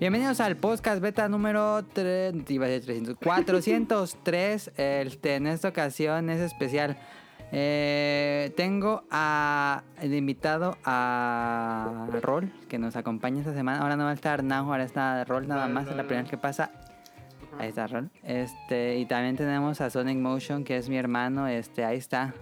Bienvenidos al podcast beta número 3, iba a decir 300, 403. Este, en esta ocasión es especial. Eh, tengo a, de invitado a Rol, que nos acompaña esta semana. Ahora no va a estar Nahu, ahora está Rol nada más, es la primera vez que pasa. Ahí está Rol. Este, y también tenemos a Sonic Motion, que es mi hermano. Este, ahí está.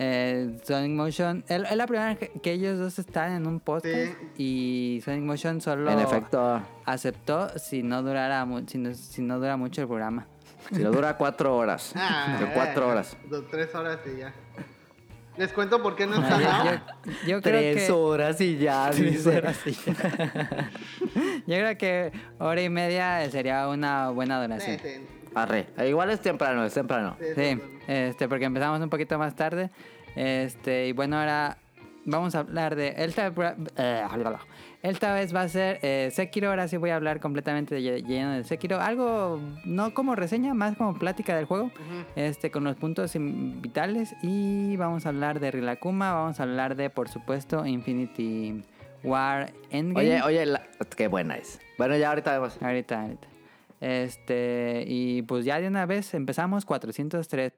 Eh, Sonic Motion, es la primera vez que, que ellos dos están en un podcast y Sonic Motion solo En efecto, aceptó si no durara mu- si no, si no dura mucho el programa. si lo dura cuatro horas. Ah, de cuatro eh, horas. Dos, tres horas y ya. Les cuento por qué no está yo- yo creo que horas y ya, Tres horas y ya. yo creo que hora y media sería una buena duración. Sí, sí, Arre. Eh, Igual es temprano, es temprano. sí, Sí, este, porque empezamos un poquito más tarde. Este, y bueno, ahora vamos a hablar de. Esta, eh, esta vez va a ser eh, Sekiro. Ahora sí voy a hablar completamente de lleno de Sekiro. Algo no como reseña, más como plática del juego. Este, con los puntos im- vitales. Y vamos a hablar de Rilakuma. Vamos a hablar de, por supuesto, Infinity War Endgame. Oye, oye, la- qué buena es. Bueno, ya ahorita vemos. Ahorita, ahorita. Este, y pues ya de una vez empezamos 403.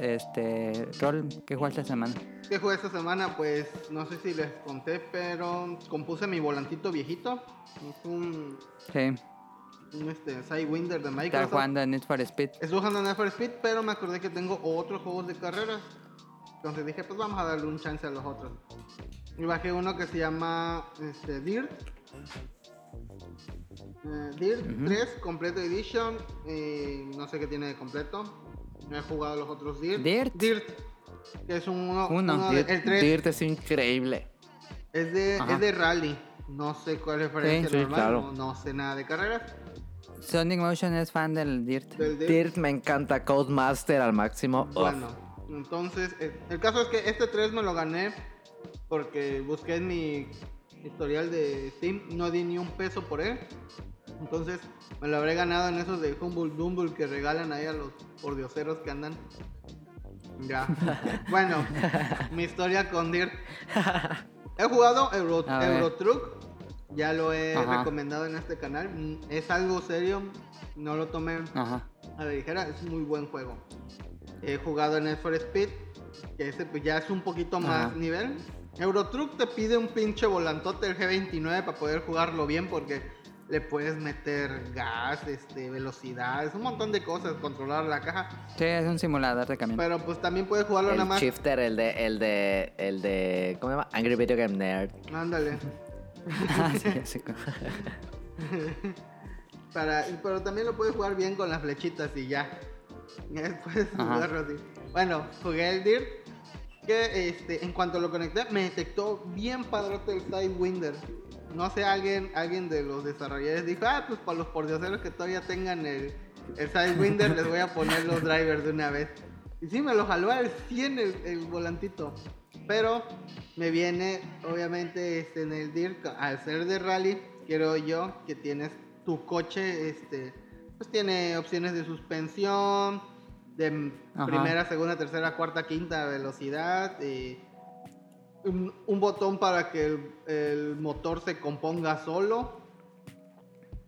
Este, Rol, ¿qué jugaste esta semana? ¿Qué jugué esta semana? Pues no sé si les conté, pero compuse mi volantito viejito. Es un, Sí, un este, Sidewinder de Microsoft. jugando en Need for Speed. Estuve jugando Need for Speed, pero me acordé que tengo otros juegos de carreras. Entonces dije, pues vamos a darle un chance a los otros. Y bajé uno que se llama este, Dirt. Eh, Dirt Ujú. 3 Completo Edition. y no sé qué tiene de completo. No he jugado los otros Dirt. Dirt. Dirt. Es un uno, Uno. uno de- Dirt, el 3 Dirt es increíble. es de, Ajá. es de rally. No sé cuál es diferencia Sí, sí, normal. claro. No, no sé nada de carreras. Sonic Motion es fan del Dirt. Del Dirt. Dirt me encanta. Codemaster al máximo. Uf. Bueno, entonces, eh, el caso es que este 3 me lo gané porque busqué en mi historial de Steam, no di ni un peso por él. Entonces, me lo habré ganado en esos de Humble Dumble que regalan ahí a los pordioseros que andan. Ya. bueno, mi historia con Dirt. He jugado Euro, A ver. Euro Truck. Ya lo he Ajá. recomendado en este canal. Es algo serio. No lo tomen Ajá. a la ligera, es un muy buen juego. He jugado en Need for Speed, que ese pues ya es un poquito más Ajá. nivel. Eurotruck te pide un pinche volantote el G29 para poder jugarlo bien porque le puedes meter gas, este, velocidad, es un montón de cosas, controlar la caja. Sí, es un simulador de camión. Pero pues también puedes jugarlo nada El más. shifter, el de, el de, el de, ¿cómo se llama? Angry Video Game Nerd. Ándale. Ah, sí, sí. Para, pero también lo puedes jugar bien con las flechitas y ya. Ya Puedes jugarlo así. Bueno, jugué el Dirt. Que este, en cuanto lo conecté, me detectó bien padrote el Sidewinder. No sé, alguien, alguien de los desarrolladores dijo: Ah, pues para los pordioseros que todavía tengan el, el Sidewinder, les voy a poner los drivers de una vez. Y sí, me lo jaló al 100 el, el volantito. Pero me viene, obviamente, este, en el DIRT, al ser de rally, quiero yo que tienes tu coche, este, pues tiene opciones de suspensión, de Ajá. primera, segunda, tercera, cuarta, quinta velocidad, y un, un botón para que el, el motor se componga solo.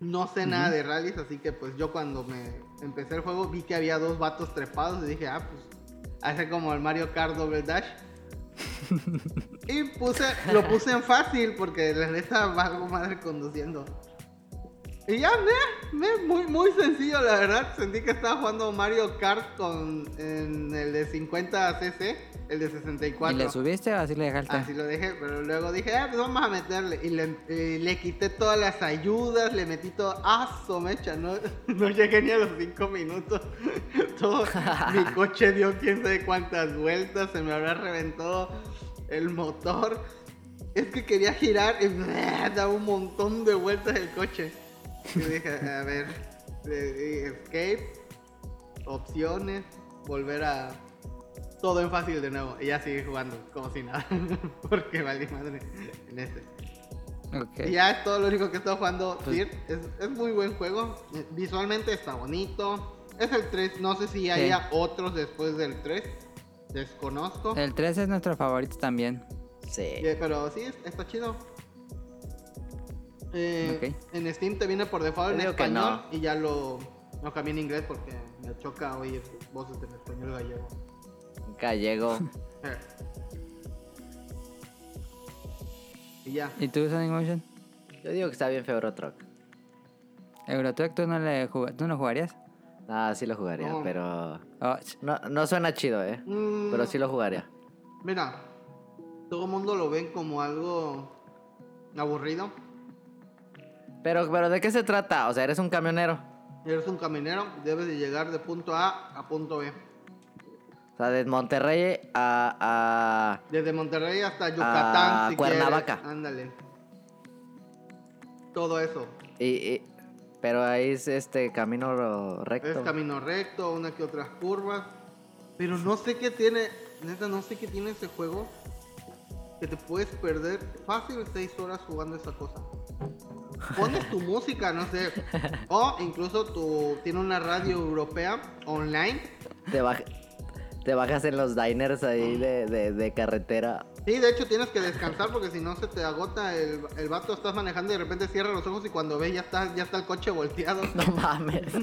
No sé nada de rallies, así que pues yo cuando me empecé el juego vi que había dos vatos trepados y dije, ah, pues hace como el Mario Kart Double Dash. y puse, lo puse en fácil porque la neta valgo madre conduciendo. Y ya, me, me, muy, muy sencillo, la verdad. Sentí que estaba jugando Mario Kart con en el de 50cc, el de ¿Y 64. le subiste o así le dejaste? Así lo dejé, pero luego dije, ah, pues vamos a meterle. Y le, eh, le quité todas las ayudas, le metí todo. ¡Ah, su mecha! No, no llegué ni a los 5 minutos. todo, mi coche dio quién sabe cuántas vueltas, se me habrá reventado el motor. Es que quería girar y daba un montón de vueltas el coche. Dije, a ver, escape, opciones, volver a todo en fácil de nuevo. Y ya sigue jugando como si nada. Porque vale madre en este. Y ya es todo lo único que estoy jugando. Pues- Dirt. Es, es muy buen juego. Eh, Visualmente está bonito. Es el 3. No sé si haya otros después del 3. Desconozco. El 3 es nuestro favorito también. Sí. Eh, Pero sí, es- está chido. Eh. En Steam te viene por default en español no. y ya lo, lo cambié en inglés porque me choca oír voces en español gallego. Gallego. Eh. Y ya. ¿Y tú, Sonic Motion? Yo digo que está bien feo Eurotruck. Eurotruck, ¿tú no, le jug- ¿tú no jugarías? Ah, sí lo jugaría, No. pero... Oh, No, no suena chido, ¿eh? Mm, Pero sí lo jugaría. Mira, todo el mundo lo ven como algo aburrido. Pero, pero ¿de qué se trata? O sea, eres un camionero. Eres un caminero, debes de llegar de punto A a punto B. O sea, de Monterrey a... a... Desde Monterrey hasta Yucatán, A si Cuernavaca. quieres. Ándale. Todo eso. y- y- pero ahí es este camino recto. Es camino recto, una que otras curvas. Pero no sé qué tiene, neta, no sé qué tiene ese juego. Que te puedes perder fácil 6 horas jugando esa cosa. Pones tu música, no sé. O incluso tu, tiene una radio europea online. Te, baj- te bajas en los diners ahí de, de- de carretera. Sí, de hecho tienes que descansar porque si no se te agota el, el vato, estás manejando y de repente cierra los ojos y cuando ves ya está, ya está el coche volteado. No mames.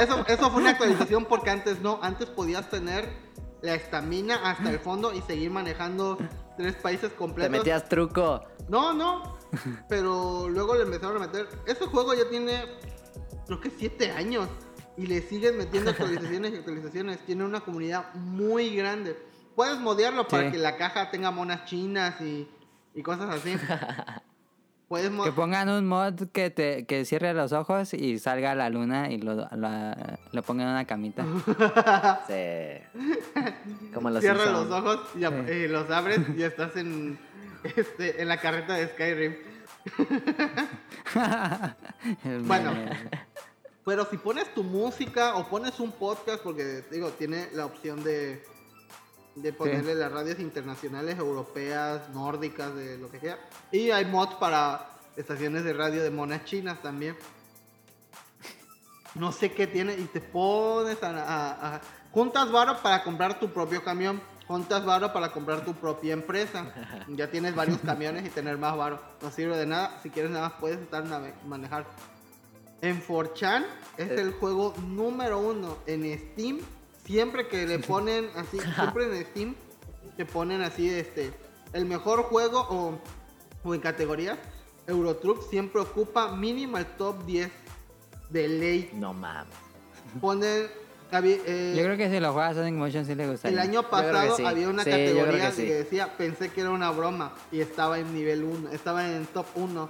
Eso, eso fue una actualización porque antes no, antes podías tener la estamina hasta el fondo y seguir manejando tres países Te completos. metías truco. No, no, pero luego le empezaron a meter. Ese juego ya tiene, creo que siete años y le siguen metiendo actualizaciones y actualizaciones. Tiene una comunidad muy grande. Puedes modearlo para Sí. que la caja tenga monas chinas y, y cosas así. Puedes Que pongan un mod que te que cierre los ojos y salga la luna y lo, lo pongan en una camita. Sí. Como los Cierra los ojos y Sí. eh, los abres y estás en, este, en la carreta de Skyrim. Bueno. Pero si pones tu música o pones un podcast, porque digo, tiene la opción de, de ponerle las radios internacionales, europeas, nórdicas, de lo que sea. Y hay mods para estaciones de radio de monas chinas también. No sé qué tiene y te pones a... a- a- juntas varo para comprar tu propio camión. Juntas varo para comprar tu propia empresa. Ya tienes varios camiones y tener más varo. No sirve de nada. Si quieres nada más puedes estar manejar. En 4chan es el juego número uno en Steam. Siempre que le ponen así, siempre en Steam te ponen así este el mejor juego o, o en categorías. Eurotruck siempre ocupa mínimo el top 10 de ley. No mames. Ponen había, eh, Yo creo que si lo juega Sonic Motion sí le gustaría. el año pasado sí. había una Sí, categoría que sí. que decía, pensé que era una broma y estaba en nivel 1, estaba en top 1.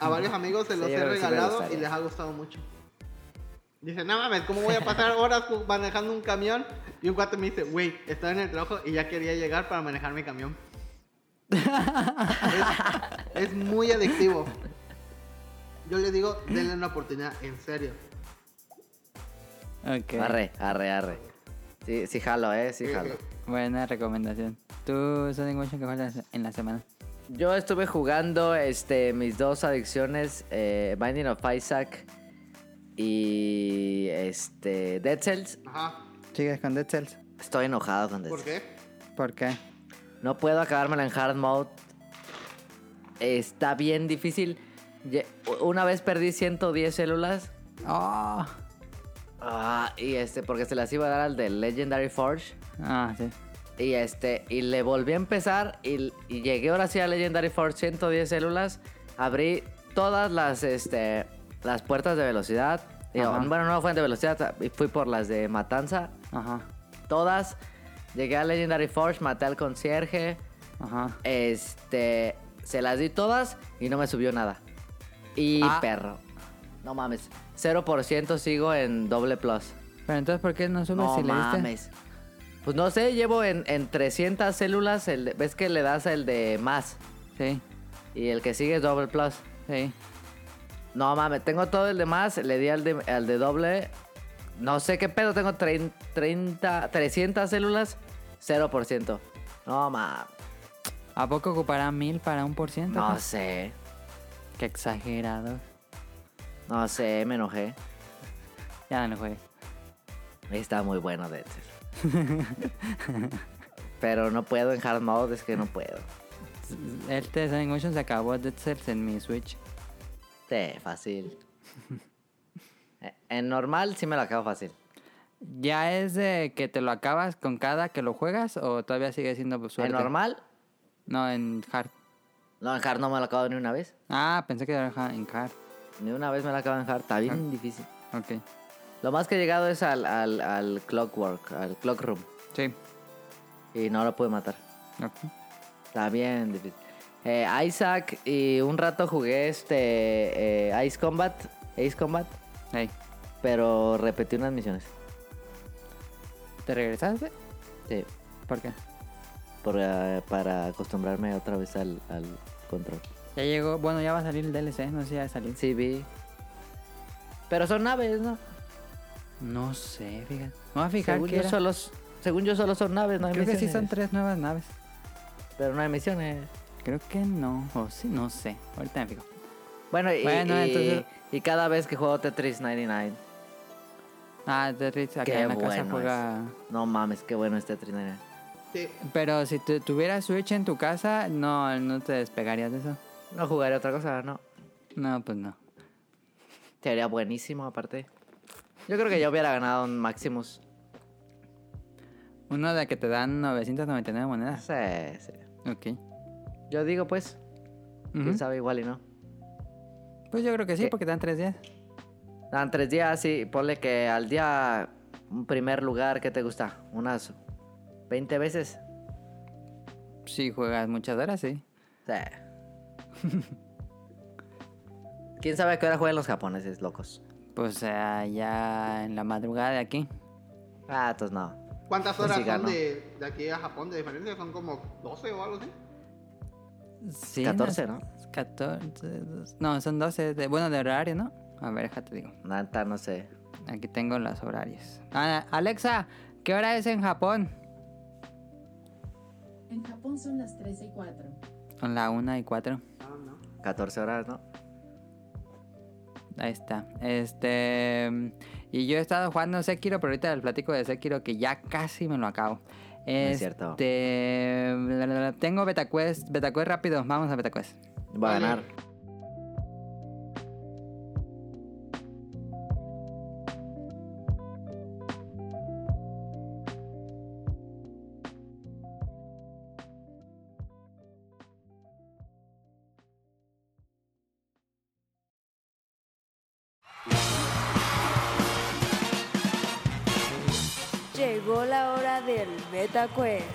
A varios amigos se los he regalado y les ha gustado mucho. Dice, no mames, ¿cómo voy a pasar horas manejando un camión? Y un cuate me dice, güey, estaba en el trabajo y ya quería llegar para manejar mi camión. es, es muy adictivo. Yo le digo, denle una oportunidad, en serio. Ok. Arre, arre, arre. Sí, sí jalo, eh, sí jalo. Buena recomendación. ¿Tú, Sonic Motion, qué juegas en la semana? Yo estuve jugando este, mis dos adicciones, eh, Binding of Isaac y este, Dead Cells. Ajá. ¿Sigues con Dead Cells? Estoy enojado con Dead ¿Por Cells. qué? ¿Por qué? No puedo acabármela en hard mode. Está bien difícil. Una vez perdí 110 células. Oh. Ah, y este, porque se las iba a dar al de Legendary Forge. Ah, sí. Y este, y le volví a empezar y, y llegué ahora sí a Legendary Force 110 células. Abrí todas las, este, las puertas de velocidad. Digo, bueno, no fueron de velocidad, fui por las de matanza. Ajá. Todas. Llegué a Legendary Forge, maté al concierge. Ajá. Este, se las di todas y no me subió nada. Y Ah. perro. No mames. 0% sigo en doble plus. Pero entonces, ¿por qué no subes No si le diste? mames. Pues no sé, llevo en, en 300 células. El de- ¿Ves que le das el de más? Sí, Y el que sigue es doble plus. sí. No mames, tengo todo el de más. Le di al de, al de doble No sé qué pedo, tengo 30, 30 300 células, 0%. No, ma. ¿A poco ocupará mil para un por ciento? No sé. Qué exagerado. No sé, me enojé. Ya no lo juegue. Está muy bueno Cells. Pero no puedo en hard mode, es que no puedo. El Sonic Motion se acabó Dead Cells en mi Switch. Sí, fácil. Eh, en normal sí me lo acabo fácil. ¿Ya es de que te lo acabas con cada que lo juegas o todavía sigue siendo suerte? En normal, No, en hard. no, en hard no me lo acabo ni una vez. Ah, pensé que era en hard. Ni una vez me lo acabo en hard, está bien Ah. difícil. Ok. Lo más que he llegado es al, al, al Clockwork, al Clock Room. Sí. Y no lo pude matar. Ok. Está bien difícil. Eh, Isaac y un rato jugué este eh, Ice Combat. Ace Combat. Hey, Pero repetí unas misiones. ¿te regresaste? Sí. ¿Por qué? por, eh, para acostumbrarme otra vez al, al control. Ya llegó, bueno, ya va a salir el DLC, no sé si ya va a salir. Sí, vi. Pero son naves, ¿no? No sé, fíjate. Me voy a fijar Según que yo, era. solo, según yo solo son naves, no hay Creo que sí misiones. son tres nuevas naves. Pero no hay misiones. Creo que no. O sí, no sé. Ahorita me fijo. Bueno, y, Bueno, y- entonces- y cada vez que juego Tetris 99. Ah, Tetris acá Qué en la casa bueno juega. No mames, qué bueno es Tetris 99. Sí. Pero si tu- tuvieras Switch en tu casa, no, no te despegarías de eso. No jugaré otra cosa, no. No, pues no. Sería buenísimo, aparte. Yo creo que yo hubiera ganado un Maximus. Uno de que te dan 999 monedas. Sí, sí. Ok. Yo digo, pues, quién Ujú. sabe, igual y no. Pues yo creo que sí, ¿Qué? porque dan tres días. Dan tres días, sí. Ponle que al día, un primer lugar, ¿qué te gusta? Unas 20 veces. Si juegas muchas horas, sí. Sí. ¿Quién sabe a qué hora juegan los japoneses, locos? Pues eh, ya en la madrugada de aquí. Ah, entonces no. ¿Cuántas horas sí son de, de aquí a Japón de diferencia? ¿Son como 12 o algo así? Sí, 14, no ¿no? 14. dos- No, son 12. De, bueno, de horario, ¿no? A ver, déjate digo. Nanta, no sé. Aquí tengo los horarios. Ah, Alexa, ¿qué hora es en Japón? En Japón son las 13 y 4. Son la 1 y 4. Ah, no. 14 horas, ¿no? Ahí está. Este. Y yo he estado jugando Sekiro, pero ahorita les platico de Sekiro que ya casi me lo acabo. es cierto. Este, bla, bla. Tengo BetaQuest. BetaQuest rápido. Vamos a BetaQuest. Va a Vale. ganar. Quest.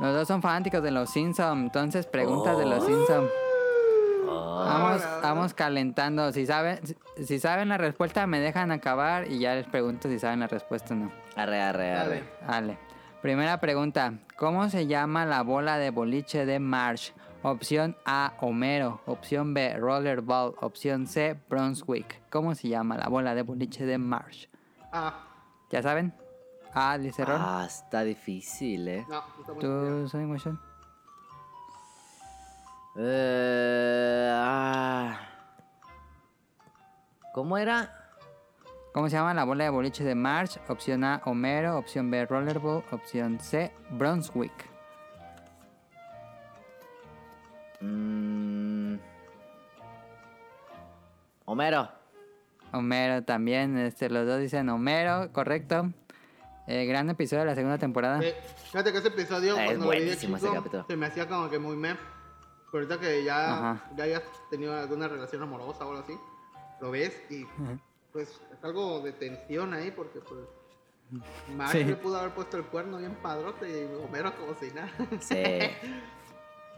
Los dos son fanáticos de los Simpsons. Entonces, preguntas de los Simpsons. Vamos, Ah, vamos calentando. Si saben, si, si saben la respuesta, me dejan acabar y ya les pregunto si saben la respuesta o no. Arre, arre, arre. Dale. Primera pregunta. ¿Cómo se llama la bola de boliche de Marsh? Opción A, Homero. Opción B, Rollerball. Opción C, Brunswick. ¿Cómo se llama la bola de boliche de Marsh? Ah, ¿Ya saben? A, dice Ron. Ah, está difícil, eh. no, está muy ¿Tú, Sonic Motion? Eh, ah. ¿Cómo era? ¿Cómo se llama la bola de boliche de Marsh? Opción A, Homero. Opción B, Rollerball. Opción C, Brunswick. Mm. Homero. Homero también. Este, los dos dicen Homero, correcto. Eh, gran episodio de la segunda temporada. Eh, fíjate que ese episodio, es cuando lo vi de buenísimo ese chico, capítulo. se me hacía como que muy meh. Pero ahorita que ya, Ajá. ya hayas tenido alguna relación amorosa o algo así, lo ves y pues es algo de tensión ahí porque pues Mario Sí. le pudo haber puesto el cuerno bien padrote y Homero como si nada. Sí.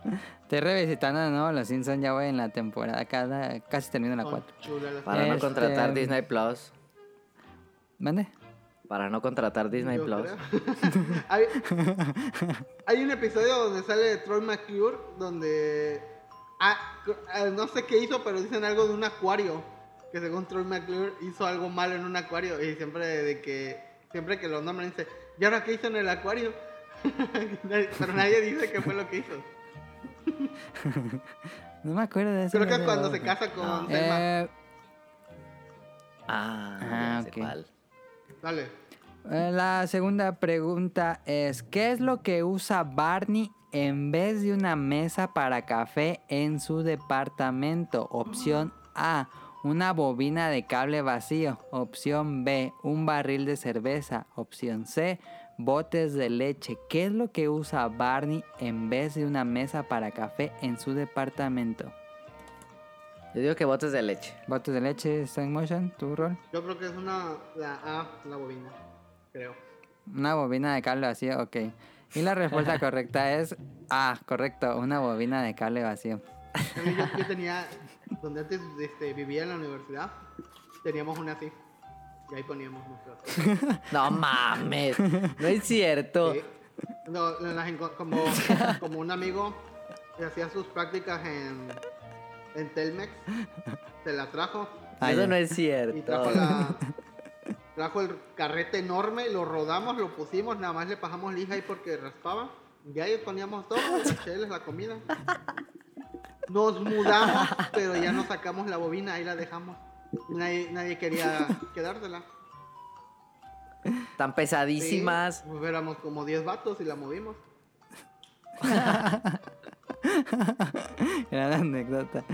Estoy revisitando de nuevo los Simpsons. Ya voy en la temporada. Cada, casi termino la Son 4. chulas las Para no Este- contratar Disney Plus. ¿Mande? Para no contratar Disney Yo Plus. hay, hay un episodio donde sale Troy McClure, donde ah, ah, no sé qué hizo, pero dicen algo de un acuario. Que según Troy McClure hizo algo malo en un acuario. Y siempre de que siempre que lo nombran dice, ¿y ahora qué hizo en el acuario? pero nadie dice qué fue lo que hizo. No me acuerdo de eso. Creo que es cuando se casa con No. Selma. Eh, Ah, Ah, ok. cuál. Dale. eh, la segunda pregunta es, ¿qué es lo que usa Barney en vez de una mesa para café en su departamento? Opción A, una bobina de cable vacío. Opción B, un barril de cerveza. Opción C, botes de leche. ¿Qué es lo que usa Barney en vez de una mesa para café en su departamento? Yo digo que botes de leche. Botes de leche, stop motion, tu rol. Yo creo que es una la A, la bobina. Creo. Una bobina de cable vacío, ok. Y la respuesta correcta es A, correcto, una bobina de cable vacío. Yo, yo tenía, donde antes este, vivía en la universidad, teníamos una así. Y ahí poníamos nuestras. No mames. No es cierto. Sí. No, las como, como un amigo que hacía sus prácticas en, en Telmex, se la trajo Ah, Eso no es y cierto. trajo, la, trajo el carrete enorme, lo rodamos, lo pusimos, nada más le pasamos lija ahí porque raspaba. Y ahí poníamos todo, las chelas, la comida. Nos mudamos, pero ya no sacamos la bobina, ahí la dejamos. Nadie, nadie quería quedársela. Tan pesadísimas. Sí, pues éramos como 10 vatos y la movimos. Gran anécdota.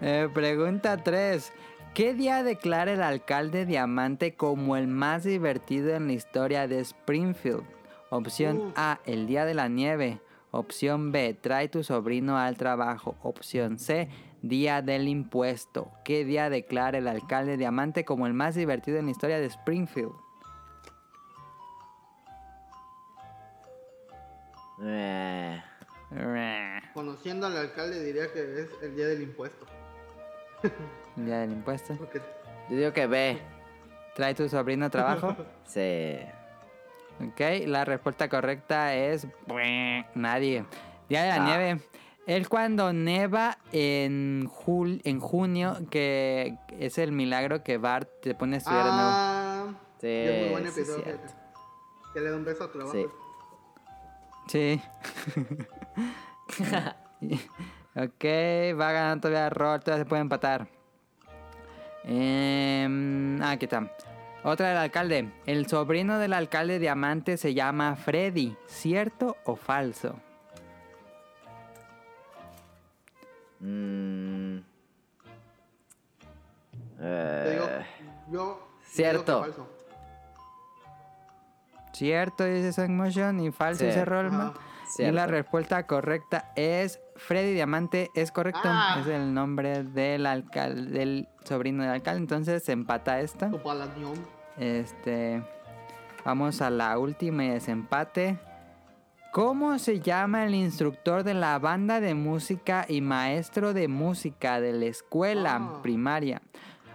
Eh, pregunta 3. ¿Qué día declara el alcalde Diamante como el más divertido en la historia de Springfield? Opción Uf. A, el día de la nieve. Opción B, trae tu sobrino al trabajo. Opción C, día del impuesto. ¿Qué día declara el alcalde Diamante como el más divertido en la historia de Springfield? Eh, Conociendo al alcalde diría que es el día del impuesto. El día del impuesto. Yo digo que B. ¿Trae tu sobrino trabajo? Sí. Ok, la respuesta correcta es nadie. Día de la Ah. nieve. Es cuando neva en, jul en junio, que es el milagro que Bart te pone a estudiar de nuevo. ah, Sí, es muy buen sí, episodio. fíjate. que le da un beso a trabajo. Sí. Sí. ok, va ganando todavía Roll, todavía se puede empatar. Em, ah, aquí está. Otra del alcalde. El sobrino del alcalde Diamante se llama Freddy. ¿Cierto o falso? Mm. Te digo, Eh, yo. Cierto. digo falso. Cierto, dice Song Motion, y falso Sí. dice Rollman. Y la respuesta correcta es Freddy Diamante, es correcto. Ah. Es el nombre del alcalde, del sobrino del alcalde. Entonces se empata esta. Este. Vamos a la última y desempate. ¿Cómo se llama el instructor de la banda de música y maestro de música de la escuela Ah. primaria?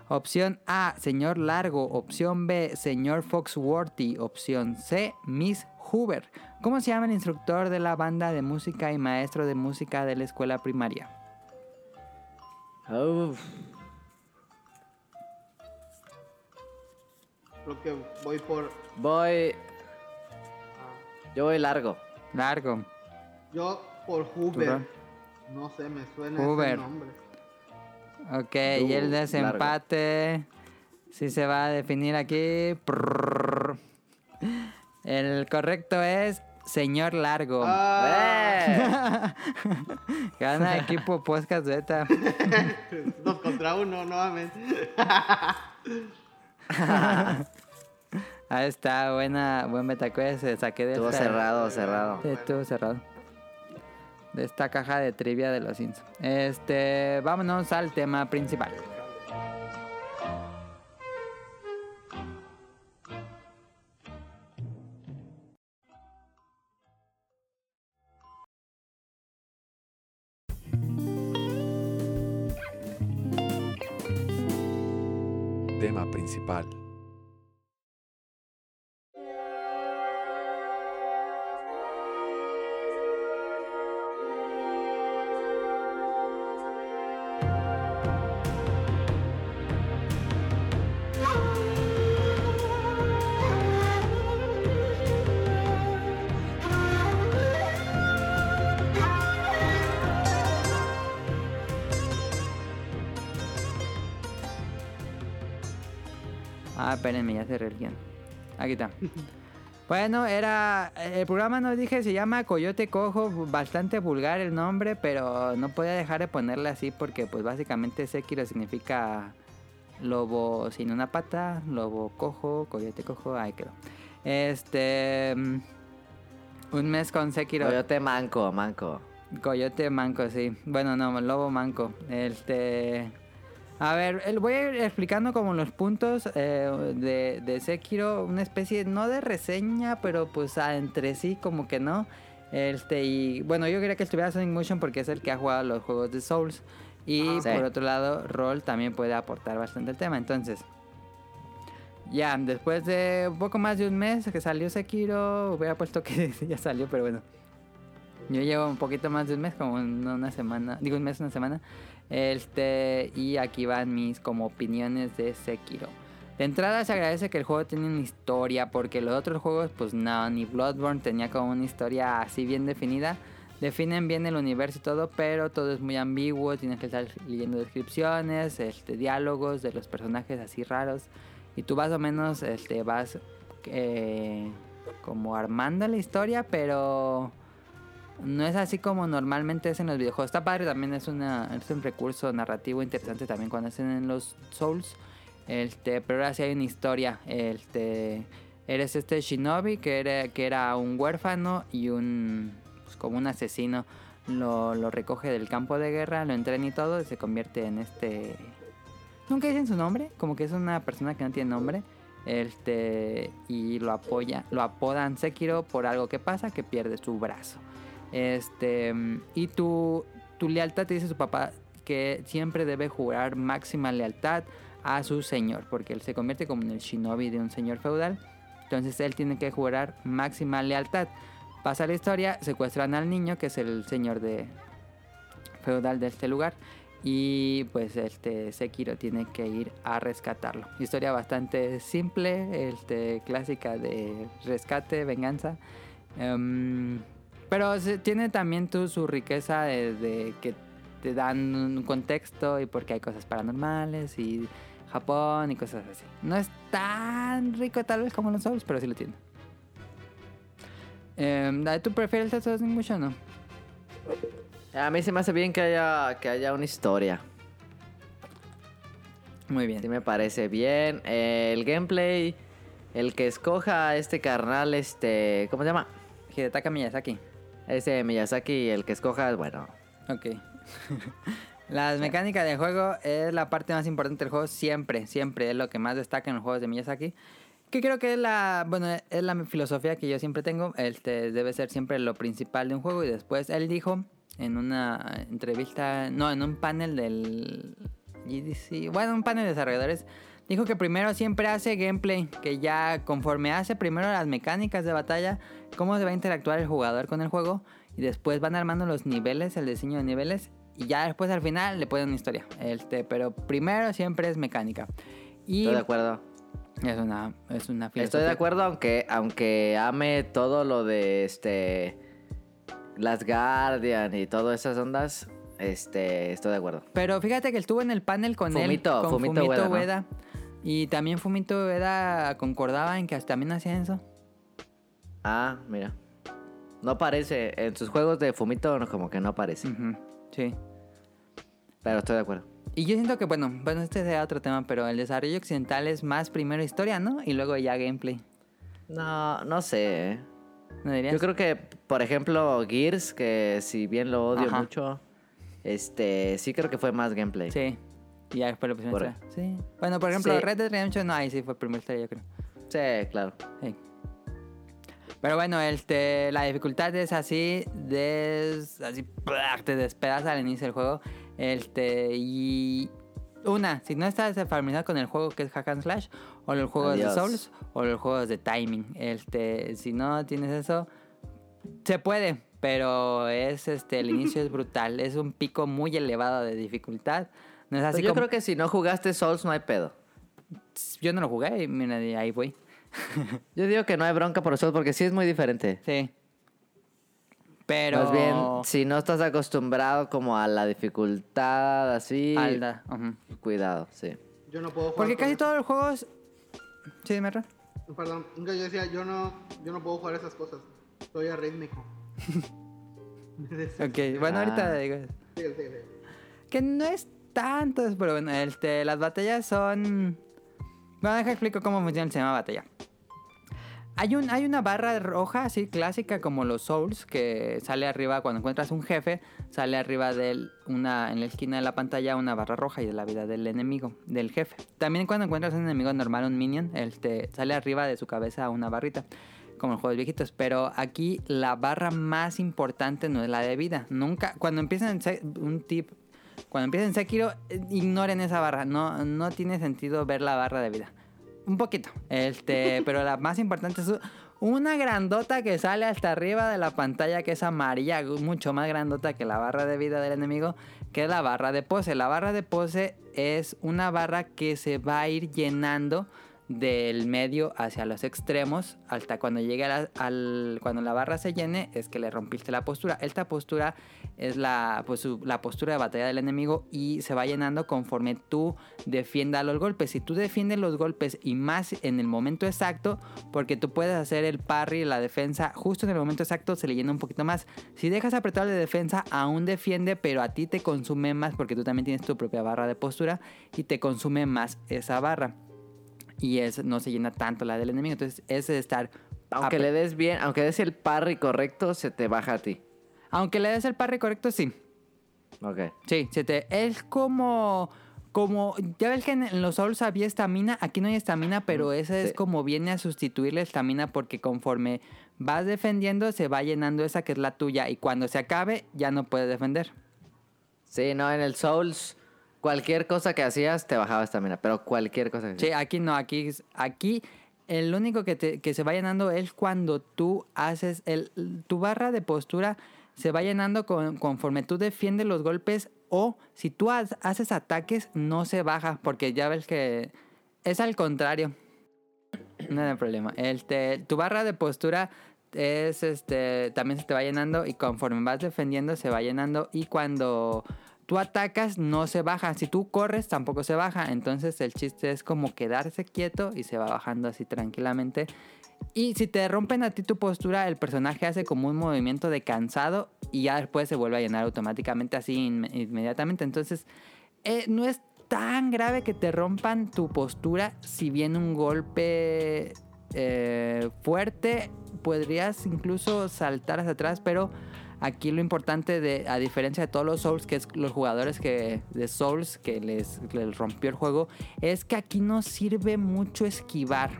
Opción A, señor Largo. Opción B, señor Foxworthy. Opción C, Miss Hoover. ¿Cómo se llama el instructor de la banda de música y maestro de música de la escuela primaria? Uf. Creo que voy por. Voy. Yo voy largo. Largo. yo por Hoover. No sé, me suena Hoover. ese nombre. Ok, y el desempate. Si se va a definir aquí. El correcto es señor largo. Ah, Gana equipo podcast beta. dos contra uno nuevamente. Ahí está, buena, buen betacuest. Se saqué de Estuvo esta- cerrado, cerrado. Estuvo cerrado. De esta caja de trivia de los Sims. Este, vámonos al tema principal. Tema principal. Ah, espérenme, ya cerré el guion. Aquí está. Bueno, era. El programa nos dije se llama Coyote Cojo, bastante vulgar el nombre, pero no podía dejar de ponerle así porque, pues básicamente Sekiro significa lobo sin una pata, lobo cojo, coyote cojo, ahí quedó. Este. Un mes con Sekiro. Coyote manco, manco. Coyote manco, sí. Bueno, no, lobo manco. Este. A ver, voy a ir explicando como los puntos eh, de, de Sekiro, una especie, no de reseña, pero pues ah, entre sí como que no. Este, y bueno, yo quería que estuviera Sonic Motion porque es el que ha jugado los juegos de Souls. Y Ah. Sí. por otro lado, Roll también puede aportar bastante el tema. Entonces, ya, después de un poco más de un mes que salió Sekiro, hubiera puesto que ya salió, pero bueno. Yo llevo un poquito más de un mes, como una semana, digo un mes, una semana. Este, y aquí van mis como opiniones de Sekiro. De entrada se agradece que el juego tiene una historia, porque los otros juegos, pues no, ni Bloodborne tenía como una historia así bien definida. Definen bien el universo y todo, pero todo es muy ambiguo, tienes que estar leyendo descripciones, este, diálogos de los personajes así raros. Y tú más o menos este, vas eh, como armando la historia, pero no es así como normalmente es en los videojuegos. Está padre, también es, una, es un recurso narrativo interesante también cuando hacen en los Souls. Este, pero ahora sí hay una historia. Este, eres este Shinobi que era, que era un huérfano y un pues, como un asesino. Lo, lo recoge del campo de guerra, lo entrena y todo, y se convierte en este. Nunca dicen su nombre, como que es una persona que no tiene nombre. Este, y lo apoya, lo apodan Sekiro por algo que pasa, que pierde su brazo. Este, y tu, tu lealtad te dice su papá que siempre debe jurar máxima lealtad a su señor, porque él se convierte como en el shinobi de un señor feudal. Entonces él tiene que jurar máxima lealtad. Pasa la historia, secuestran al niño, que es el señor de feudal de este lugar. Y pues este Sekiro tiene que ir a rescatarlo. Historia bastante simple, este, clásica de rescate, venganza. Em, pero se- tiene también tu, su riqueza de, de que te dan un contexto y porque hay cosas paranormales y Japón y cosas así. No es tan rico tal vez como los Souls, pero sí lo tiene. Em, ¿Tú prefieres el Sonic mucho o no? A mí se me hace bien que haya, que haya una historia. Muy bien. Sí me parece bien. Eh, el gameplay, el que escoja a este carnal, este... ¿Cómo se llama? Hidetaka Miyazaki. Ese Miyazaki, el que escoja, bueno... Ok. Las mecánicas del juego es la parte más importante del juego siempre, siempre es lo que más destaca en los juegos de Miyazaki. Que creo que es la, bueno, es la filosofía que yo siempre tengo. Este debe ser siempre lo principal de un juego y después él dijo en una entrevista, no, en un panel del GDC, bueno, un panel de desarrolladores, dijo que primero siempre hace gameplay, que ya conforme hace primero las mecánicas de batalla, cómo se va a interactuar el jugador con el juego y después van armando los niveles, el diseño de niveles y ya después al final le ponen una historia. Este, pero primero siempre es mecánica. Y Estoy de acuerdo. es una es una Estoy de acuerdo, aunque, aunque ame todo lo de este... Las Guardian y todas esas ondas, este, estoy de acuerdo. Pero fíjate que estuvo en el panel con Fumito, él, con Fumito Fumito, Ueda, ¿no? Y también Fumito Ueda concordaba en que también hacía eso. Ah, mira. No parece, en sus juegos de Fumito no, como que no aparece. Sí. Pero estoy de acuerdo. Y yo siento que, bueno, bueno, este será otro tema, pero el desarrollo occidental es más primero historia, ¿no? Y luego ya gameplay. No, no sé. ¿eh? ¿No dirías? Yo creo que, por ejemplo, Gears, que si bien lo odio Ajá. mucho, este, sí creo que fue más gameplay. Sí. Y ya después lo pusieron Por- historia. Sí. Bueno, por ejemplo, Sí. Red Dead Redemption, no, ahí sí fue primero historia, yo creo. Sí, claro. Sí. Pero bueno, este, la dificultad es así, des, así, te despedaza al inicio del juego. Este, y una, si no estás familiarizado con el juego que es Hack and Slash, o los juegos Adiós. de Souls, o los juegos de timing. Este, si no tienes eso, se puede, pero es este, el inicio es brutal. Es un pico muy elevado de dificultad. No es así Pues yo como. creo que si no jugaste Souls no hay pedo. Yo no lo jugué y mira, ahí voy. Yo digo que no hay bronca por Souls porque sí es muy diferente. Sí. Pero. Más bien, si no estás acostumbrado como a la dificultad así, Alda. ujú. cuidado, sí. Yo no puedo jugar Porque casi todos los juegos Sí, dime, Ron. Perdón, nunca yo decía, yo no, yo no puedo jugar esas cosas. Soy arrítmico. Ok, bueno, ahorita Ah. digo. Sí, sí, sí. Que no es tanto, pero bueno, este, las batallas son... Bueno, deja explico cómo funciona el sistema de batalla. Hay, un, hay una barra roja así clásica como los Souls que sale arriba cuando encuentras un jefe, sale arriba de una en la esquina de la pantalla una barra roja y de la vida del enemigo, del jefe. También cuando encuentras un enemigo normal, un minion, este, sale arriba de su cabeza una barrita, como en juegos viejitos. Pero aquí la barra más importante no es la de vida. Nunca, cuando empiezan un tip, cuando empiecen Sekiro, ignoren esa barra. No, no tiene sentido ver la barra de vida. Un poquito. Este, pero la más importante es una grandota que sale hasta arriba de la pantalla que es amarilla, mucho más grandota que la barra de vida del enemigo, que es la barra de pose. La barra de pose es una barra que se va a ir llenando del medio hacia los extremos hasta cuando llegue a la- al cuando la barra se llene es que le rompiste la postura esta postura es la pues su- la postura de batalla del enemigo y se va llenando conforme tú defiendas los golpes si tú defiendes los golpes y más en el momento exacto porque tú puedes hacer el parry la defensa justo en el momento exacto se le llena un poquito más si dejas apretado de defensa aún defiende pero a ti te consume más porque tú también tienes tu propia barra de postura y te consume más esa barra y es, no se llena tanto la del enemigo. Entonces, ese de estar. Aunque le des bien, aunque des el parry correcto, se te baja a ti. Aunque le des el parry correcto, sí. Ok. Sí, se te, es como. Como. Ya ves que en los Souls había estamina. Aquí no hay estamina, pero esa es sí. como viene a sustituir la estamina porque conforme vas defendiendo, se va llenando esa que es la tuya. Y cuando se acabe, ya no puedes defender. Sí, no, en el Souls, cualquier cosa que hacías te bajaba estamina, pero cualquier cosa que Sí, hacías. aquí no, aquí, aquí el único que, te- que se va llenando es cuando tú haces el, tu barra de postura se va llenando con- conforme tú defiendes los golpes o si tú ha- haces ataques no se baja porque ya ves que es al contrario. No hay problema. Este, tu barra de postura es este también se te va llenando y conforme vas defendiendo se va llenando y cuando tú atacas no se baja, si tú corres tampoco se baja, entonces el chiste es como quedarse quieto y se va bajando así tranquilamente. Y si te rompen a ti tu postura, el personaje hace como un movimiento de cansado y ya después se vuelve a llenar automáticamente así inme- inmediatamente. Entonces, eh, no es tan grave que te rompan tu postura si viene un golpe eh, fuerte. Podrías incluso saltar hacia atrás, pero aquí lo importante, de, a diferencia de todos los Souls, que es los jugadores que, de Souls que les rompió el juego, es que aquí no sirve mucho esquivar.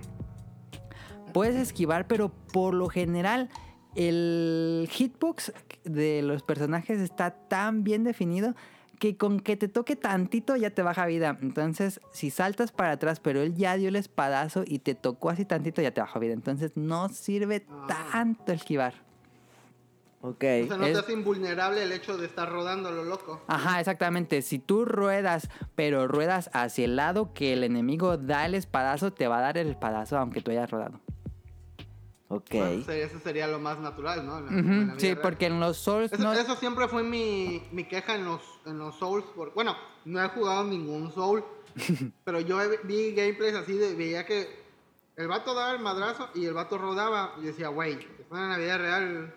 Puedes esquivar, pero por lo general el hitbox de los personajes está tan bien definido que con que te toque tantito ya te baja vida. Entonces, si saltas para atrás, pero él ya dio el espadazo y te tocó así tantito, ya te baja vida. Entonces, no sirve tanto esquivar. Ok. O sea, no Es- te hace invulnerable el hecho de estar rodando a lo loco. Ajá, exactamente. Si tú ruedas, pero ruedas hacia el lado que el enemigo da el espadazo, te va a dar el espadazo aunque tú hayas rodado. Ok. Bueno, sería- eso sería lo más natural, ¿no? En la- en Ujú, vida Sí, real. porque en los Souls Eso, no... eso siempre fue mi, mi queja en los, en los Souls. por- bueno, no he jugado ningún Soul, pero yo vi gameplays así de veía que el vato daba el madrazo y el vato rodaba. Y decía, güey, en la vida real.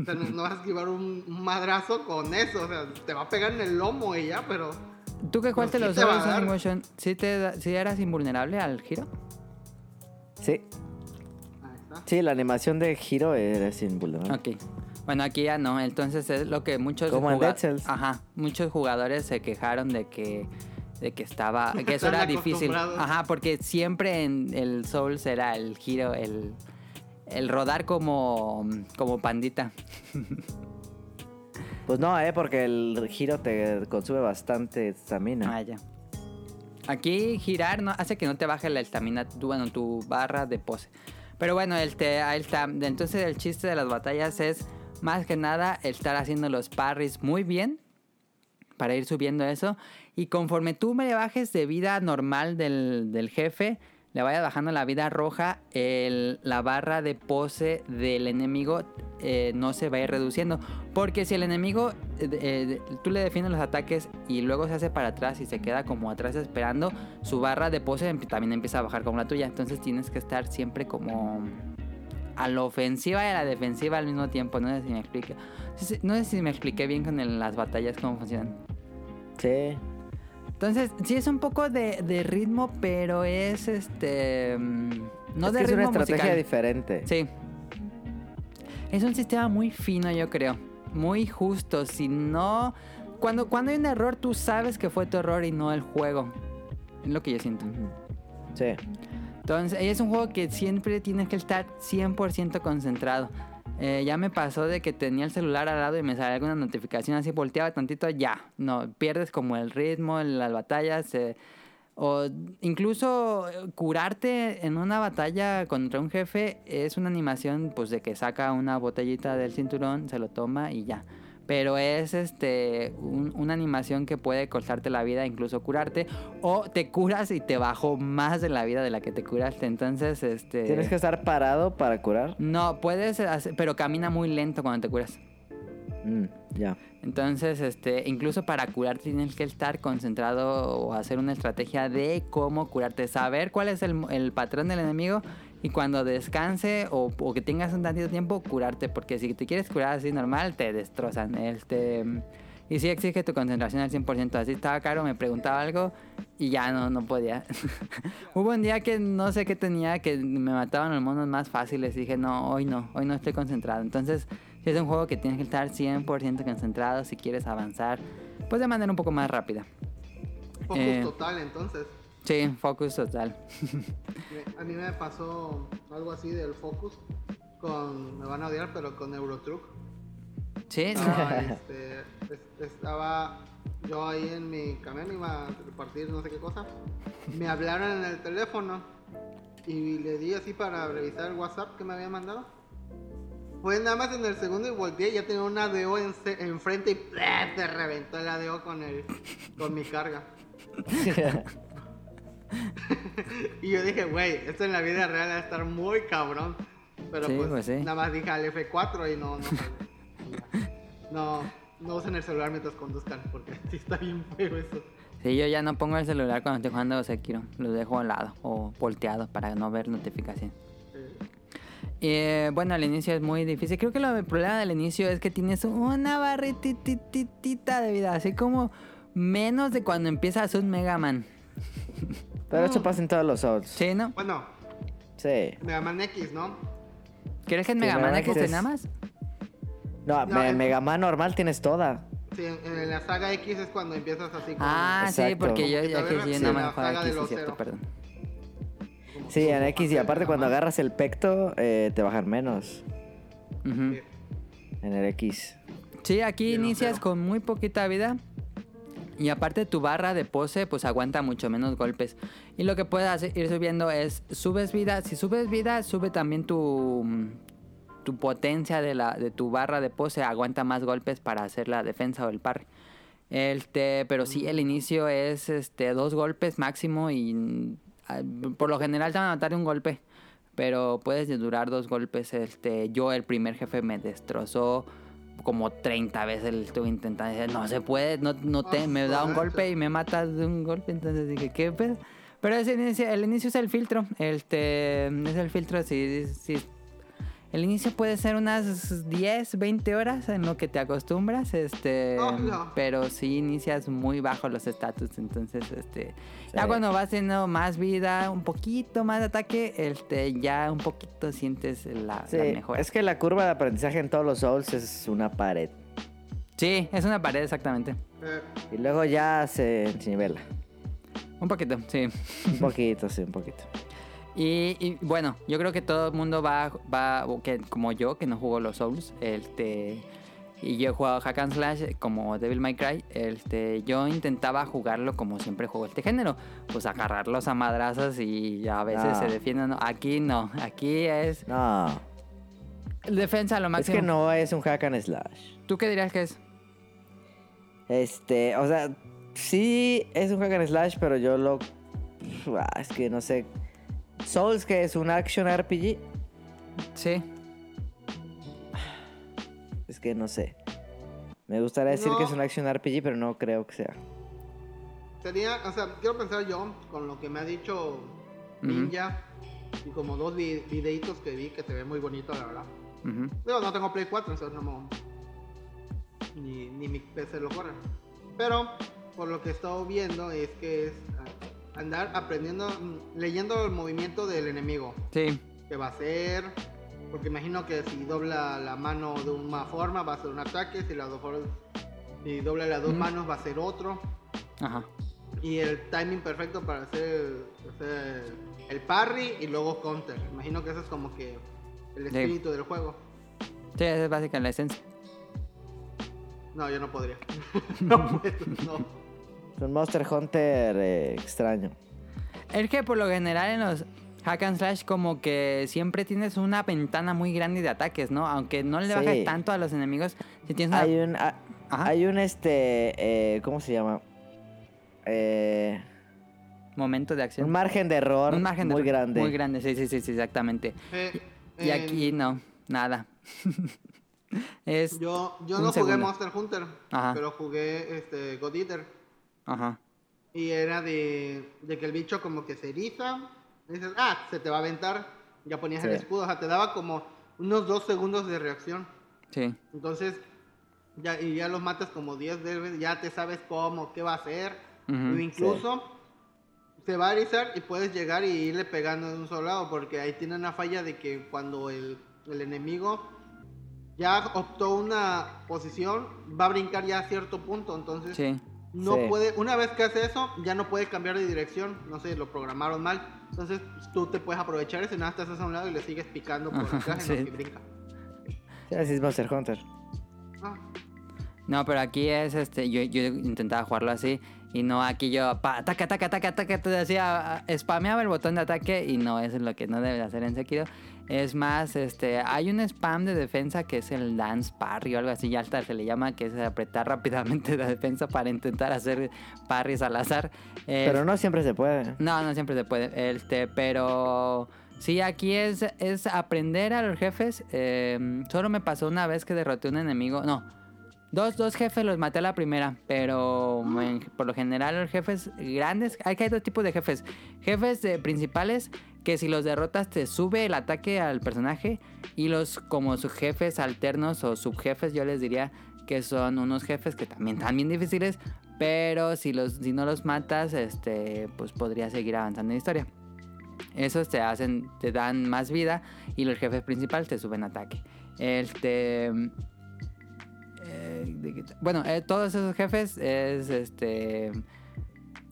o sea, no, no vas a esquivar un, madrazo con eso. O sea, te va a pegar en el lomo y ya, pero. Tú que jugaste los Souls. Sonic Motion, ¿sí, te, da- sí eras invulnerable al giro? Sí. Sí, la animación de giro es invulnerable. Ok. Bueno, aquí ya no. Entonces es lo que muchos Como en Dead Cells. Ajá. Muchos jugadores se quejaron de que de que estaba que eso era difícil. Ajá, porque siempre en el Souls era el giro, el el rodar como como pandita. Pues no, eh, porque el giro te consume bastante estamina. Ah, ya. Aquí girar no, hace que no te baje la estamina, tu, bueno, tu barra de pose. Pero bueno, el te, ahí está. Entonces el chiste de las batallas es más que nada estar haciendo los parries muy bien para ir subiendo eso. Y conforme tú me bajes de vida normal del, del jefe, le vayas bajando la vida roja, el- la barra de pose del enemigo eh, no se va a ir reduciendo. Porque si el enemigo, eh, eh, tú le defiendes los ataques y luego se hace para atrás y se queda como atrás esperando, su barra de pose también empieza a bajar como la tuya. Entonces tienes que estar siempre como a la ofensiva y a la defensiva al mismo tiempo. No sé si me expliqué. No sé si me expliqué bien con las batallas cómo funcionan. Sí. Entonces, sí es un poco de, de ritmo, pero es este. mm, No es de que es ritmo una estrategia musical. diferente. Sí. Es un sistema muy fino, yo creo. Muy justo. Si no. Cuando, cuando hay un error, tú sabes que fue tu error y no el juego. Es lo que yo siento. Sí. Entonces, es un juego que siempre tienes que estar 100% concentrado. Eh, ya me pasó de que tenía el celular al lado y me salía alguna notificación así, volteaba tantito, ya. No, pierdes como el ritmo en las batallas. o incluso eh, curarte en una batalla contra un jefe es una animación pues de que saca una botellita del cinturón, se lo toma y ya. Pero es este un- una animación que puede costarte la vida, incluso curarte. O te curas y te bajó más de la vida de la que te curaste. Entonces, este. Tienes que estar parado para curar. No, puedes hacer, pero camina muy lento cuando te curas. Mm, ya. Entonces, este, incluso para curarte tienes que estar concentrado o hacer una estrategia de cómo curarte, saber cuál es el, el patrón del enemigo y cuando descanse o, o que tengas un tantito tiempo, curarte, porque si te quieres curar así normal, te destrozan. Este, y sí exige tu concentración al 100%. Así estaba caro, me preguntaba algo y ya no, no podía. Hubo un día que no sé qué tenía, que me mataban los monos más fáciles. Y dije, no, hoy no, hoy no estoy concentrado. Entonces, sí es un juego que tienes que estar 100% concentrado si quieres avanzar, pues de manera un poco más rápida. Focus Eh. total, entonces. Sí, focus total. A mí me pasó algo así del Focus con, me van a odiar, pero con Eurotruck. Sí, Estaba, este, es- estaba yo ahí en mi camión, iba a repartir no sé qué cosa. Me hablaron en el teléfono y le di así para revisar el WhatsApp que me había mandado. Fue nada más en el segundo y volteé y ya tenía una ADO en, enfrente y ¡pleh! te reventó el ADO con, el, con mi carga. Y yo dije, güey, esto en la vida real va a estar muy cabrón. Pero Sí, pues, pues sí. nada más dije al F4 y no, no, no, no usen el celular mientras conduzcan, porque sí está bien feo eso. Sí, yo ya no pongo el celular cuando estoy jugando Sekiro. Lo dejo al lado o volteado para no ver notificación. Eh, bueno, al inicio es muy difícil. Creo que lo, el problema del inicio es que tienes una barrititita de vida. Así como menos de cuando empiezas un Mega Man. Pero eso pasa en todos los Souls. ¿Sí, no? bueno, Sí. Mega Man X, ¿no? ¿Crees que en Mega la Man X es- nada más? No, No, me- Mega Man normal tienes toda. Sí, en, en la saga X es cuando empiezas así como... Ah, sí, porque yo ya que sí, no la me juego saga de X, sí, los cierto, perdón. como- Sí, en X y parte de aparte cuando agarras el pecto eh, te bajan menos. Sí. en el X. Sí, aquí inicias con muy poquita vida. Y aparte tu barra de pose pues aguanta mucho menos golpes. Y lo que puedes ir subiendo es, subes vida. Si subes vida, sube también tu, tu potencia de, la, de tu barra de pose. Aguanta más golpes para hacer la defensa o el parry. Este, pero sí, el inicio es este, dos golpes máximo y mm, por lo general te van a matar de un golpe. Pero puedes durar dos golpes. Este, yo el primer jefe me destrozó como 30 veces. Estuve intentando decir, no se puede, no, no te, me da un golpe y me mata de un golpe. Entonces dije, ¿qué pedo? Pero ese inicio, el inicio es el filtro. Este, es el filtro si, si el inicio puede ser unas 10, 20 horas en lo que te acostumbras, este, Oh, no. pero sí inicias muy bajo los estatus, entonces, este, ya Sí. cuando vas teniendo más vida, un poquito más de ataque, este, ya un poquito sientes la, Sí, la mejora. es que la curva de aprendizaje en todos los Souls es una pared. Sí, es una pared exactamente. Eh, Y luego ya se nivela. Un poquito, sí. Un poquito, sí, un poquito. Y, y, bueno, yo creo que todo el mundo va, va que, como yo, que no jugó los Souls, este, y yo he jugado Hack and Slash como Devil May Cry, este, yo intentaba jugarlo como siempre juego este género, pues agarrarlos a madrazos y a veces se defienden. ¿no? Aquí no, aquí es No, defensa a lo es máximo. que no es un hack and slash. ¿Tú qué dirías que es? Este, o sea, sí es un hack and slash, pero yo lo... Ah, es que no sé. Souls, que es un action RPG. Sí. Es que no sé. Me gustaría decir No. que es un action RPG, pero no creo que sea. Sería, o sea, quiero pensar yo, con lo que me ha dicho Ninja, y como dos vi- videitos que vi que se ve muy bonito, la verdad. Digo, no tengo Play 4, entonces no me- ni, ni mi PC lo corre. Pero, por lo que he estado viendo, es que es andar aprendiendo, mm, leyendo el movimiento del enemigo. Sí. que va a hacer. Porque imagino que si dobla la mano de una forma va a ser un ataque, si, la do- si dobla las dos manos va a ser otro. Ajá. Y el timing perfecto para hacer, hacer el parry y luego counter. Imagino que eso es como que el Sí. espíritu del juego. Sí, esa es básica la esencia. No, yo no podría. no puedo, no. Es un Monster Hunter eh, extraño. Es que por lo general en los hack and slash como que siempre tienes una ventana muy grande de ataques, ¿no? Aunque no le Sí. bajes tanto a los enemigos, si tienes una... Hay un, ah, Ajá. hay un este, eh, ¿cómo se llama? Eh, momento de acción. un margen de error Un margen de muy error grande. Muy grande, sí, sí, sí, sí, exactamente. Eh, Y aquí no, nada. es... Yo, yo no jugué segundo. Monster Hunter, Ajá. pero jugué este, God Eater. Ajá. Y era de, de que el bicho como que se eriza. Y dices, ah, se te va a aventar. Ya ponías el Sí. escudo. O sea, te daba como unos dos segundos de reacción. Sí. Entonces, ya, y ya los matas como 10 veces. Ya te sabes cómo, qué va a hacer. O incluso se va a erizar y puedes llegar y irle pegando de un solo lado. Porque ahí tiene una falla de que cuando el, el enemigo ya optó una posición, va a brincar ya a cierto punto. Entonces, Sí. No Sí. puede, una vez que hace eso, ya no puede cambiar de dirección. No sé, lo programaron mal. Entonces tú te puedes aprovechar ese nada, te haces a un lado y le sigues picando por acá sí. que brinca. Sí, así es Monster Hunter. Ah, No, pero aquí es este, yo, yo intentaba jugarlo así y no aquí yo pa, ataca, ataca, ataca, ataca, te decía, spameaba el botón de ataque y no, eso es lo que no debe de hacer en Sekiro. Es más, este, hay un spam de defensa que es el dance parry o algo así, ya hasta se le llama, que es apretar rápidamente la defensa para intentar hacer parries al azar. Eh, Pero no siempre se puede. no, no siempre se puede. Este, pero sí, aquí es, es aprender a los jefes. Eh, solo me pasó una vez que derroté a un enemigo. No, dos, dos jefes los maté a la primera. Pero en- por lo general los jefes grandes, hay que hay dos tipos de jefes. Jefes eh, principales que si los derrotas te sube el ataque al personaje. Y los como subjefes alternos o subjefes, yo les diría que son unos jefes que también están bien difíciles. Pero si, los, si no los matas, este, pues podría seguir avanzando en la historia. Esos te hacen, te dan más vida y los jefes principales te suben ataque. Este, eh, ¿de qué ta- bueno, eh, todos esos jefes es este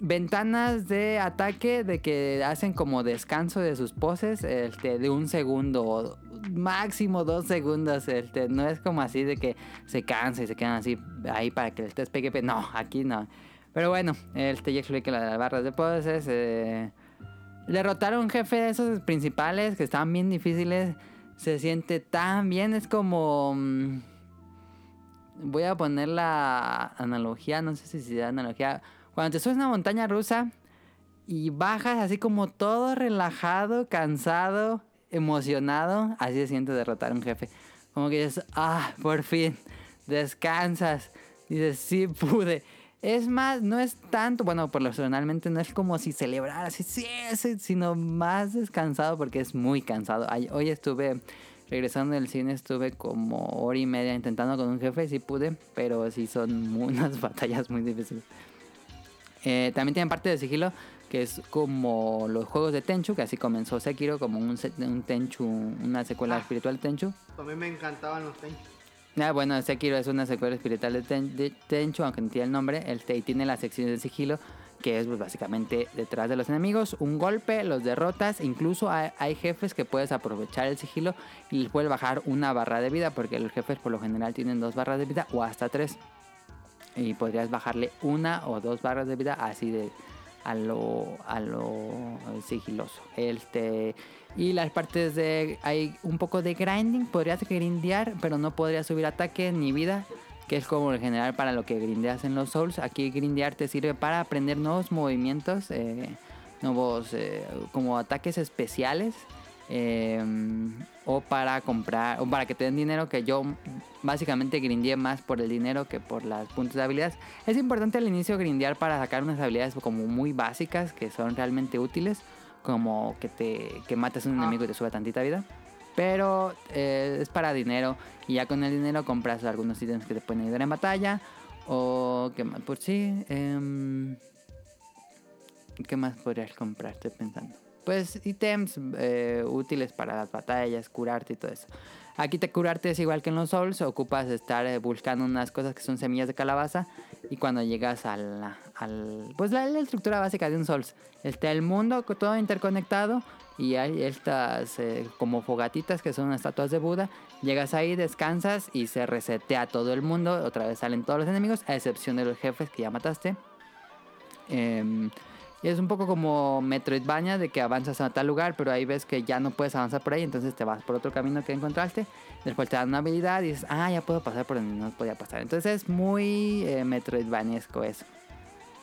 ventanas de ataque de que hacen como descanso de sus poses este, de un segundo máximo dos segundos este, no es como así de que se cansa y se quedan así ahí para que el test pegue pe- no aquí no. Pero bueno este ya expliqué las barras de poses eh, derrotar a un jefe de esos principales que estaban bien difíciles se siente tan bien es como mm, voy a poner la analogía no sé si se da analogía cuando te subes a una montaña rusa y bajas así como todo relajado, cansado, emocionado, así se siente derrotar a un jefe. Como que dices, ah, por fin, descansas. Dices, sí pude. Es más, no es tanto, bueno, personalmente no es como si celebrara así, sí, sí, sino más descansado porque es muy cansado. Hoy estuve, regresando del cine, estuve como hora y media intentando con un jefe, sí pude, pero sí son unas batallas muy difíciles. Eh, también tienen parte de sigilo, que es como los juegos de Tenchu, que así comenzó Sekiro, como un, un Tenchu, una secuela Ah. espiritual de Tenchu. a mí me encantaban los tenis. Ah, bueno, Sekiro es una secuela espiritual de, Ten- de Tenchu, aunque no tiene el nombre. El y tiene la sección de sigilo, que es pues, básicamente detrás de los enemigos. Un golpe, los derrotas. Incluso hay, hay jefes que puedes aprovechar el sigilo y les puedes bajar una barra de vida, porque los jefes por lo general tienen dos barras de vida o hasta tres. Y podrías bajarle una o dos barras de vida así de a lo, a lo sigiloso. Este, y las partes de... Hay un poco de grinding. Podrías grindear, pero no podrías subir ataque ni vida. Que es como en general para lo que grindeas en los Souls. Aquí grindear te sirve para aprender nuevos movimientos. eh, nuevos eh, como ataques especiales. eh, o para comprar, o para que te den dinero, que yo básicamente grindé más por el dinero que por las puntos de habilidades. Es importante al inicio grindear para sacar unas habilidades como muy básicas que son realmente útiles, como que te que mates a un enemigo y te sube tantita vida. Pero eh, es para dinero y ya con el dinero compras algunos ítems que te pueden ayudar en batalla. O que más, pues sí. em, ¿Qué más podrías comprar? Estoy pensando. Pues ítems eh, útiles para las batallas, curarte y todo eso. Aquí te curarte es igual que en los Souls, ocupas estar eh, buscando unas cosas que son semillas de calabaza y cuando llegas al, al pues la, la estructura básica de un Souls, está el mundo todo interconectado y hay estas eh, como fogatitas que son estatuas de Buda, llegas ahí, descansas y se resetea todo el mundo, otra vez salen todos los enemigos a excepción de los jefes que ya mataste. Em, y es un poco como Metroidvania de que avanzas a tal lugar, pero ahí ves que ya no puedes avanzar por ahí, entonces te vas por otro camino que encontraste. Después te dan una habilidad y dices, ah, ya puedo pasar por donde no podía pasar. Entonces es muy eh, Metroidvaniesco eso.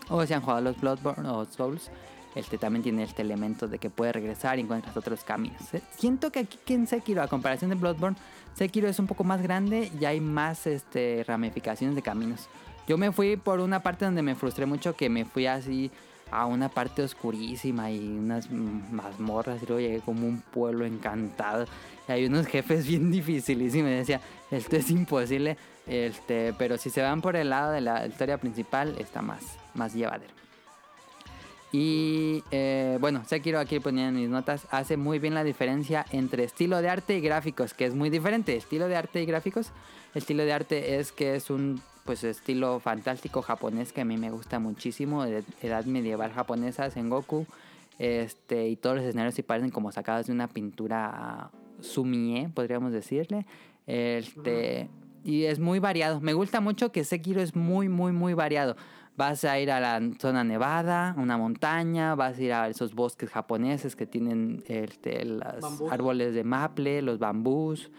O si han jugado los Bloodborne o Souls, este también tiene este elemento de que puedes regresar y encuentras otros caminos. Eh, Siento que aquí en Sekiro, a comparación de Bloodborne, Sekiro es un poco más grande y hay más este, ramificaciones de caminos. Yo me fui por una parte donde me frustré mucho, que me fui así a una parte oscurísima y unas mazmorras y luego llegué como un pueblo encantado y hay unos jefes bien me decía esto es imposible este pero si se van por el lado de la historia principal está más más llevadero y eh, bueno, Sekiro aquí ponía en mis notas, hace muy bien la diferencia entre estilo de arte y gráficos, que es muy diferente. Estilo de arte y gráficos. Estilo de arte es que es un pues estilo fantástico japonés que a mí me gusta muchísimo, de edad medieval japonesa, Sengoku. Este, y todos los escenarios sí parecen como sacados de una pintura sumie, podríamos decirle. Este, y es muy variado. Me gusta mucho que Sekiro es muy, muy, muy variado. Vas a ir a la zona nevada, una montaña, vas a ir a esos bosques japoneses que tienen este, los Bambús. árboles de maple, los bambús.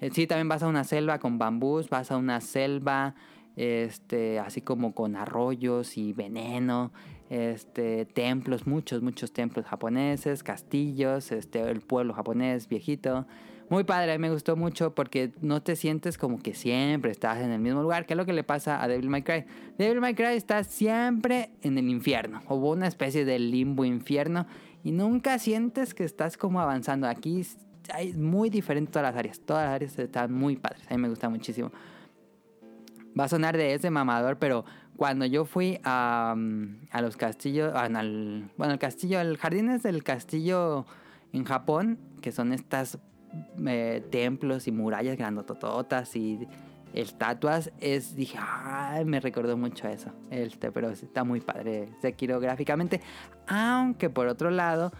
Eh, sí, también vas a una selva con bambús, vas a una selva este, así como con arroyos y veneno, este, templos, muchos, muchos templos japoneses, castillos, este, el pueblo japonés viejito. Muy padre, a mí me gustó mucho porque no te sientes como que siempre estás en el mismo lugar, que es lo que le pasa a Devil May Cry. Devil May Cry está siempre en el infierno, o una especie de limbo infierno, y nunca sientes que estás como avanzando. Aquí hay muy diferente todas las áreas, todas las áreas están muy padres, a mí me gusta muchísimo. Va a sonar de ese mamador, pero cuando yo fui a, mm, a los castillos, al- bueno, el castillo, el jardines del castillo en Japón, que son estas eh, templos y murallas grandotototas y estatuas, es, dije, ay, me recordó mucho a eso. Este, pero está muy padre Sekiro gráficamente. Aunque por otro lado,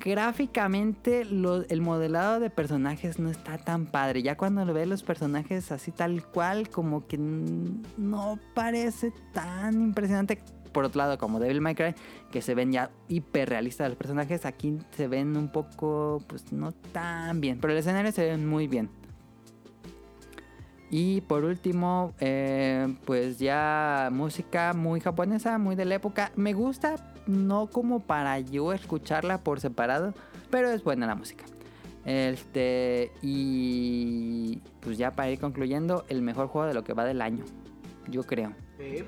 gráficamente el modelado de personajes no está tan padre. Ya cuando lo ves los personajes así tal cual, como que no parece tan impresionante. Por otro lado, como Devil May Cry, que se ven ya hiper realistas los personajes, aquí se ven un poco, pues no tan bien. Pero el escenario se ven muy bien. Y por último, eh, pues ya música muy japonesa, muy de la época. Me gusta, no como para yo escucharla por separado, pero es buena la música. Este, y pues ya para ir concluyendo, el mejor juego de lo que va del año, yo creo. Sí.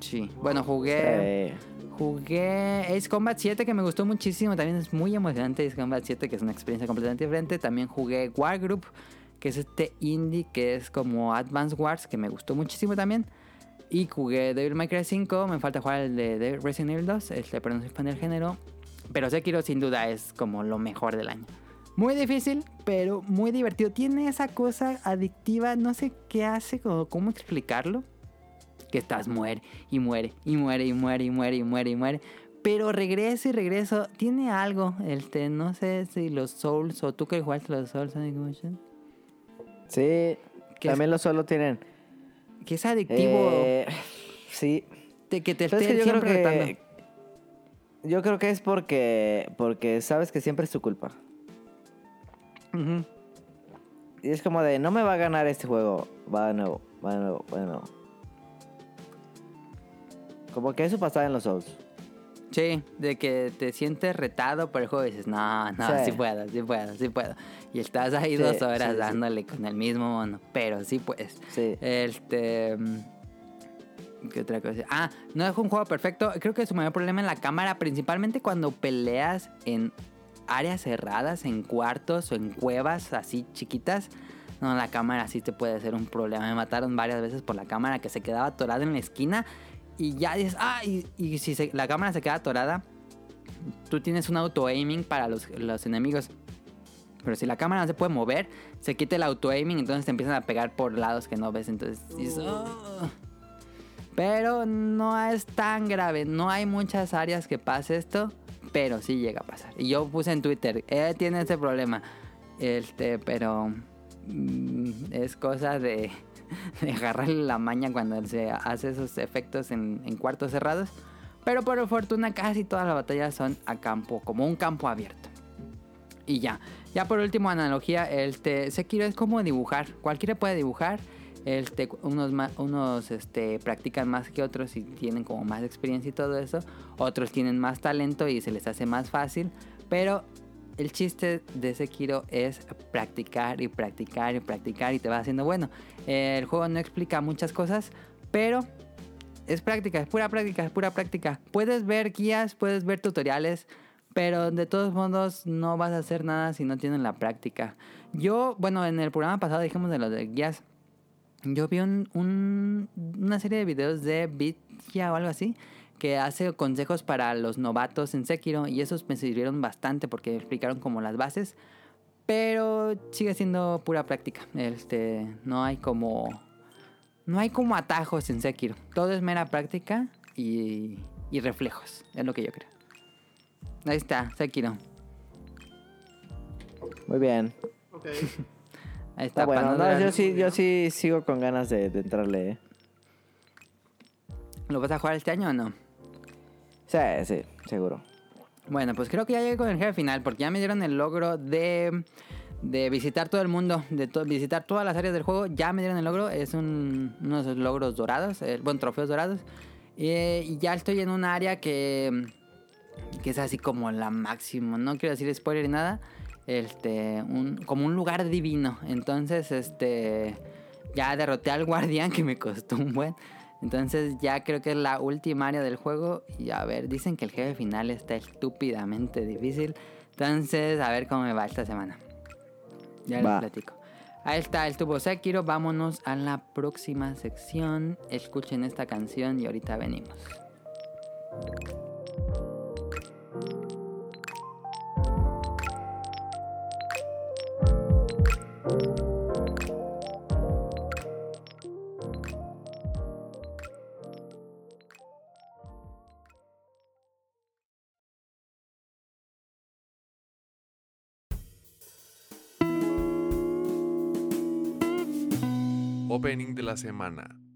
Sí, bueno, jugué. Jugué Ace Combat 7 que me gustó muchísimo, también es muy emocionante Ace Combat 7 que es una experiencia completamente diferente. También jugué Wargroup, que es este indie que es como Advance Wars, que me gustó muchísimo también. Y jugué Devil May Cry 5, me falta jugar el de, de Resident Evil 2, este, pero no soy fan del género. Pero Sekiro sin duda es como lo mejor del año. Muy difícil, pero muy divertido. Tiene esa cosa adictiva, no sé qué hace, como, cómo explicarlo que estás muere y muere y muere y muere y muere y muere y muere. Pero regreso y regreso. Tiene algo. Este, no sé si los Souls o tú que jugaste los Souls Sonic Motion. sí, ¿Qué también los solo tienen. Que es adictivo. Eh, sí, de que te Pero esté es que yo creo siempre retando. que. Yo creo que es porque. Porque sabes que siempre es tu culpa. Y es como de, no me va a ganar este juego. Va de nuevo, va de nuevo, va de nuevo. Como que eso pasaba en los Souls. Sí, de que te sientes retado por el juego y dices, no, no, sí, Sí. puedo, sí puedo, sí puedo. Y estás ahí Sí, dos horas sí, dándole con el mismo mono, pero sí puedes. Sí. Este... mm, ¿Qué otra cosa? Ah, no es un juego perfecto. Creo que su mayor problema es la cámara, principalmente cuando peleas en áreas cerradas, en cuartos o en cuevas así chiquitas. No, la cámara sí te puede ser un problema. Me mataron varias veces por la cámara que se quedaba atorada en la esquina. Y ya dices, ah, y, y si se- la cámara se queda atorada, tú tienes un auto-aiming para los, los enemigos. Pero si la cámara no se puede mover, se quita el auto-aiming, entonces te empiezan a pegar por lados que no ves. Entonces dices, "Ah". Pero no es tan grave. No hay muchas áreas que pase esto, pero sí llega a pasar. Y yo puse en Twitter, eh, tiene ese problema. Este, pero mm, es cosa de, de agarrarle la maña cuando se hace esos efectos en, cuartos cerrados. Pero por fortuna casi todas las batallas son a campo, como un campo abierto. Y ya. Ya por último, analogía, este, Sekiro es como dibujar. Cualquiera puede dibujar. Este, unos unos este, practican más que otros y tienen como más experiencia y todo eso. Otros tienen más talento y se les hace más fácil. Pero el chiste de Sekiro es practicar y practicar y practicar y te va haciendo bueno. El juego no explica muchas cosas, pero es práctica, es pura práctica, es pura práctica. Puedes ver guías, puedes ver tutoriales, pero de todos modos no vas a hacer nada si no tienes la práctica. Yo, bueno, en el programa pasado dijimos de los de guías. Yo vi un- un- una serie de videos de Bitya o algo así que hace consejos para los novatos en Sekiro y esos me sirvieron bastante porque explicaron como las bases, pero sigue siendo pura práctica. Este, no hay como no hay como atajos en Sekiro. Todo es mera práctica y, y reflejos. Es lo que yo creo. Ahí está, Sekiro. Muy bien. Ahí está. Está bueno. no yo sí, yo sí sigo con ganas de, de entrarle. ¿eh? ¿Lo vas a jugar este año o no? Sí, sí, seguro. Bueno, pues creo que ya llegué con el jefe final porque ya me dieron el logro de, de visitar todo el mundo, de visitar todas las áreas del juego. Ya me dieron el logro, es un, uno de esos logros dorados, eh, bueno, trofeos dorados. Eh, y ya estoy en un área que, que es así como la máxima, no quiero decir spoiler ni nada, este, un, como un lugar divino. Entonces, este, ya derroté al guardián que me costó un buen. Entonces ya creo que es la última área del juego. Y a ver, dicen que el jefe final está estúpidamente difícil. Entonces, a ver cómo me va esta semana. Ya les platico. Ahí está, estuvo Sekiro. Vámonos a la próxima sección. Escuchen esta canción y ahorita venimos. opening de la semana.「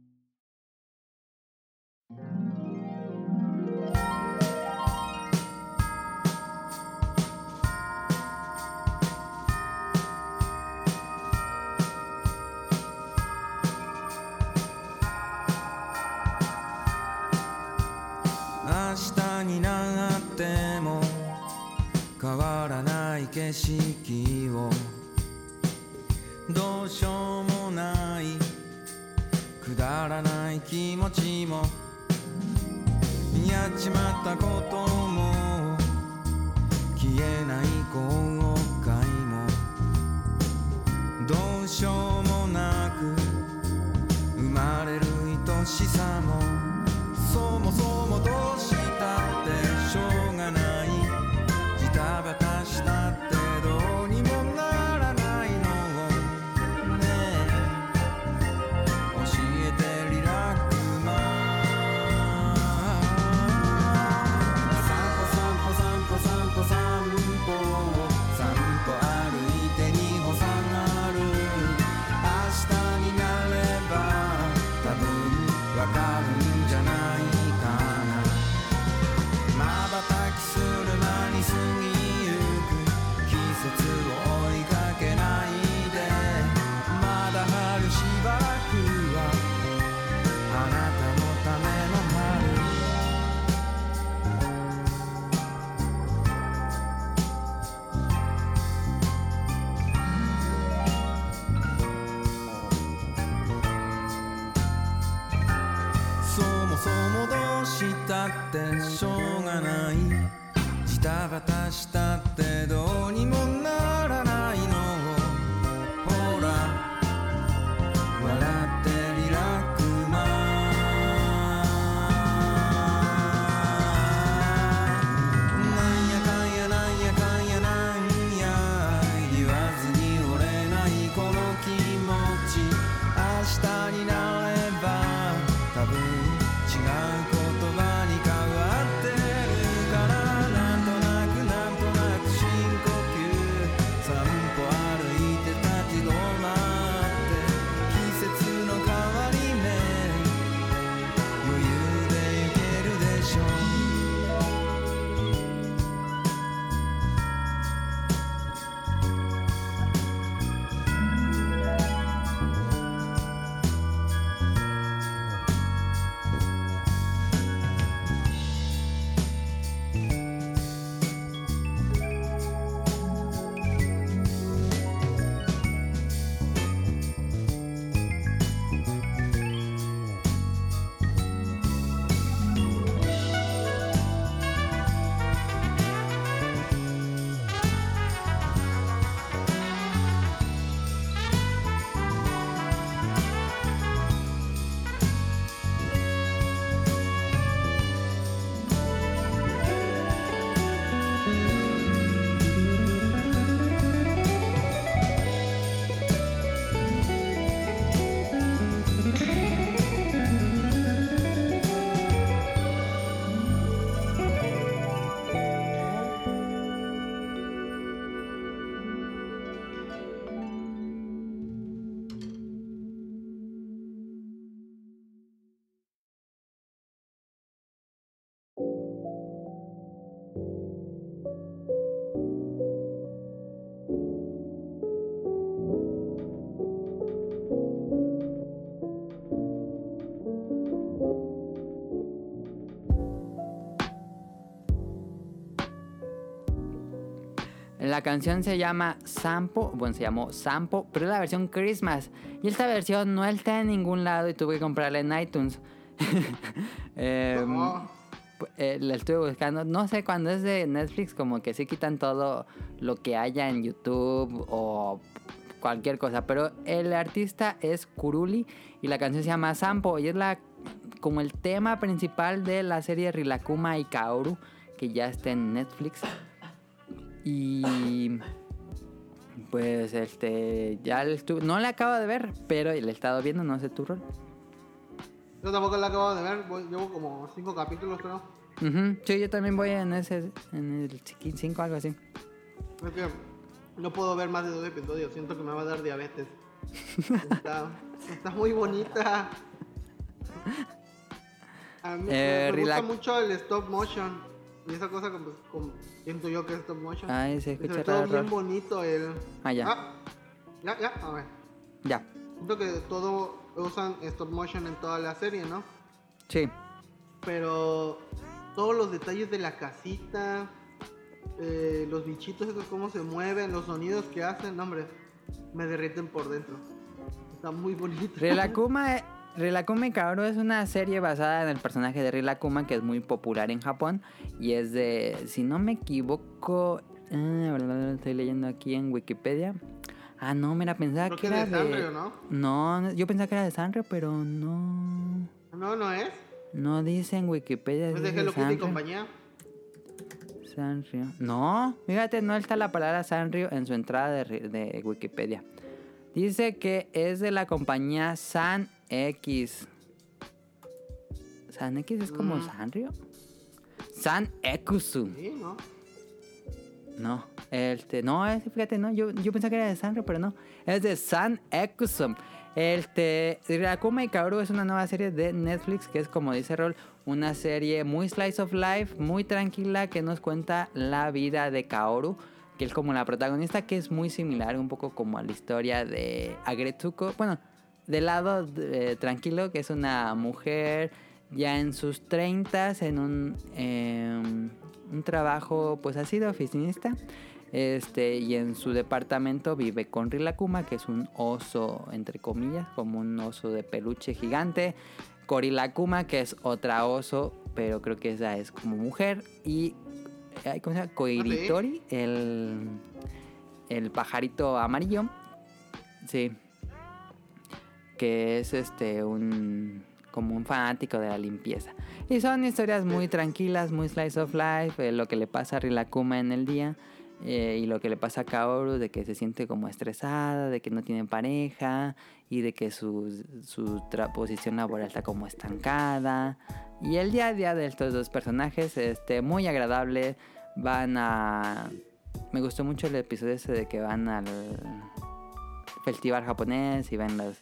どうしようらない気持ちも。やっちまったことも。消えない後悔も。どうしようもなく生まれる愛しさも。そもそもってしょうがない。ジタバタしたって La canción se llama Sampo, bueno, se llamó Sampo, pero es la versión Christmas. Y esta versión no está en ningún lado y tuve que comprarla en iTunes. Em, eh, la estuve buscando. No sé, cuando es de Netflix, como que sí quitan todo lo que haya en YouTube o cualquier cosa. Pero el artista es Kuruli y la canción se llama Sampo y es la como el tema principal de la serie Rilakuma y Kaoru, que ya está en Netflix. Y pues este ya le estu- no la acabo de ver, pero le he estado viendo, no sé tu rol. Yo tampoco la acabo de ver, voy- llevo como cinco capítulos creo. Ujú, Sí, yo también voy en ese en el 5 algo así. Es que no puedo ver más de dos episodios, siento que me va a dar diabetes. Está, está muy bonita. A mí Eh, me, me gusta mucho el stop motion. Y esa cosa como, como siento yo que es stop motion. Ay, se Y sobre escucha todo raro, bien bonito el... Ah, ya. ya, ya, a ver. Ya. Siento que todo usan stop motion en toda la serie, ¿no? Sí. Pero todos los detalles de la casita, eh, los bichitos, esos cómo se mueven, los sonidos que hacen, no, hombre, me derriten por dentro. Está muy bonito. Rilakuma, Rilakuma y Kaoru es una serie basada en el personaje de Rilakuma que es muy popular en Japón y es de, si no me equivoco, bla, estoy leyendo aquí en Wikipedia. Ah, no, mira, pensaba Creo que que era de. Sanrio, ¿no? No, yo pensaba que era de Sanrio, pero no... No, no es. No dice en Wikipedia. Es si de es Hello Kitty compañía. Sanrio. No, fíjate, no está la palabra Sanrio en su entrada de Wikipedia. Dice que es de la compañía San X. ¿San X es como Mm. Sanrio? San Ekusu. Sí, ¿no? No, este, no, es- fíjate, no, yo, yo pensaba que era de Sanrio, pero no. Es de San Ekusum. Este, Rakuma y Kaoru es una nueva serie de Netflix que es, como dice Rol, una serie muy slice of life, muy tranquila que nos cuenta la vida de Kaoru, que es como la protagonista, que es muy similar un poco como a la historia de Agretsuko. Bueno, del lado eh, tranquilo, que es una mujer ya en sus 30 en un, em, un trabajo pues así de oficinista. Este, y en su departamento vive con Rilakuma, que es un oso, entre comillas, como un oso de peluche gigante. Korilakuma, que es otra oso pero creo que esa es como mujer. Y, ¿cómo se llama? Koiritori, el, el pajarito amarillo. Sí. Que es este un como un fanático de la limpieza. Y son historias muy tranquilas, muy slice of life, eh, lo que le pasa a Rilakuma en el día eh, y lo que le pasa a Kaoru de que se siente como estresada, de que no tiene pareja y de que su, su posición laboral está como estancada. Y el día a día de estos dos personajes, este, muy agradable, van a... Me gustó mucho el episodio ese de que van al festival japonés y ven los,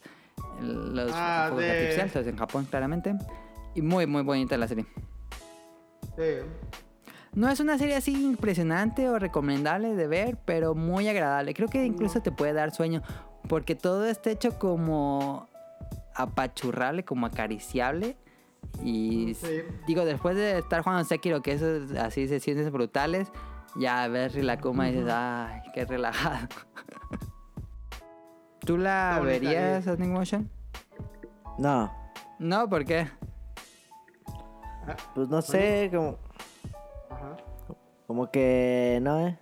los Ah, fuegos de- artificiales en Japón claramente. Y muy, muy bonita la serie. Sí. No es una serie así impresionante o recomendable de ver, pero muy agradable. Creo que incluso te puede dar sueño, porque todo está hecho como apachurrable, como acariciable. Y Sí. digo, después de estar jugando Sekiro, que eso es así sesiones brutales, ya ves Rilakuma y dices, ay, qué relajado. ¿Tú la bonita, verías, eh. Sonic Motion? No, No, ¿por qué? pues no sé, como, Ajá. como que no, ¿eh?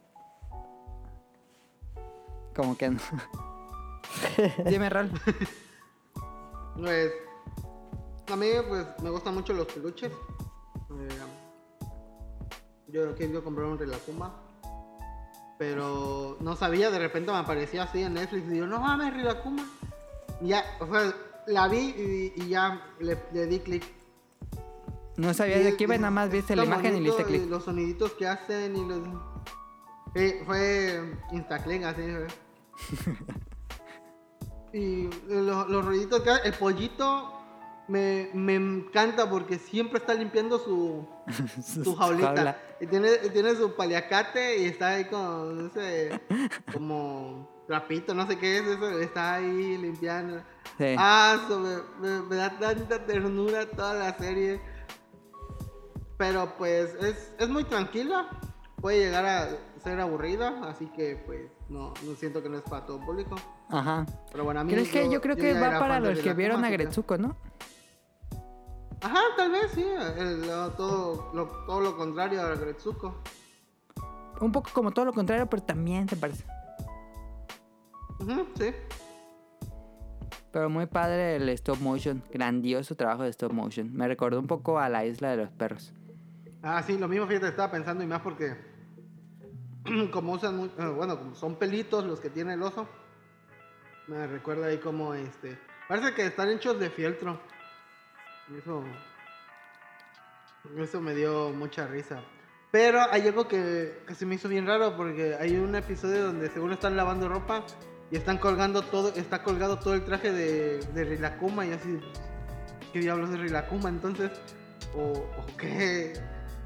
Como que no. Dime, Rol. Pues, a mí pues me gustan mucho los peluches. Eh, yo quiero comprar un Rilakuma. Pero no sabía, de repente me aparecía así en Netflix y yo, no mames, Rilakuma. Y ya, o sea, la vi y, y ya le, le di clic. No sabías de qué iba, nada más viste la imagen y le diste clic. Los soniditos que hacen y los... Sí, fue Instaclick así, ¿eh? Y los, los ruiditos que hace, el pollito me, me encanta porque siempre está limpiando su, su jaulita. tiene, tiene su paliacate y está ahí con ese como trapito, no sé qué es eso, está ahí limpiando. Sí. Ah, eso me, me- me da tanta ternura toda la serie. Pero pues es, es muy tranquila. Puede llegar a ser aburrida, así que pues no, no siento que no es para todo público. Ajá. Pero bueno, a mí ¿Crees que yo, creo que va para los que vieron a Gretsuko, ¿no? Ajá, tal vez sí. el- lo- todo, lo, todo lo contrario a Gretsuko. Un poco como todo lo contrario, pero también se parece. Sí. Pero muy padre el stop motion. Grandioso trabajo de stop motion. Me recordó un poco a la isla de los perros. Ah, sí, lo mismo, fíjate, estaba pensando y más porque como usan, muy- eh, bueno, como son pelitos los que tiene el oso, me recuerda ahí como este, parece que están hechos de fieltro. Eso, eso me dio mucha risa. Pero hay algo que, que se me hizo bien raro porque hay un episodio donde según están lavando ropa y están colgando todo, está colgado todo el traje de, de Rilakuma y así, ¿qué diablos es Rilakuma entonces? ¿O, o qué?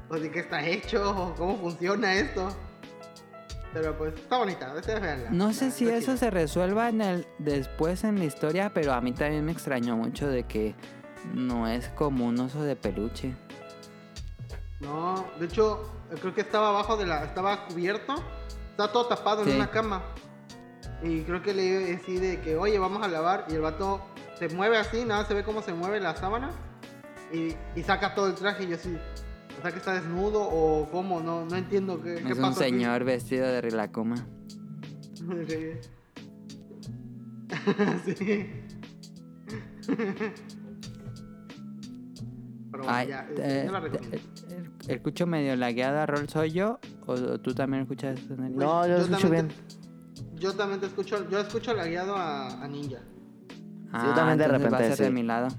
¿O de qué está hecho? ¿O cómo funciona esto? Pero pues está bonita, ustedes veanla. No sé si eso se resuelva en el después en la historia, pero a mí también me extrañó mucho de que no es como un oso de peluche. No, de hecho, creo que estaba abajo de la. Estaba cubierto. Está todo tapado Sí. en una cama. Y creo que le decir de que, oye, vamos a lavar. Y el vato se mueve así, nada, se ve cómo se mueve la sábana. Y, y saca todo el traje. Y yo así, o sea que está desnudo o cómo, no, no entiendo qué, qué Es un aquí. señor vestido de Rilakuma. Sí. Pero bueno, Ay, ya, eh, yo la eh, recomiendo. eh, ¿Escucho medio lagueada Rol soy yo? ¿O, tú también escuchas Nelly? No, yo lo escucho también bien. te- yo también te escucho, yo escucho lagueado a, a Ninja. Ah, también de entonces va a repente, de mi lado.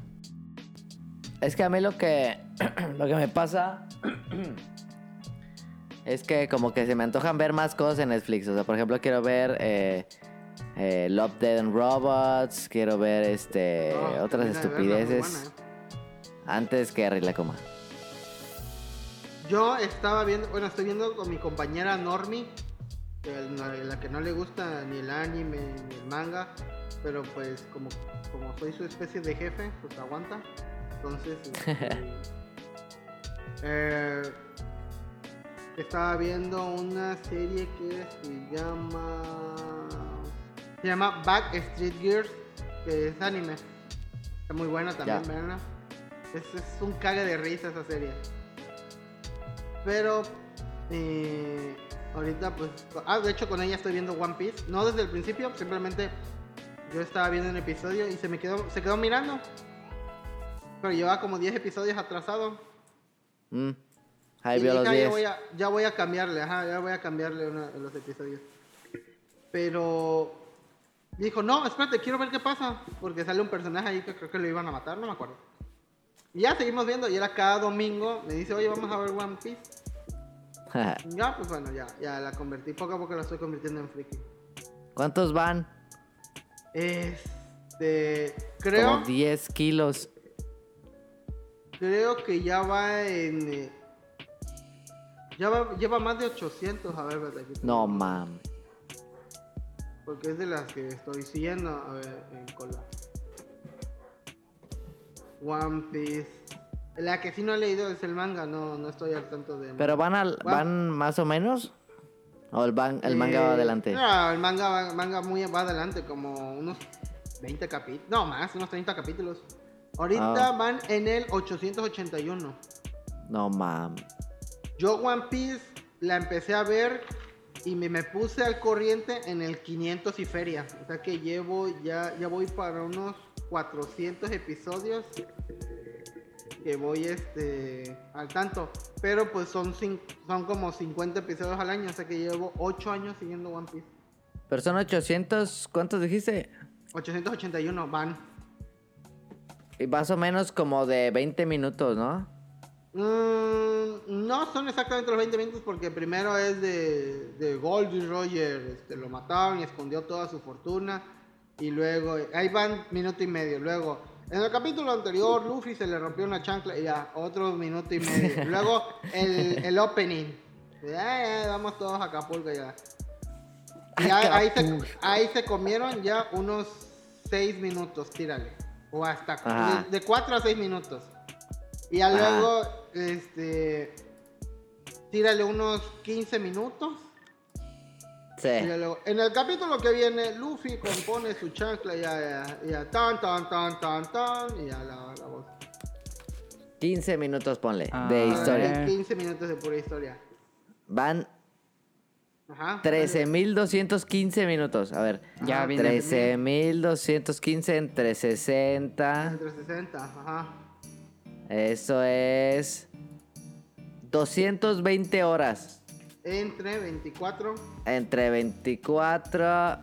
Es que a mí lo que, lo que me pasa es que como que se me antojan ver más cosas en Netflix. O sea, por ejemplo, quiero ver eh, eh, Love, Dead and Robots, quiero ver este Oh, otras estupideces buena, antes que Rilakuma. ¿eh? Yo estaba viendo, bueno, estoy viendo con mi compañera Normi, la, la que no le gusta ni el anime ni el manga, pero pues como, como soy su especie de jefe, pues aguanta. Entonces, este, eh, estaba viendo una serie que se llama se llama Back Street Girls, que es anime. Está muy buena también, Ya. Es, es un cague de risa esa serie. Pero eh, ahorita pues... Ah, de hecho con ella estoy viendo One Piece. No desde el principio, simplemente yo estaba viendo un episodio y se me quedó, se quedó mirando. Pero llevaba como 10 episodios atrasado. Mm. Ahí Y dije, los "Ah, ya 10. voy, a, ya voy a cambiarle, ajá, ya voy a cambiarle de los episodios. Pero dijo, no, espérate, quiero ver qué pasa. Porque sale un personaje ahí que creo que lo iban a matar, no me acuerdo. Y ya seguimos viendo, y era cada domingo, me dice, oye, vamos a ver One Piece. Ya, pues bueno, ya, ya la convertí, poco a poco la estoy convirtiendo en friki. ¿Cuántos van? Este, creo, Como 10 kilos. creo que ya va en... eh, ya va, lleva más de 800, a ver, tengo. No mames. Porque es de las que estoy siguiendo. A ver, en cola. One Piece. La que sí no he leído es el manga, no, no estoy al tanto de. ¿Pero van, al, Va- van más o menos? ¿O el, van, el manga Eh, va adelante? No, el manga va, manga muy va adelante, como unos 20 capítulos. No, más, unos 30 capítulos. Ahorita Ah. van en el 881. No mames. Yo One Piece la empecé a ver y me, me puse al corriente en el 500 y feria. O sea que llevo ya, ya voy para unos 400 episodios. Que voy este al tanto. Pero pues son, son como 50 episodios al año. O sea que llevo 8 años siguiendo One Piece. Pero son 800, ¿cuántos dijiste? 881 van. Y más o menos como de 20 minutos, ¿no? Mm, no son exactamente los 20 minutos porque primero es de, de Goldie Roger, este, lo mataron y escondió toda su fortuna. Y luego, ahí van minuto y medio. Luego, en el capítulo anterior, Luffy se le rompió una chancla y ya, otro minuto y medio. Luego, el, el opening. Ya, ya, vamos todos a Acapulco ya. Y ya- ahí, se, ahí se comieron ya unos 6 minutos, tírale. O hasta Ajá. de 4 a 6 minutos. Y ya Ajá. luego, este. Tírale unos 15 minutos. Sí. Y en el capítulo que viene, Luffy compone su chancla y ya, ya, ya, tan, tan, tan, tan, tan. Y ya la, la voz. 15 minutos ponle, Ah, de a historia. ver. 15 minutos de pura historia. Van Ajá. 13.215 minutos. A ver. Ya viene. 13.215 entre 60. Entre 60, ajá. Eso es 220 horas. Entre 24. Entre 24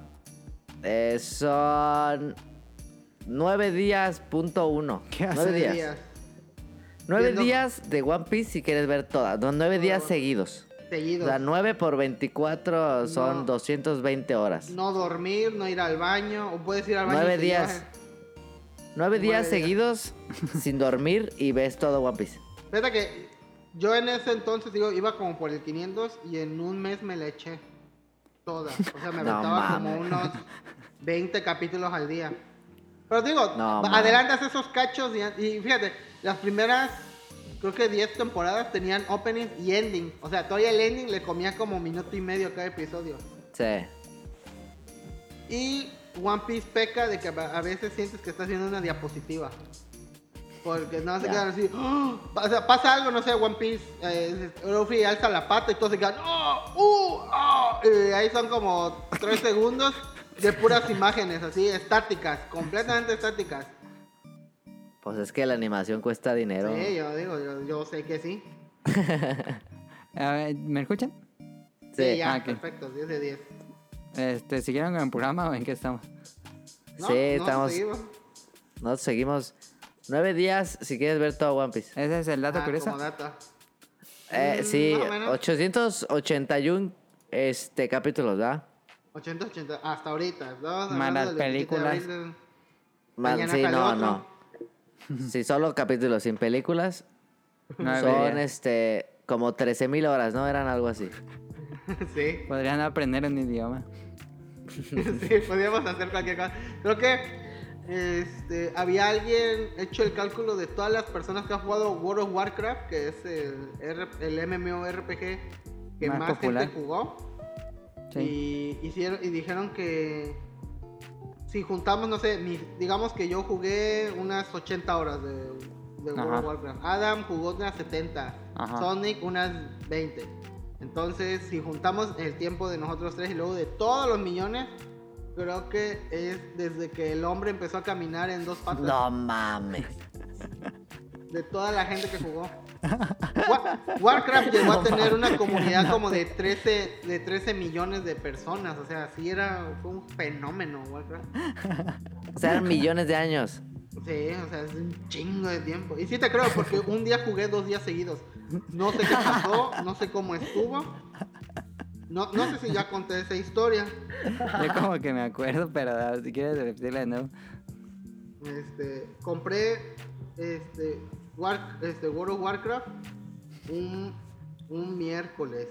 eh, son 9 días punto uno. ¿Qué hace 9 días. días 9 Viendo- días de One Piece si quieres ver todas. No, 9 días bueno. seguidos. O seguidos. sea, 9 por 24 son No. 220 horas. No dormir, no ir al baño. O puedes ir al baño. Nueve y te días. llevas- 9 Nueve días días. seguidos sin dormir y ves todo One Piece. Fíjate que yo en ese entonces digo, iba como por el 500 y en un mes me la eché toda. O sea, me No aventaba como unos 20 capítulos al día. Pero digo, No adelantas esos cachos y, y fíjate, las primeras, creo que 10 temporadas tenían opening y ending. O sea, todavía el ending le comía como minuto y medio a cada episodio. Sí. Y One Piece peca de que a veces sientes que estás viendo una diapositiva. Porque no se quedan así. ¡oh! O sea, pasa algo, no sé, One Piece. Eh, Luffy alza la pata y todos se quedan. ¡Oh! ¡Uh! ¡Oh! Y ahí son como 3 segundos de puras imágenes, así, estáticas, completamente estáticas. Pues es que la animación cuesta dinero. Sí, yo digo, yo, yo sé que sí. A ver, ¿Me escuchan? Sí, Sí. ya, Ah, ok. perfecto, 10 de 10. Este, ¿Siguieron con el programa o en qué estamos? No, Sí, no, estamos- seguimos. Nosotros seguimos 9 días si quieres ver todo One Piece. Ese es el dato Ah, curioso. como dato. Eh, Mm, sí, más o menos. 881 este, capítulos, ¿verdad? 80, 80, hasta ahorita. Más las del 27 de películas. Man, sí, no, otro. no. Sí, solo capítulos sin películas. Nueve Son este como 13.000 horas, ¿no? Eran algo así. sí, Podrían aprender un idioma. sí, podríamos hacer cualquier cosa. Creo que este, había alguien hecho el cálculo de todas las personas que han jugado World of Warcraft, que es el, R- el MMORPG que Más gente jugó. Sí. Y, hicieron, y dijeron que si juntamos, no sé, mi- digamos que yo jugué unas 80 horas de de World of Warcraft. Adam jugó unas 70. Ajá. Sonic unas 20. Entonces, si juntamos el tiempo de nosotros tres y luego de todos los millones, creo que es desde que el hombre empezó a caminar en dos patas. No mames. De toda la gente que jugó. Wa- Warcraft llegó a tener una comunidad como de 13, de 13 millones de personas. O sea, sí era fue un fenómeno Warcraft. O sea, eran millones de años. Sí, o sea, es un chingo de tiempo. Y sí te creo, porque un día jugué dos días seguidos. No sé qué pasó, no sé cómo estuvo. No, no sé si ya conté esa historia. Yo como que me acuerdo, pero ah, si quieres repetirla de nuevo. Este, compré este, War- este, World of Warcraft un, un miércoles.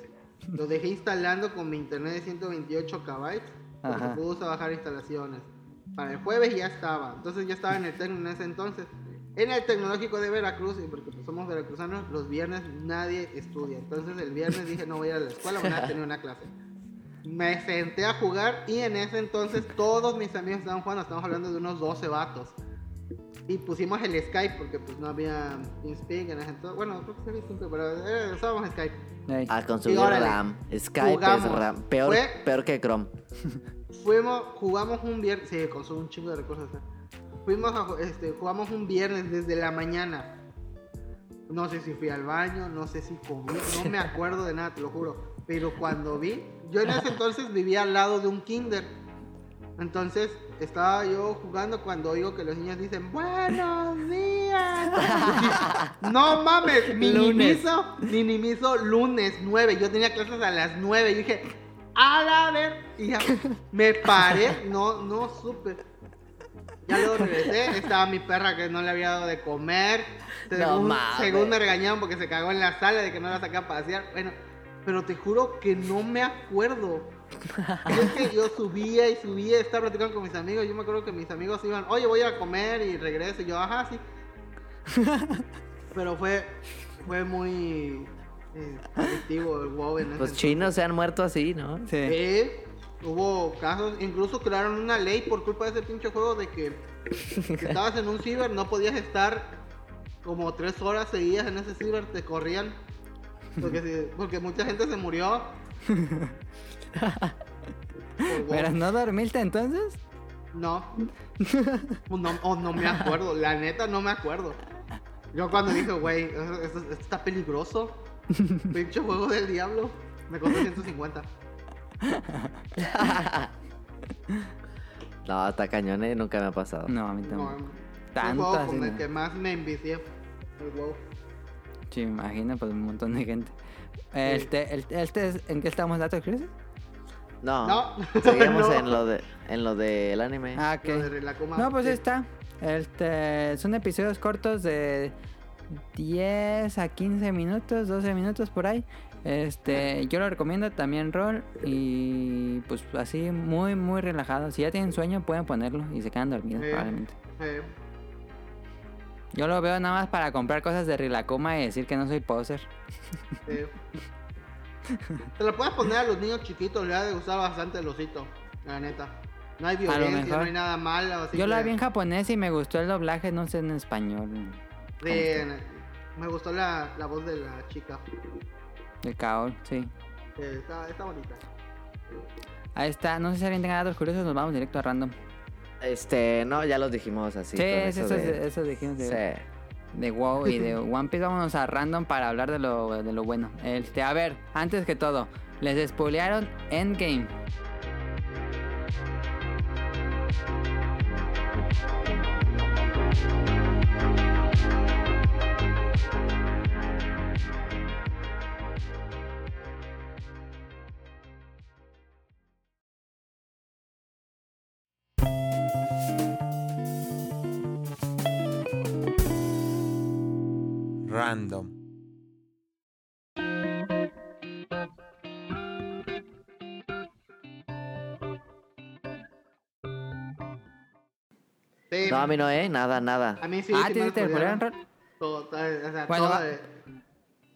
Lo dejé instalando con mi internet de 128 KB. Porque Ajá. pude bajar instalaciones. Para el jueves ya estaba. Entonces ya estaba en el Tecno en ese entonces. En el Tecnológico de Veracruz, y porque pues, somos veracruzanos, los viernes nadie estudia. Entonces el viernes dije no voy a ir a la escuela, voy a tener una clase. Me senté a jugar y en ese entonces todos mis amigos estaban jugando, estamos hablando de unos 12 vatos. Y pusimos el Skype porque pues no había TeamSpeak en ese entonces. Bueno, creo que sí había TeamSpeak, pero eh, usábamos Skype. A consumir Y órale, RAM. Skype jugamos. es RAM. Peor, Fue- peor que Chrome. Fuimos, jugamos un viernes, sí, consume un chingo de recursos. eh. Fuimos a, este, jugamos un viernes desde la mañana. No sé si fui al baño, no sé si comí, no me acuerdo de nada, te lo juro. Pero cuando vi, yo en ese entonces vivía al lado de un kinder. Entonces estaba yo jugando cuando oigo que los niños dicen buenos días. no mames, minimizo, minimizo lunes 9. Yo tenía clases a las 9. Yo dije, a la ver. Y ya me paré, no, no supe. Ya luego regresé, estaba mi perra que no le había dado de comer. Según, mames. según me regañaron porque se cagó en la sala de que no la saqué a pasear. Bueno, pero te juro que no me acuerdo. Es que yo subía y subía, estaba platicando con mis amigos. Yo me acuerdo que mis amigos iban, oye, voy a comer y regreso. Y yo, ajá, sí. Pero fue, fue muy eh, adictivo el WoW en Los chinos se han muerto así, ¿no? Sí. Sí, hubo casos, incluso crearon una ley por culpa de ese pinche juego de que si estabas en un ciber no podías estar como tres horas seguidas en ese ciber, te corrían. Porque, si- porque mucha gente se murió. WoW. ¿Pero no dormiste entonces? No. No, o no me acuerdo, la neta no me acuerdo. Yo cuando dije, güey, esto- esto está peligroso. Pinche juego del diablo. Me costó 150. No, está cañón, ¿eh? Nunca me ha pasado. No, a mí No, tampoco. el Tanto juego así, con el no. que más me envicié. El WoW. Sí, me imagino, pues un montón de gente. Este, el, este es- ¿En qué estamos, datos Chris? No. No. Seguimos No. en lo de en lo del anime. Ah, Lo ok. de Relacoma, No, pues sí. ahí está. Este, son episodios cortos de 10 a 15 minutos, 12 minutos por ahí. Este, yo lo recomiendo también rol y pues así muy muy relajado. Si ya tienen sueño pueden ponerlo y se quedan dormidos probablemente. Eh, Yo lo veo nada más para comprar cosas de Rilacoma y decir que no soy poser. eh. Te lo puedes poner a los niños chiquitos, le ha de gustar bastante el osito, la neta. No hay violencia, no hay nada malo. Así Yo la que- vi en japonés y me gustó el doblaje, no sé en español. Sí, me gustó la, la voz de la chica. El Kaol, sí. está, está bonita. Ahí está, no sé si alguien tenga datos curiosos, nos vamos directo a random. Este, no, ya los dijimos así. Sí, eso, eso eso, de- eso dijimos de, Sí. de WoW y de One Piece. Vámonos a random para hablar de lo, de lo bueno. Este, a ver, antes que todo, les spoilearon Endgame. Random. Sí, No, a mí no, ¿eh? Nada, nada. a mí sí. ah, sí ¿te, te? Todo, o sea, Bueno, todo va- de-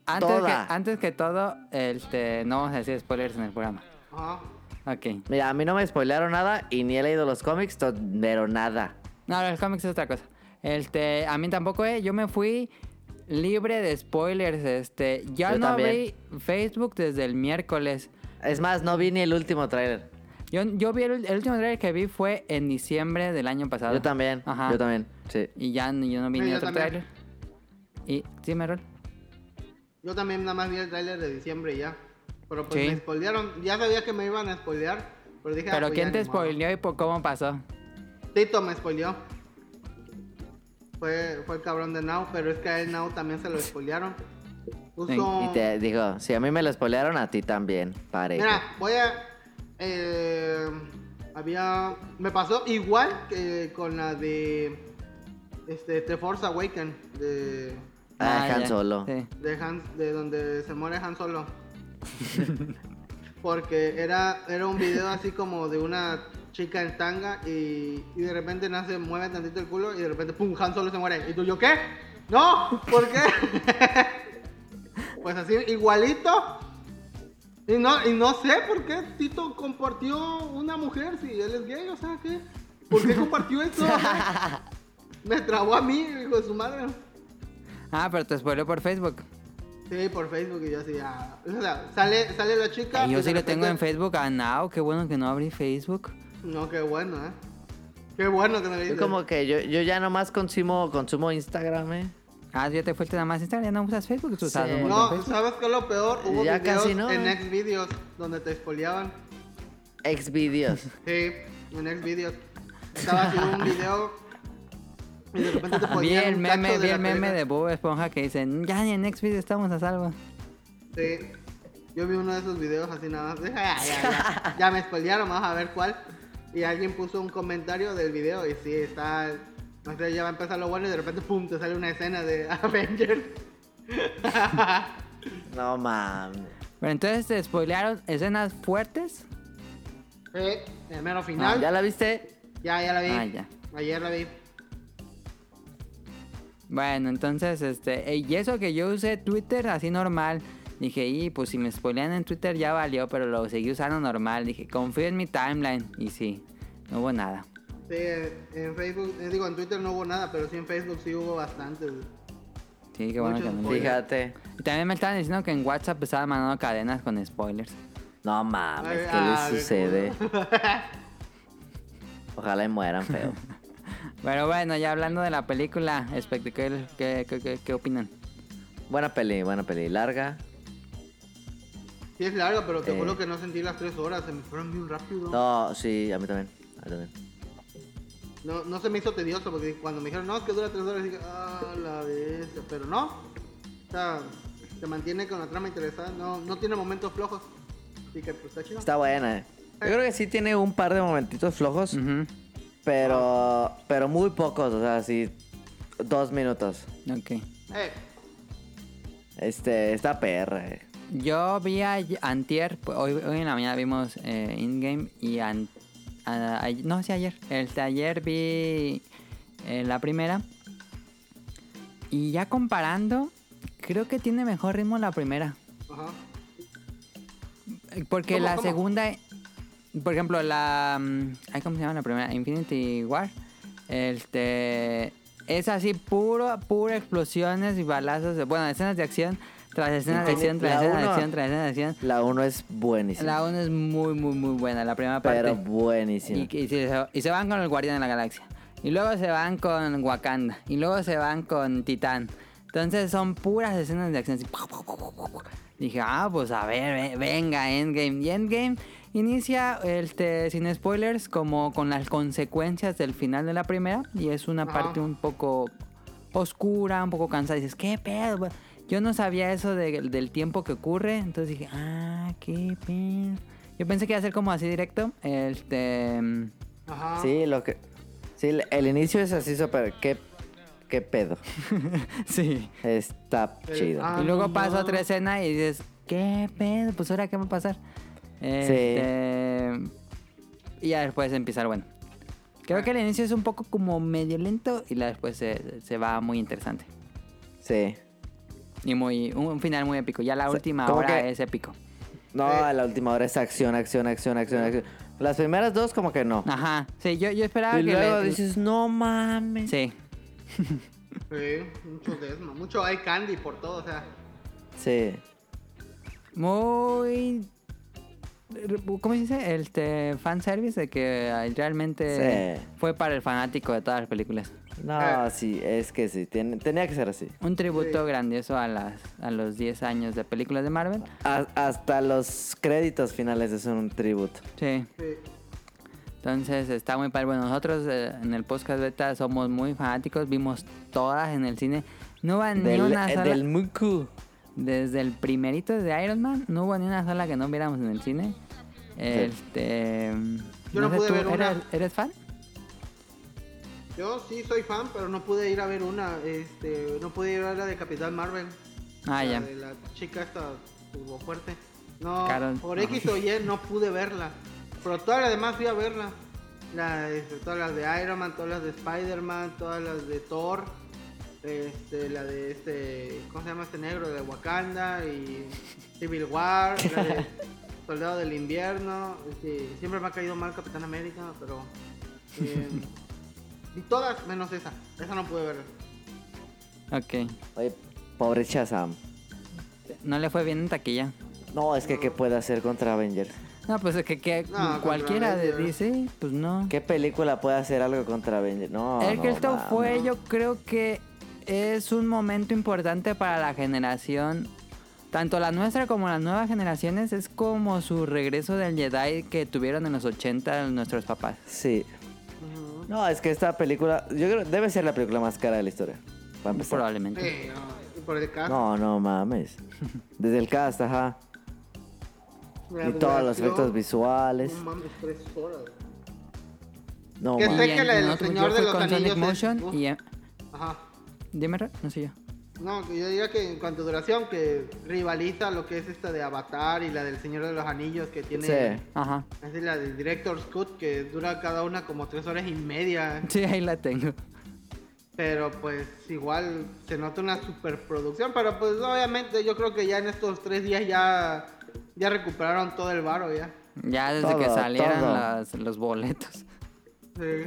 Antes que, antes que todo, este, no vamos a decir spoilers en el programa. Ajá. Ok. Mira, a mí no me spoilearon nada y ni he leído los cómics, pero nada. No, los cómics es otra cosa. Este, a mí tampoco, eh. Yo me fui libre de spoilers. Este, ya Yo no también. abrí Facebook desde el miércoles. Es más, no vi ni el último tráiler. Yo, yo vi el, el último trailer que vi fue en diciembre del año pasado. Yo también, Ajá. yo también, sí. Y ya yo no vi Sí, ni yo otro también. trailer. Y, sí, Merol. Yo también nada más vi el tráiler de diciembre y ya. Pero pues Sí. me spoilearon. Ya sabía que me iban a spoilear. Pero dije, ah, Pero pues ¿quién te spoileó y por cómo pasó? Tito me spoileó. Fue, fue el cabrón de Now, pero es que a él Now también se lo spoilearon. Puso... Y te digo, si a mí me lo spoilearon, a ti también, parejo. Mira, voy a. eh, había. Me pasó igual que con la de. Este, The Force Awaken. De. Ah, Han ya. Solo. Sí. De, Han, de donde se muere Han Solo. Porque era, era un video así como de una chica en tanga y, y de repente nace, mueve tantito el culo y de repente ¡pum! Han Solo se muere. ¿Y tú yo qué? ¡No! ¿Por qué? pues así, igualito. Y no, y no sé por qué Tito compartió una mujer si él es gay, o sea, ¿qué? ¿Por qué compartió eso? Me trabó a mí, hijo de su madre. Ah, pero te spoileó por Facebook. Sí, por Facebook y yo así, ah, o sea, sale, sale la chica. Y yo sí lo tengo en Facebook. Ah, no, qué bueno que no abrí Facebook. No, qué bueno, ¿eh? Qué bueno que no le Yo dices. como que yo, yo ya nomás consumo, consumo Instagram, eh. Ah, ya te fuiste nada más Instagram, ya no usas Facebook, tú usas Sí. montón No, Facebook. ¿sabes qué es lo peor? Hubo Ya videos casi no, en ¿eh? Xvideos donde te expoliaban. Xvideos. Sí, en Xvideos. Estaba haciendo un video y de repente te Vi ponían el un meme, de el la meme película. de Bob Esponja que dicen, ya ni en Next Video estamos a salvo. Sí. Yo vi uno de esos videos así nada más. Ya, ya, ya, ya me spoilearon, vamos a ver cuál. Y alguien puso un comentario del video y sí, está... No sé, ya va a empezar lo bueno y de repente, pum, te sale una escena de Avengers. No mames. Pero entonces te spoilearon escenas fuertes. Sí, el mero final. ¿Ya la viste? Ya, ya la vi. Ah, ya. Ayer la vi. Bueno, entonces, este, eh, y eso que yo usé Twitter así normal. Dije, y pues si me spoilean en Twitter ya valió, pero lo seguí usando normal. Dije, confío en mi timeline. Y sí, no hubo nada. Sí, en Facebook, eh, digo, en Twitter no hubo nada, pero sí en Facebook sí hubo bastantes. Sí, qué bueno Muchos que no. spoilers. Fíjate. Y también me estaban diciendo que en WhatsApp estaban mandando cadenas con spoilers. No mames, ¿qué ah, les sucede? Ojalá y mueran feo. Pero bueno, ya hablando de la película, ¿qué, qué, qué, qué opinan? Buena peli, buena peli. Larga. Sí es larga, pero te Eh. juro que no sentí las tres horas, se me fueron bien rápido. No, sí, a mí también. A mí también. No, no se me hizo tedioso porque cuando me dijeron, no, es que dura tres horas, dije, ah, la bestia. Pero no. O sea, se mantiene con la trama interesada. No, no tiene momentos flojos. Así que pues está chido. Está buena. eh. Yo creo que sí tiene un par de momentitos flojos, pero pero muy pocos, o sea, sí dos minutos. Ok. Eh, Este, está PR. eh. Yo vi a Antier, pues, hoy, hoy en la mañana vimos eh, InGame y an- a- a- no, sí ayer. El ayer vi eh, la primera. Y ya comparando, creo que tiene mejor ritmo la primera. ajá. Porque ¿Cómo, la cómo? segunda, por ejemplo, la... mm, ay, ¿Cómo se llama la primera? Infinity War. Este... Es así, puro, puro explosiones y balazos. de- Bueno, escenas de acción, tras escenas de acción, tras La escenas de acción, tras escenas de acción. La 1 es buenísima. La 1 es muy, muy, muy buena, la primera parte. pero buenísima. Y, y se, y se van con el Guardián de la Galaxia. Y luego se van con Wakanda. Y luego se van con Titán. Entonces son puras escenas de acción. así. Dije, ah, pues a ver, ve- venga, Endgame. Y Endgame inicia, este, sin spoilers, como con las consecuencias del final de la primera. Y es una Ajá. parte un poco oscura, un poco cansada. dices, ¿qué pedo? Yo no sabía eso de- del tiempo que ocurre. Entonces dije, ah, qué pedo. Yo pensé que iba a ser como así directo. Este. Ajá. Sí, lo que Sí, el- el inicio es así súper qué qué pedo. sí. Está El- chido. ah, y luego no, pasa no. otra escena y dices, ¿qué pedo? Pues ahora qué va a pasar. Este, Y ya después empieza el bueno. Creo que el inicio es un poco como medio lento y la después se, se va muy interesante. Sí. Y muy un, final muy épico. Ya la O sea, última hora que- es épico. No, la última hora es acción, acción, acción, acción, acción. Las primeras dos como que no. Ajá. Sí, yo, yo esperaba y que luego le- dices, no mames. Sí. Sí, mucho desma, mucho hay candy por todo, o sea. Sí. Muy... ¿Cómo se dice? Este fanservice de que realmente Sí. fue para el fanático de todas las películas. No, Eh. sí, es que sí. tiene- tenía que ser así. Un tributo Sí. grandioso a, las, a los 10 años de películas de Marvel. A- hasta los créditos finales es un tributo. Sí. sí. Entonces está muy padre. Bueno, nosotros eh, en el podcast beta somos muy fanáticos. Vimos todas en el cine. No hubo ni una eh, sola. del Muku. Desde el primerito de Iron Man, no hubo ni una sola que no viéramos en el cine. Este. Yo no pude ver ¿eres, una. ¿Eres fan? Yo sí soy fan, pero no pude ir a ver una. Este, no pude ir a ver la de Capitán Marvel. Ah, La ya. de la chica esta tuvo fuerte. No, Carol. por. X o Y no pude verla. Pero todas las demás fui a verla. La, este, todas las de Iron Man, todas las de Spider-Man, todas las de Thor. Este, la de este, ¿cómo se llama este negro? De Wakanda y Civil War, la de Soldado del Invierno. siempre me ha caído mal Capitán América, pero eh, y todas menos esa. Esa no pude verla. Ok. Oye, pobre Shazam. No le fue bien en taquilla. No, es que ¿qué puede hacer contra Avengers? No, pues es que, que No, cualquiera de Avengers. DC, pues no. ¿Qué película puede hacer algo contra Avengers? No, el no, que esto mames. fue, yo creo que es un momento importante para la generación. Tanto la nuestra como las nuevas generaciones es como su regreso del Jedi que tuvieron en los 80 nuestros papás. Sí. No, es que esta película, yo creo, debe ser la película más cara de la historia. Para empezar. Probablemente. Sí, no, y por el caso. No, no mames. Desde el cast, ajá. Y todos los efectos visuales. No mames, tres horas. No Que mames. sé que nosotros- Señor de los con Sonic Anillos Motion y... Ajá. Dime, no sé yo. No, que yo diría que en cuanto a duración, que rivaliza lo que es esta de Avatar y la del Señor de los Anillos, que tiene. Sí. Ajá. Es la del Director's Cut, que dura cada una como tres horas y media. Sí, ahí la tengo. Pero pues igual se nota una superproducción. Pero pues obviamente yo creo que ya en estos tres días ya, ya recuperaron todo el varo ya. Ya desde que Todo, salieran las- los boletos. Sí.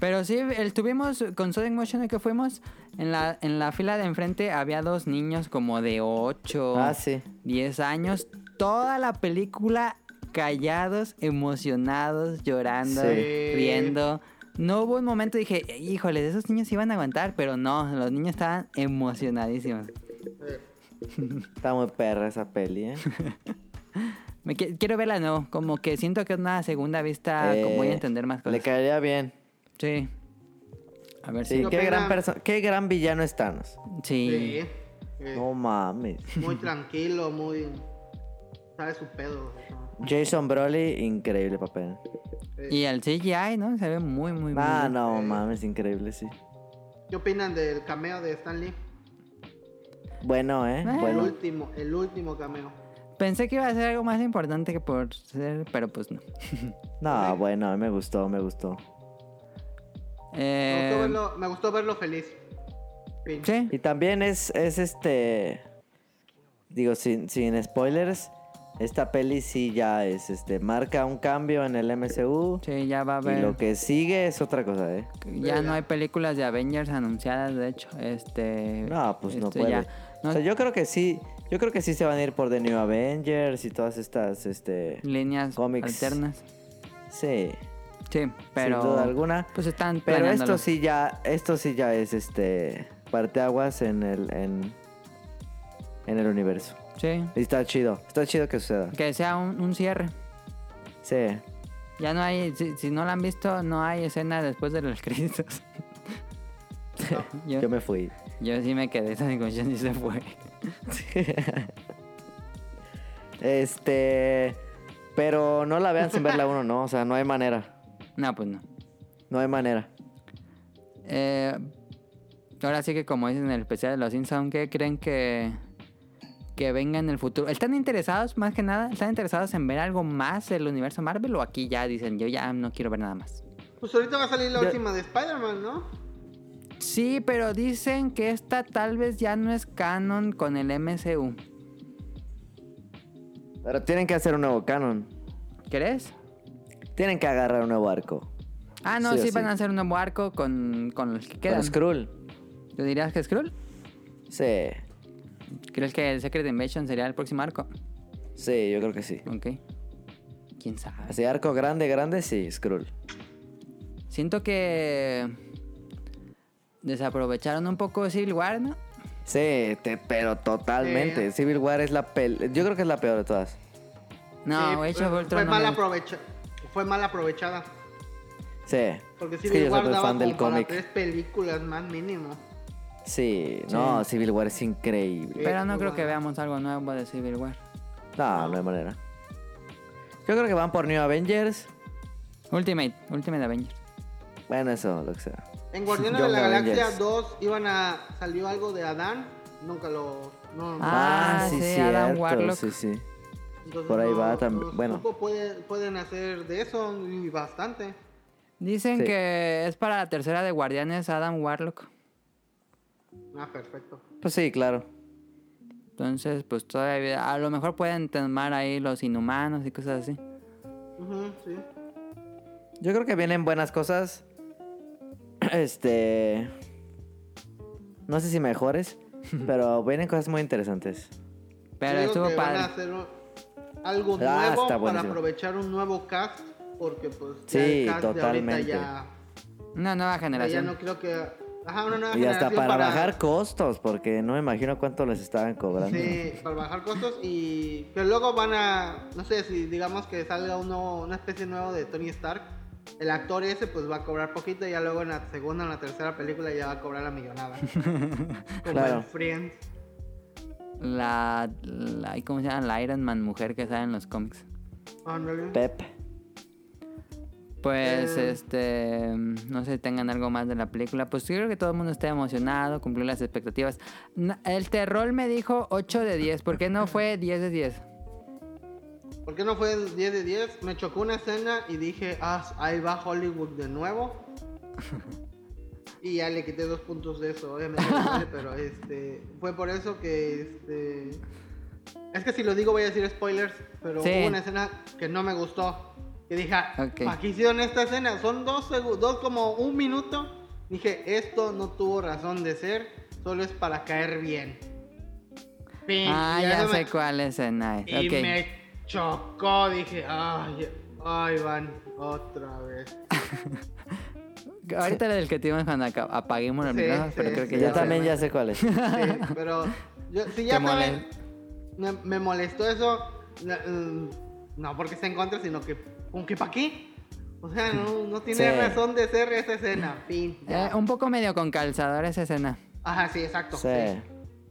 Pero sí, el, tuvimos con Sonic Motion el que fuimos, en la, en la fila de enfrente había dos niños como de 8, Ah, sí. 10 años. Toda la película callados, emocionados, llorando, Sí. riendo. No hubo un momento dije, híjole, esos niños iban a aguantar, pero no, los niños estaban emocionadísimos. Está muy perra esa peli, ¿eh? Me qui- quiero verla nuevo, como que siento que una segunda vista como voy a Eh, entender más Le cosas. caería bien. Sí. A ver Sí, si. No qué gran persona, qué gran villano es Thanos. Sí. Sí. No mames. Muy tranquilo, muy. Sabe su pedo. Jason Broly, increíble papel. Y el CGI, ¿no? Se ve muy, muy, Ah, bien. no Sí. mames, increíble, sí. ¿Qué opinan del cameo de Stan Lee? Bueno, ¿eh? Eh. El último, el último cameo. Pensé que iba a ser algo más importante que por ser, pero pues no. No, bueno, me gustó, me gustó. Me, Eh, gustó verlo, me gustó verlo feliz. Fin. sí, Y también es, es este. Digo, sin, sin spoilers. Esta peli sí ya es, este, marca un cambio en el MCU. sí, ya va a Y haber. lo que sigue es otra cosa, ¿eh? Ya no hay películas de Avengers anunciadas, de hecho. Este. No, pues no este, puede. ya. No, O sea, yo creo que sí, yo creo que sí se van a ir por The New Avengers y todas estas, este, líneas cómics. alternas. sí, Sí, pero. sin duda alguna. Pues están Pero esto sí ya, esto sí ya es, este, parteaguas en el, en, en el universo. Sí. Y está chido, está chido que suceda. Que sea un, un cierre. Sí, Ya no hay. Si, si no la han visto, no hay escena después de los créditos. yo, yo me fui. yo sí me quedé. Esa negociación y se fue. Este, pero no la vean sin ver la uno, no, o sea, no hay manera, No, pues no. no hay manera. Eh, ahora sí que como dicen en el especial de los Simpsons, ¿qué creen que, que venga en el futuro? ¿Están interesados más que nada? ¿Están interesados en ver algo más del universo Marvel o aquí ya dicen yo ya no quiero ver nada más? Pues ahorita va a salir la última de Spider-Man, ¿no? Sí, pero dicen que esta tal vez ya no es canon con el MCU. Pero tienen que hacer un nuevo canon, ¿Crees? Tienen que agarrar un nuevo arco. Ah, no, Sí van a hacer un nuevo arco con, con los que quedan. Con Skrull. ¿Tú dirías que es Skrull? Sí, ¿Crees que el Secret Invasion sería el próximo arco? sí, yo creo que sí. Ok. ¿Quién sabe? Así arco grande, grande, sí, Skrull. Siento que desaprovecharon un poco Civil War, ¿no? Sí, te- pero totalmente. Sí. Civil War es la pel... Yo creo que es la peor de todas. No, Sí, Age of fue- Ultron fue no mal aprovecha fue mal aprovechada. Sí. Porque Es Civil que yo War soy daba fan del como cómic. tres películas más mínimo. Sí, no, Civil War es increíble. Pero no Sí, creo que veamos algo nuevo de Civil War. No, no hay manera. Yo creo que van por New Avengers. Ultimate, Ultimate Avenger. Bueno, eso, lo que sea. En Guardianes de la Galaxia Avengers. 2 iban a salió algo de Adán, nunca lo no, Ah, sí, Adam Warlock. Sí, sí. Entonces por ahí no- va también, no bueno. puede- pueden hacer de eso y bastante. Dicen Sí. que es para la tercera de Guardianes Adam Warlock. Ah, perfecto. Pues sí, claro. Entonces, pues todavía, a lo mejor pueden tomar ahí los inhumanos y cosas así. Ujú, sí. Yo creo que vienen buenas cosas. Este. No sé si mejores, pero vienen cosas muy interesantes. Pero digo estuvo que van a padre. hacer un- algo Ah, nuevo para buenísimo. aprovechar un nuevo cast porque pues ya Sí, el cast totalmente. de ahorita Una nueva ya, ya generación. no creo que ajá, una nueva Y hasta generación para, bajar costos, porque no me imagino cuánto les estaban cobrando. Sí, para bajar costos y que luego van a, no sé, si digamos que salga uno, una especie nuevo de Tony Stark, el actor ese pues va a cobrar poquito y ya luego en la segunda o en la tercera película ya va a cobrar la millonada. Como Claro. en Friends. La, la, ¿cómo se llama? La Iron Man mujer que sale en los cómics. Ándale. Pep. Pues, Eh. este, no sé si tengan algo más de la película. Pues yo creo que todo el mundo está emocionado, cumplió las expectativas. El terror me dijo 8 de 10, ¿por qué no fue 10 de 10? ¿Por qué no fue el 10 de 10? Me chocó una escena y dije, ah, ahí va Hollywood de nuevo. y ya le quité dos puntos de eso, obviamente, pero este, fue por eso que, este, es que si lo digo voy a decir spoilers, pero Sí. hubo una escena que no me gustó. Que dije, ah, Ok. ¿para qué hicieron esta escena? Son dos segundos, dos como un minuto. Dije, esto no tuvo razón de ser, solo es para caer bien. Fin. Ah, Y ya eso me- sé cuál escena es. y Ok. me chocó, dije, ay, ay, van, otra vez. Ahorita era el que tuvimos cuando aca- apaguemos los Sí, micrófonos, pero sí, creo que sí. Yo ya también ya sé cuál es. Sí, pero yo, si ya Te saben, me, me molestó eso, no, mm, no porque esté en contra, sino que, ¿con qué para qué? O sea, no, no tiene Sí. razón de ser esa escena, fin. ya. Eh, un poco medio con calzador esa escena. Ajá, sí, exacto. Sí. Sí.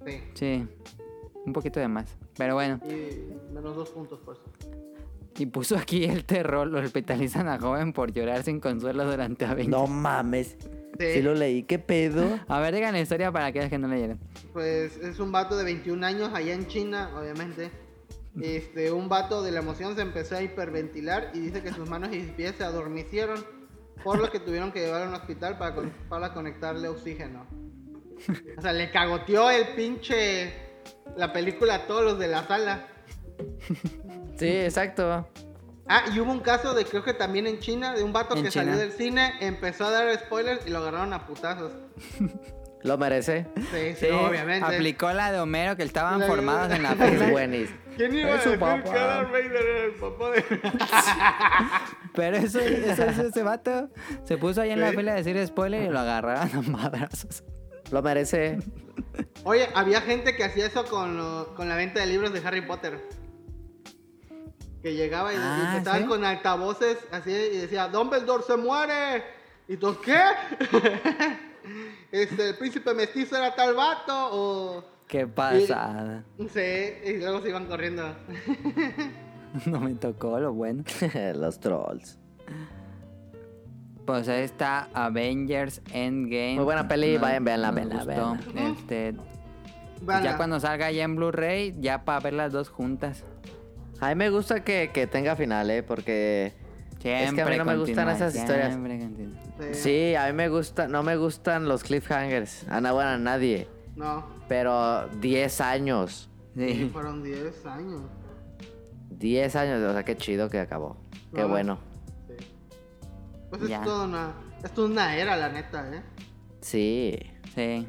sí. Sí, un poquito de más. Pero bueno, Y menos dos puntos, pues. Y puso aquí el terror, lo hospitalizan a joven por llorar sin consuelo durante Avengers. No mames. Sí. Sí lo leí, ¿qué pedo? A ver, digan la historia para aquellos que no leyeron. Pues es un vato de 21 años allá en China, obviamente. Este, un vato de la emoción se empezó a hiperventilar y dice que sus manos y pies se adormecieron, por lo que tuvieron que llevarlo a un hospital para, con- para conectarle oxígeno. O sea, le cagoteó el pinche la película a todos los de la sala. Sí, exacto. Ah, y hubo un caso de creo que también en China, de un vato que China. salió del cine, empezó a dar spoilers y lo agarraron a putazos. Lo merece. Sí, sí, Sí, obviamente. aplicó la de Homero que estaban La- formados en la fila. buenísimo. ¿Quién iba a Es decir papá. que Darth Vader era el papá de... Pero eso, eso, eso- ese vato se puso ahí en la fila a decir spoiler y lo agarraron a madrazos. Lo merece. Oye, había gente que hacía eso con, lo- con la venta de libros de Harry Potter. Que llegaba y, y Ah, empezaban ¿sí? con altavoces así y decía, Dumbledore se muere. ¿Y tú qué? este, el príncipe mestizo era tal vato o... Qué pasada. No sé, y luego se iban corriendo. No me tocó lo bueno. Los trolls. Pues ahí está Avengers Endgame. Muy buena peli, vayan, véanla, nos véanla, gustó. véanla. Este, ya cuando salga ya en Blu-ray, ya para ver las dos juntas. A mí me gusta que, que tenga final, ¿eh? Porque... Siempre a mí no me gustan esas historias. siempre continúa. Sí, a mí me gusta... No me gustan los cliffhangers. A na- bueno, a nadie. No, Pero 10 años. Sí. fueron 10 años. 10 años. O sea, qué chido que acabó. Qué bueno. Sí. Pues es Ya. toda una, es toda una era, la neta, ¿eh? Sí. Sí.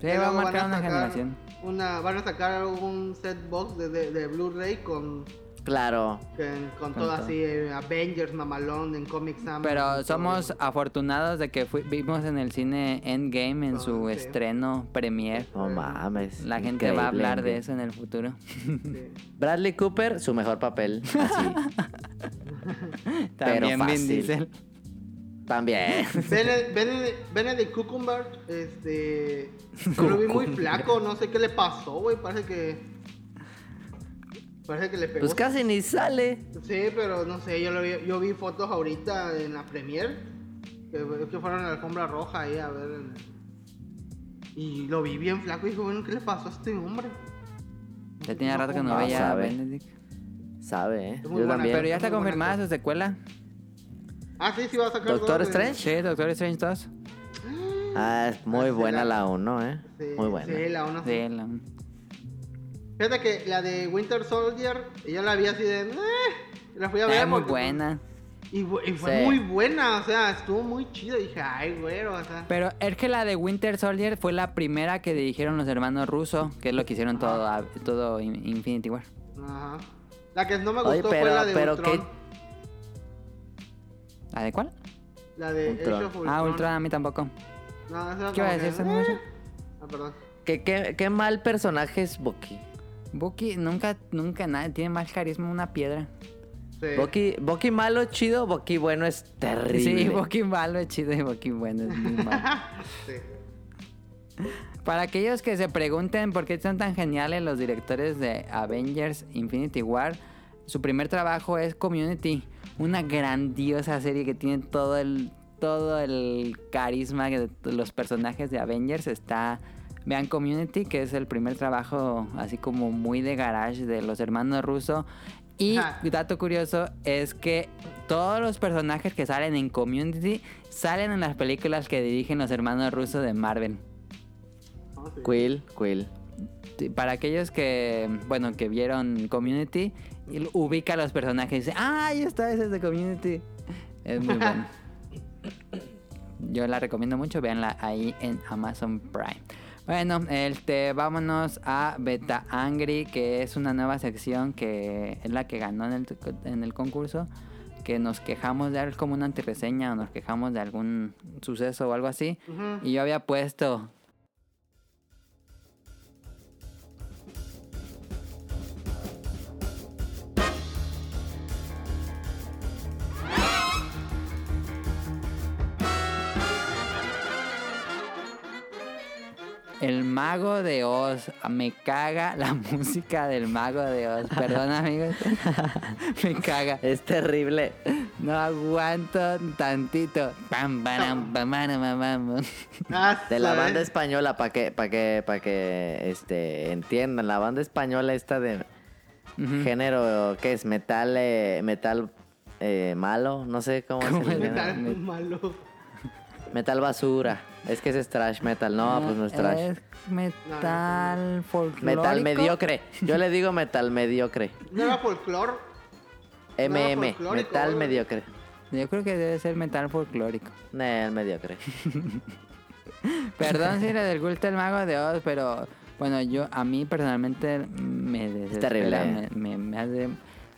Sí, va a van marcar una sacar generación. Una, van a sacar un set box de, de, de Blu-ray con, Claro. con, con Con todo todo. así, eh, Avengers, Mamalón, en Comic Sans. Pero somos afortunados de que vimos en el cine Endgame en su sí. estreno premier. No mames. La gente va a hablar de eso en el futuro. Bradley Cooper, su mejor papel. Así. También Vin fácil. Diesel. También. Benedict, Benedict, Benedict Cumberbatch, este. Lo vi muy flaco, no sé qué le pasó, güey. Parece que. Parece que le pegó. Pues casi ni sale. Sí, pero no sé, yo, lo vi, yo vi fotos ahorita en la premier. Que, que fueron a la alfombra roja ahí a ver. Y lo vi bien flaco y dije, bueno, ¿qué le pasó a este hombre? Ya tenía rato que no veía a sabe. Benedict. Sabe, ¿eh? Yo buena, también. Pero ya está confirmada su secuela. Ah, sí, sí va a sacar. ¿Doctor dos de- Strange? Sí, Doctor Strange 2. Ah, es muy Ah, buena la- la 1, ¿eh? Sí, Muy buena. Sí, la una. Sí, la- Fíjate que la de Winter Soldier, yo la vi así de. "Eh", la fui a ver. Es muy buena. Y, fue Sí. muy buena, o sea, estuvo muy chido. Dije, ay, güero, o sea. Pero es que la de Winter Soldier fue la primera que dirigieron los hermanos Russo, que es lo que hicieron todo, todo In- Infinity War. Ajá. La que no me gustó Oye, fue pero, la de pero Ultron. qué. ¿La de cuál? La de Ultron. Age of Ultron. Ah, Ultron a mí tampoco. No, esa ¿Qué iba a decir, que, eh. Ah, perdón. Qué, qué, qué mal personaje es Bucky. Bucky nunca, nunca nada, tiene más carisma una piedra. Sí. Bucky, Bucky malo chido, Bucky bueno es terrible. Sí, Bucky malo es chido y Bucky bueno es muy malo. Sí. Para aquellos que se pregunten por qué son tan geniales los directores de Avengers Infinity War, su primer trabajo es Community, una grandiosa serie que tiene todo el todo el carisma de los personajes de Avengers está vean Community, que es el primer trabajo así como muy de garage de los hermanos Russo y Ajá. dato curioso es que todos los personajes que salen en Community salen en las películas que dirigen los hermanos Russo de Marvel. Sí. Quill, Quill. Para aquellos que, bueno, que vieron Community, ubica a los personajes y dice, ¡ah, ahí está, ese es de Community! Es muy bueno. Yo la recomiendo mucho, véanla ahí en Amazon Prime. Bueno, este, vámonos a Beta Angry, que es una nueva sección que es la que ganó en el, en el concurso. Que nos quejamos de algo como una antireseña o nos quejamos de algún suceso o algo así. Y yo había puesto El Mago de Oz. Me caga la música del Mago de Oz. Perdón, amigos. Me caga. Es terrible. No aguanto tantito. Pam, pam, pam, pam. Ah, De la banda española, para que, para que, para que, este, entiendan. La banda española esta de género, ¿qué es? Metal, eh, metal eh, malo, no sé cómo, ¿Cómo es? género. Metal Me- malo. Metal basura. Es que ese es trash metal. No, pues no es trash. Es metal folclórico. Metal mediocre. Yo le digo metal mediocre. ¿No era folclore? MM, folclórico, metal mediocre. Yo creo que debe ser metal folclórico. No, el mediocre. Perdón si les gusta el mago de Oz, pero bueno, yo a mí personalmente me desespera, terrible, me, ¿eh? me- me hace,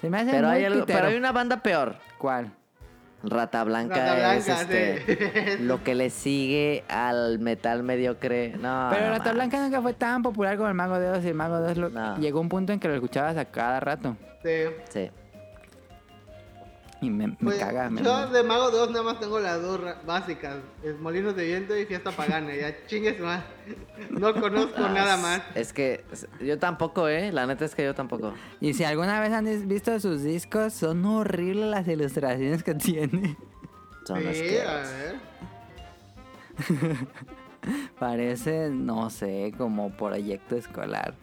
se me hace Pero muy hay, algo- pero hay una banda peor. ¿Cuál? Rata Blanca, Rata es este, sí. lo que le sigue al metal mediocre. No, pero no Rata. Blanca nunca fue tan popular como el mago de Oz y el mago de Oz lo- No. llegó un punto en que lo escuchabas a cada rato Sí. Sí. Y me, me Pues, caga. me- yo de Mago 2 nada más tengo las dos básicas. Es Molinos de Viento y Fiesta Pagana. Ya chingues más. No conozco nada más. Es que yo tampoco, ¿eh? La neta es que yo tampoco. Y si alguna vez han visto sus discos, son horribles las ilustraciones que tiene. Son Sí, a asquerosos. ver. Parece, no sé, como proyecto escolar.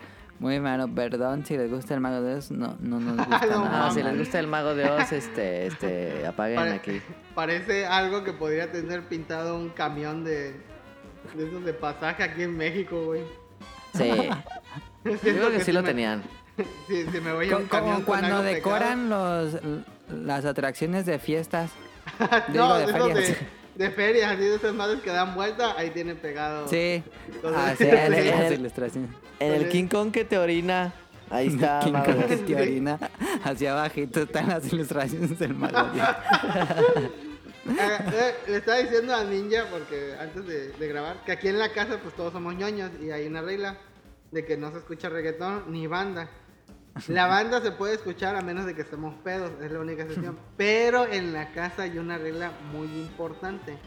Muy malo, perdón si les gusta el mago de Oz, no, no nos gusta No No, nada. si les gusta el mago de Oz, este, este, apaguen Pare- aquí. Parece algo que podría tener pintado un camión de, de esos de pasaje aquí en México, güey. Sí. Yo creo que sí lo me- tenían. Sí, si me voy a un camión Como con cuando algo decoran los, las atracciones de fiestas. Digo, no, de de. De, ferias, así de esas madres que dan vuelta, ahí tienen pegado. Sí, Entonces- así en el- las en el- ilustraciones. En el King Kong que te orina, ahí está. King Mago Kong que te orina hacia abajito están las ilustraciones del mago. Ah, eh, le estaba diciendo a Ninja, porque antes de, de grabar, que aquí en la casa pues todos somos ñoños y hay una regla de que no se escucha reggaetón ni banda. La banda se puede escuchar a menos de que estemos pedos, es la única excepción. Pero en la casa hay una regla muy importante.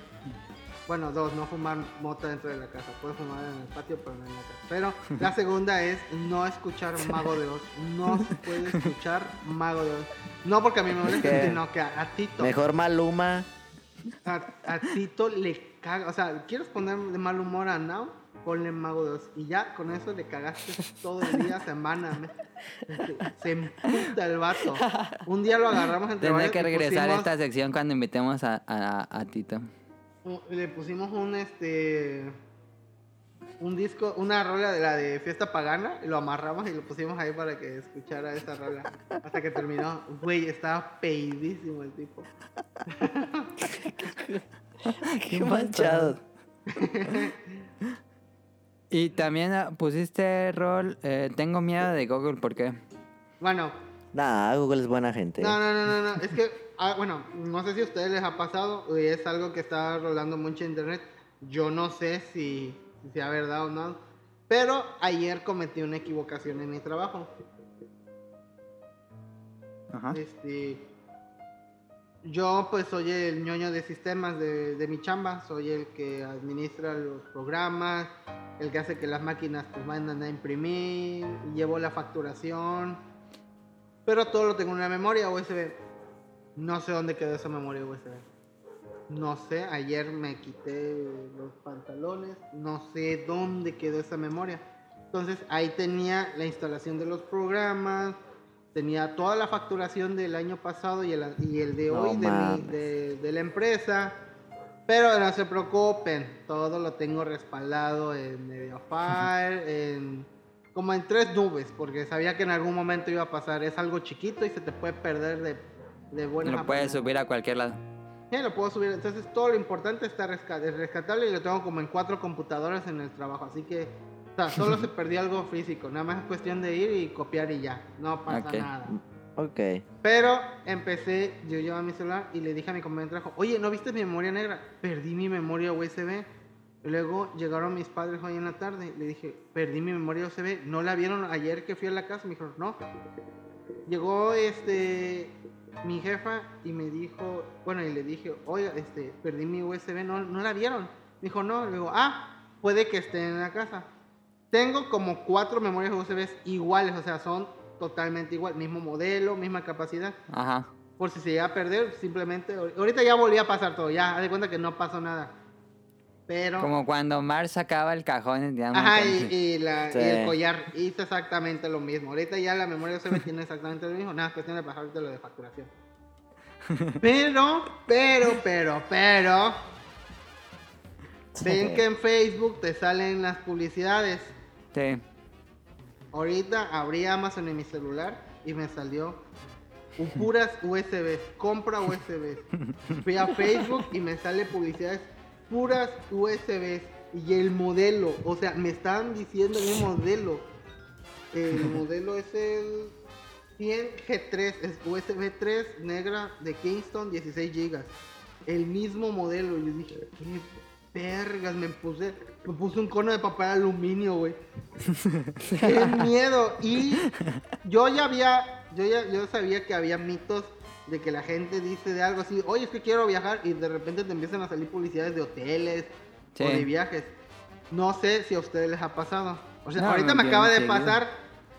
Bueno, dos, no fumar mota dentro de la casa. Puedes fumar en el patio, pero no en la casa. Pero la segunda es no escuchar Mago de Oz. No se puede escuchar Mago de Oz. No porque a mí me moleste, ¿Qué? sino que a, a Tito. Mejor Maluma. A, a Tito le caga, o sea, ¿quieres poner de mal humor a Now? Ponle Mago de Oz. Y ya con eso le cagaste todo el día, semana. Se, emputa el vato. Un día lo agarramos entre Tendré que regresar a esta sección cuando invitemos a, a, a Tito. Le pusimos un este. Un disco, una rola de la de fiesta pagana, y lo amarramos y lo pusimos ahí para que escuchara esa rola. Hasta que terminó. Güey, estaba peidísimo el tipo. Qué manchado. Y también ah, pusiste rol, eh, tengo miedo de Google, ¿por qué? Bueno, Nah, Google es buena gente. No, no, no, no, no. Es que, ah, bueno, no sé si a ustedes les ha pasado, o es algo que está rolando mucho en internet. Yo no sé si, si sea verdad o no. Pero ayer cometí una equivocación en mi trabajo. Ajá. Este, yo pues soy el ñoño de sistemas de, mi chamba, soy el que administra los programas, el que hace que las máquinas pues a imprimir, llevo la facturación, pero todo lo tengo en una memoria USB. No sé dónde quedó esa memoria USB. No sé, ayer me quité los pantalones, no sé dónde quedó esa memoria. Entonces ahí tenía la instalación de los programas, tenía toda la facturación del año pasado y el, y el de No hoy de, mi- de- de la empresa. Pero no se preocupen, todo lo tengo respaldado en Mediafire, en, como en tres nubes, porque sabía que en algún momento iba a pasar. Es algo chiquito y se te puede perder de, de buena Lo puedes subir a cualquier lado. Sí, lo puedo subir. Entonces todo lo importante está resca- es rescatable y lo tengo como en cuatro computadoras en el trabajo. Así que, o sea, solo se perdió algo físico. Nada más es cuestión de ir y copiar y ya. No pasa nada. Ok. Pero empecé, yo llevaba mi celular y le dije a mi compañero de trabajo, oye, ¿no viste mi memoria negra? Perdí mi memoria USB. Luego llegaron mis padres hoy en la tarde. Le dije, perdí mi memoria USB. ¿No la vieron ayer que fui a la casa? Me dijeron, no. Llegó este mi jefa y me dijo, bueno, y le dije, oiga, este, perdí mi USB, ¿no, no la vieron? Me dijo, no. Le digo, ah, puede que esté en la casa. Tengo como cuatro memorias USB iguales, o sea, son totalmente igual, mismo modelo, misma capacidad. Ajá. Por si se llega a perder, simplemente. Ahorita ya volví a pasar todo, ya, haz de cuenta que no pasó nada. Pero. Como cuando Mar sacaba el cajón. No Ajá, y, y la- Sí. y el collar hizo exactamente lo mismo. Ahorita ya la memoria USB tiene exactamente lo mismo. Nada, es cuestión de pasarte lo de facturación. Pero, pero, pero, pero. Ven que en Facebook te salen las publicidades. Sí. Ahorita abrí Amazon en mi celular y me salió puras USB, compra USB. Fui a Facebook y me sale publicidades puras USB y el modelo, o sea, me estaban diciendo el modelo. El modelo es el 100 G3, es USB 3 negra de Kingston 16 GB. El mismo modelo y yo dije, qué vergas, me puse me puse un cono de papel aluminio, güey. Qué miedo. Y yo ya había, yo ya yo sabía que había mitos de que la gente dice de algo así, oye, es que quiero viajar y de repente te empiezan a salir publicidades de hoteles Sí. o de viajes. No sé si a ustedes les ha pasado. O sea, No, ahorita me acaba de pasar,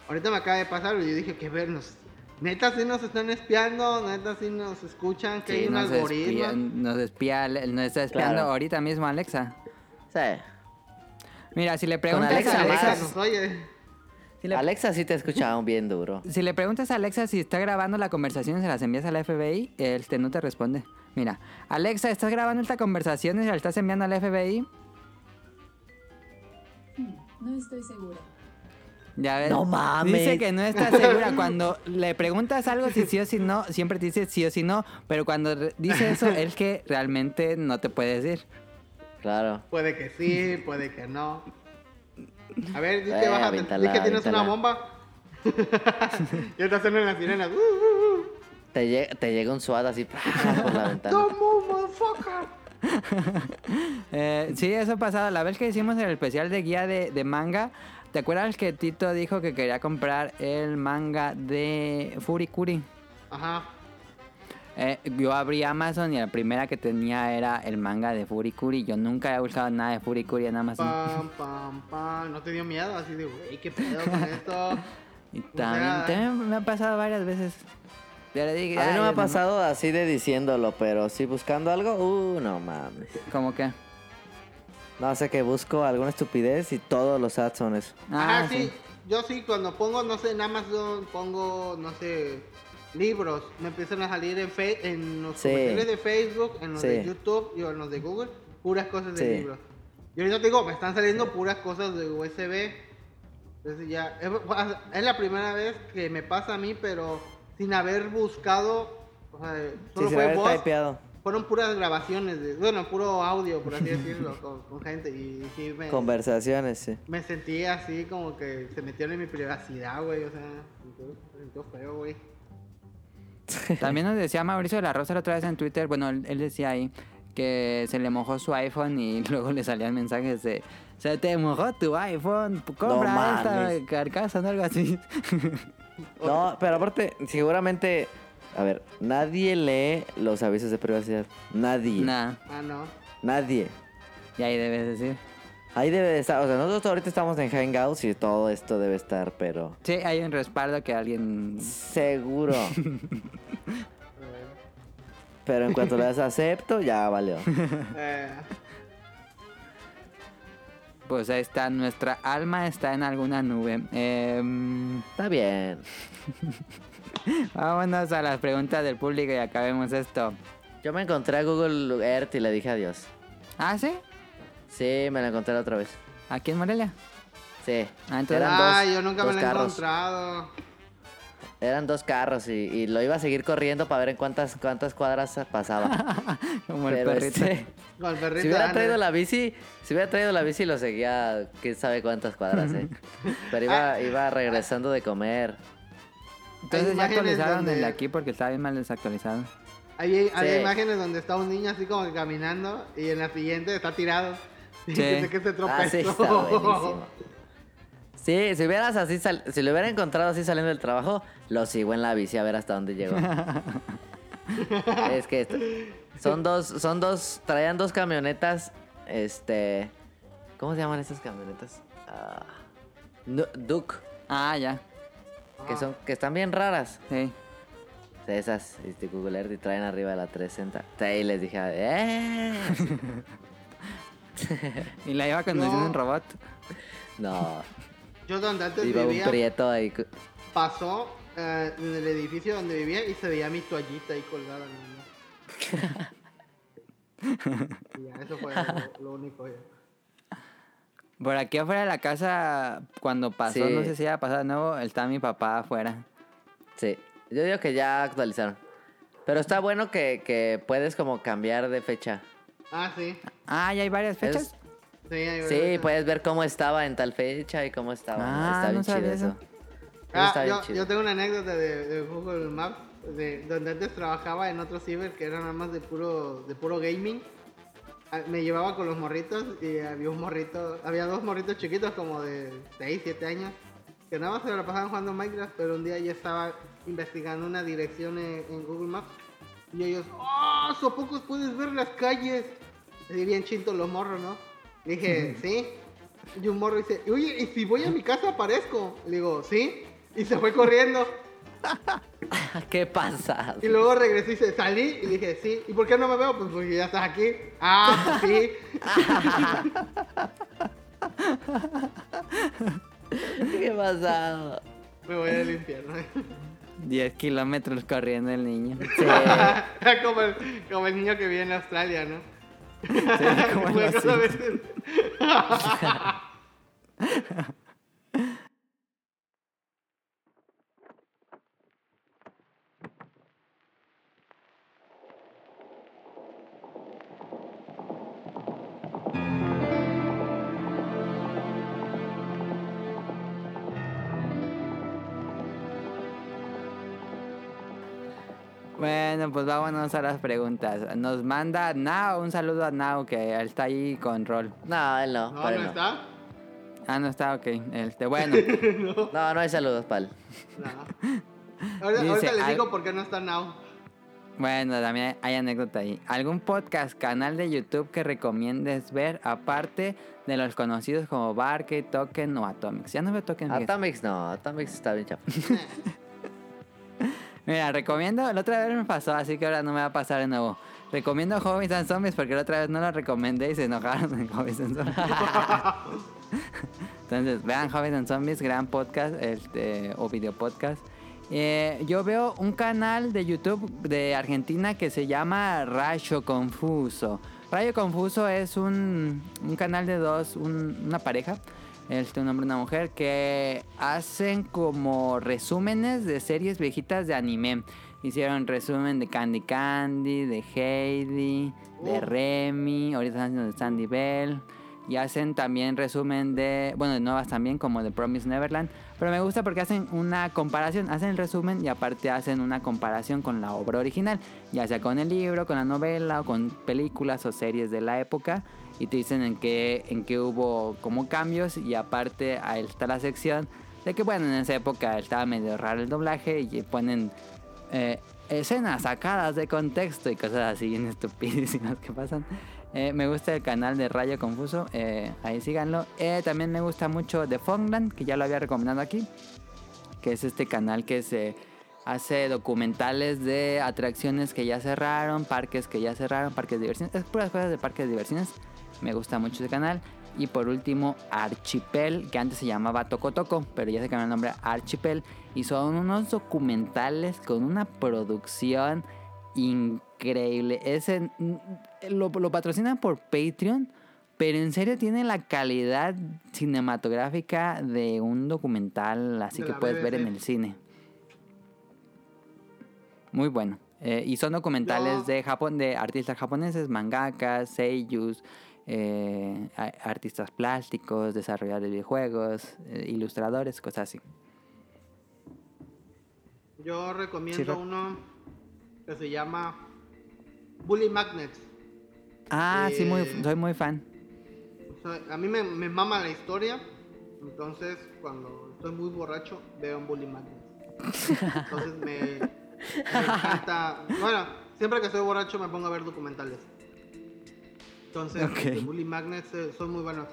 ahorita me acaba de pasar y yo dije, que vernos. Neta sí nos están espiando, neta sí nos escuchan, que hay un nos algoritmo. espía, nos espía, nos está espiando Claro. ahorita mismo Alexa. Sí. Mira, si le preguntas Alexa a Alexa, nos oye. si le, Alexa sí te escuchaba bien duro. si le preguntas a Alexa si está grabando la conversación y se las envías a la FBI, este no te responde. Mira, Alexa, ¿estás grabando esta conversación y se la estás enviando a la FBI? No estoy segura. Ya ves. No mames. Dice que no está segura. Cuando le preguntas algo si sí o si no, siempre te dice sí o si no. Pero cuando dice eso, es que realmente no te puede decir. Claro. Puede que sí, puede que no. A ver, di que Eh, vas a avíntala, di que tienes una bomba. ya está haciendo las sirenas. Uh, uh, uh. Te, lle- te llega un SWAT así por la ventana. Eh, sí, eso ha pasado. La vez que hicimos el especial de guía de, de manga, ¿te acuerdas que Tito dijo que quería comprar el manga de Furikuri? Ajá. Eh, yo abrí Amazon y la primera que tenía era el manga de Furikuri. Yo nunca he buscado nada de Furikuri en Amazon. Pam, pam, pam. ¿No te dio miedo? Así de, güey, ¿qué pedo con esto? Y O también, sea- también me ha pasado varias veces. Ya le dije, A mí no me "Ay, ha pasado así de diciéndolo, pero sí buscando algo, uh, no mames. ¿Cómo que? No sé que busco alguna estupidez y todos los ads son eso. Ah, Ajá, sí. Yo sí, cuando pongo, no sé, en Amazon, pongo, no sé, libros, me empiezan a salir en, fe- en los Sí. comerciales de Facebook, en los de. YouTube y en los de Google, puras cosas de Sí. libros. Y ahorita te digo, me están saliendo puras cosas de USB. Entonces ya, es, es la primera vez que me pasa a mí, pero sin haber buscado, o sea, solo Sí, sin fue haber voz. Fueron puras grabaciones, de, bueno, puro audio, por así decirlo, con, con gente. Y sí me, Conversaciones, sí. me sentí así como que se metieron en mi privacidad, güey. O sea, me sintió feo, güey. También nos decía Mauricio de la Rosa la otra vez en Twitter, bueno, él, él decía ahí que se le mojó su iPhone y luego le salían mensajes de se te mojó tu iPhone, compra No esta mames. carcasa o algo así. No, pero aparte, seguramente, a ver, nadie lee los avisos de privacidad. Nadie. nah, Ah, no. Nadie. y ahí debes decir. Ahí debe de estar, o sea, nosotros ahorita estamos en Hangouts y todo esto debe estar, pero Sí, hay un respaldo que alguien... seguro. pero en cuanto le das acepto, ya valió. Eh, Pues ahí está, nuestra alma está en alguna nube. Em, Está bien. vámonos a las preguntas del público y acabemos esto. Yo me encontré a Google Earth y le dije adiós. ¿Ah, sí? Sí, me la encontré la otra vez. ¿Aquí en Morelia? Sí. Ah, entonces- Eran ah, dos, yo nunca me dos lo he carros. encontrado. Eran dos carros y, y lo iba a seguir corriendo para ver en cuántas, cuántas cuadras pasaba. Como el Pero perrito. este, Con el perrito. si hubiera Ana. traído la bici, si hubiera traído la bici lo seguía quién sabe cuántas cuadras, eh. Pero Ah. iba, iba regresando de comer. Entonces ya actualizaron el de donde- aquí porque estaba bien mal desactualizado. Hay, hay Sí. imágenes donde está un niño así como que caminando y en la siguiente está tirado. Sí. Dice que se tropezó. Ah, sí, está buenísimo. Sí, si hubieras así sal- si lo hubiera encontrado así saliendo del trabajo, lo sigo en la bici a ver hasta dónde llegó. es que esto- son dos, son dos, traían dos camionetas, este, ¿cómo se llaman estas camionetas? Ah, Duke, Ah, ya. Que son, que están bien raras. Sí. Esas, este, Google Earth y traen arriba de la 360. Y les dije, ¡eh! Y la iba conduciendo No. un robot. No, Yo donde antes iba un vivía, prieto ahí. pasó eh, en el edificio donde vivía y se veía mi toallita ahí colgada. ¿no? Y ya, eso fue lo, lo único. ya. Por aquí afuera de la casa, cuando pasó, Sí. no sé si iba a pasar de nuevo, está mi papá afuera. Sí, yo digo que ya actualizaron. Pero está bueno que, que puedes como cambiar de fecha. Ah, sí. Ah, ya hay varias fechas. Es- Sí, hay sí, varias. puedes ver cómo estaba en tal fecha y cómo estaba. Ah, está no bien chido sabía eso. eso. Eso Ah, está bien yo, chido. yo tengo una anécdota de, de Google Maps, de, donde antes trabajaba en otro ciber que era nada más de puro, de puro gaming. Ah, Me llevaba con los morritos y había un morrito, había dos morritos chiquitos como de 6, 7 años, que nada más se la pasaban jugando Minecraft, pero un día yo estaba investigando una dirección en, en Google Maps y ellos, ¡oh! ¿So pocos puedes ver las calles? Así bien chintos los morros, ¿no? Dije, sí. Y un morro dice, oye, ¿y si voy a mi casa aparezco? Le digo, sí. Y se fue corriendo. ¿Qué pasa? Y luego regresé y salí. Y dije, sí. ¿Y por qué no me veo? Pues porque ya estás aquí. Ah, pues sí. ¿Qué pasa? Me voy al infierno. 10 kilómetros corriendo el niño. Sí. como, el, como el niño que vive en Australia, ¿no? Sí, como en Bueno, pues vámonos a las preguntas. Nos manda Nao, un saludo a Nao que él está ahí con rol. No, él no. No, no él no. está. Ah, no está, ok. Este, bueno, No, no hay saludos, pal. No. Ahorita, Dice, ahorita les al- digo por qué no está Now. bueno, también hay anécdota ahí. ¿Algún podcast, canal de YouTube que recomiendes ver aparte de los conocidos como Barkey, Token o Atomics? Ya no veo Token. Atomics no, Atomics está bien chafa. Mira, recomiendo, la otra vez me pasó, así que ahora no me va a pasar de nuevo. Recomiendo Hobbies and Zombies porque la otra vez no lo recomendé y se enojaron en Hobbies and Zombies. Entonces, vean Hobbies and Zombies, gran podcast este, o video podcast. Eh, yo veo un canal de YouTube de Argentina que se llama Rayo Confuso. Rayo Confuso es un, un canal de dos, un- una pareja, este, un hombre y una mujer, que hacen como resúmenes de series viejitas de anime. Hicieron resumen de Candy Candy, de Heidi, de. Remy, ahorita están haciendo de Sandy Bell. Y hacen también resumen de, bueno, de nuevas también, como de Promise Neverland. Pero me gusta porque hacen una comparación, hacen el resumen y aparte hacen una comparación con la obra original, ya sea con el libro, con la novela o con películas o series de la época. Y te dicen en qué, en qué hubo como cambios y aparte ahí está la sección de que, bueno, en esa época estaba medio raro el doblaje y ponen eh, escenas sacadas de contexto y cosas así bien estupidísimas que pasan. Eh, me gusta el canal de Rayo Confuso, eh, ahí síganlo. Eh, también me gusta mucho The Fogland, que ya lo había recomendado aquí, que es este canal que se hace documentales de atracciones que ya cerraron, parques que ya cerraron, parques de diversiones, es puras cosas de parques de diversiones. Me gusta mucho ese canal. Y por último, Archipel, que antes se llamaba Toco Toco, pero ya se cambió el nombre a Archipel. Y son unos documentales con una producción increíble. Ese, lo, lo patrocinan por Patreon, pero en serio tiene la calidad cinematográfica de un documental, así que puedes ver en el cine. Muy bueno. Eh, y son documentales de Japón, de artistas japoneses, mangakas, seiyus, eh, artistas plásticos, desarrolladores de videojuegos, eh, ilustradores, cosas así. Yo recomiendo uno que se llama Bully Magnets. Ah, sí, muy, Eh, soy muy fan. A mí me, me mama la historia. Entonces, cuando estoy muy borracho, veo un Bully Magnets. Entonces, me, me encanta. Bueno, siempre que estoy borracho me pongo a ver documentales. Entonces, Ok. este, Bully Magnets eh, son muy buenos.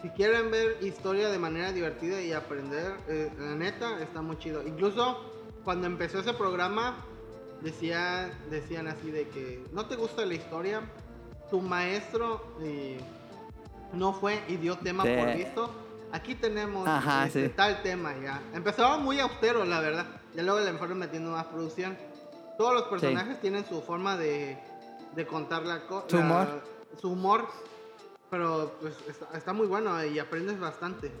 Si quieren ver historia de manera divertida y aprender, eh, la neta, está muy chido. Incluso cuando empezó ese programa, decía, decían así de que no te gusta la historia, tu maestro eh, no fue y dio tema Sí. por visto. Aquí tenemos Ajá, este, sí. tal tema ya. Empezaba muy austero, la verdad. Ya luego le fueron metiendo más producción. Todos los personajes tienen su forma de, de contar la cosa. Su humor. Pero pues está, está muy bueno y aprendes bastante.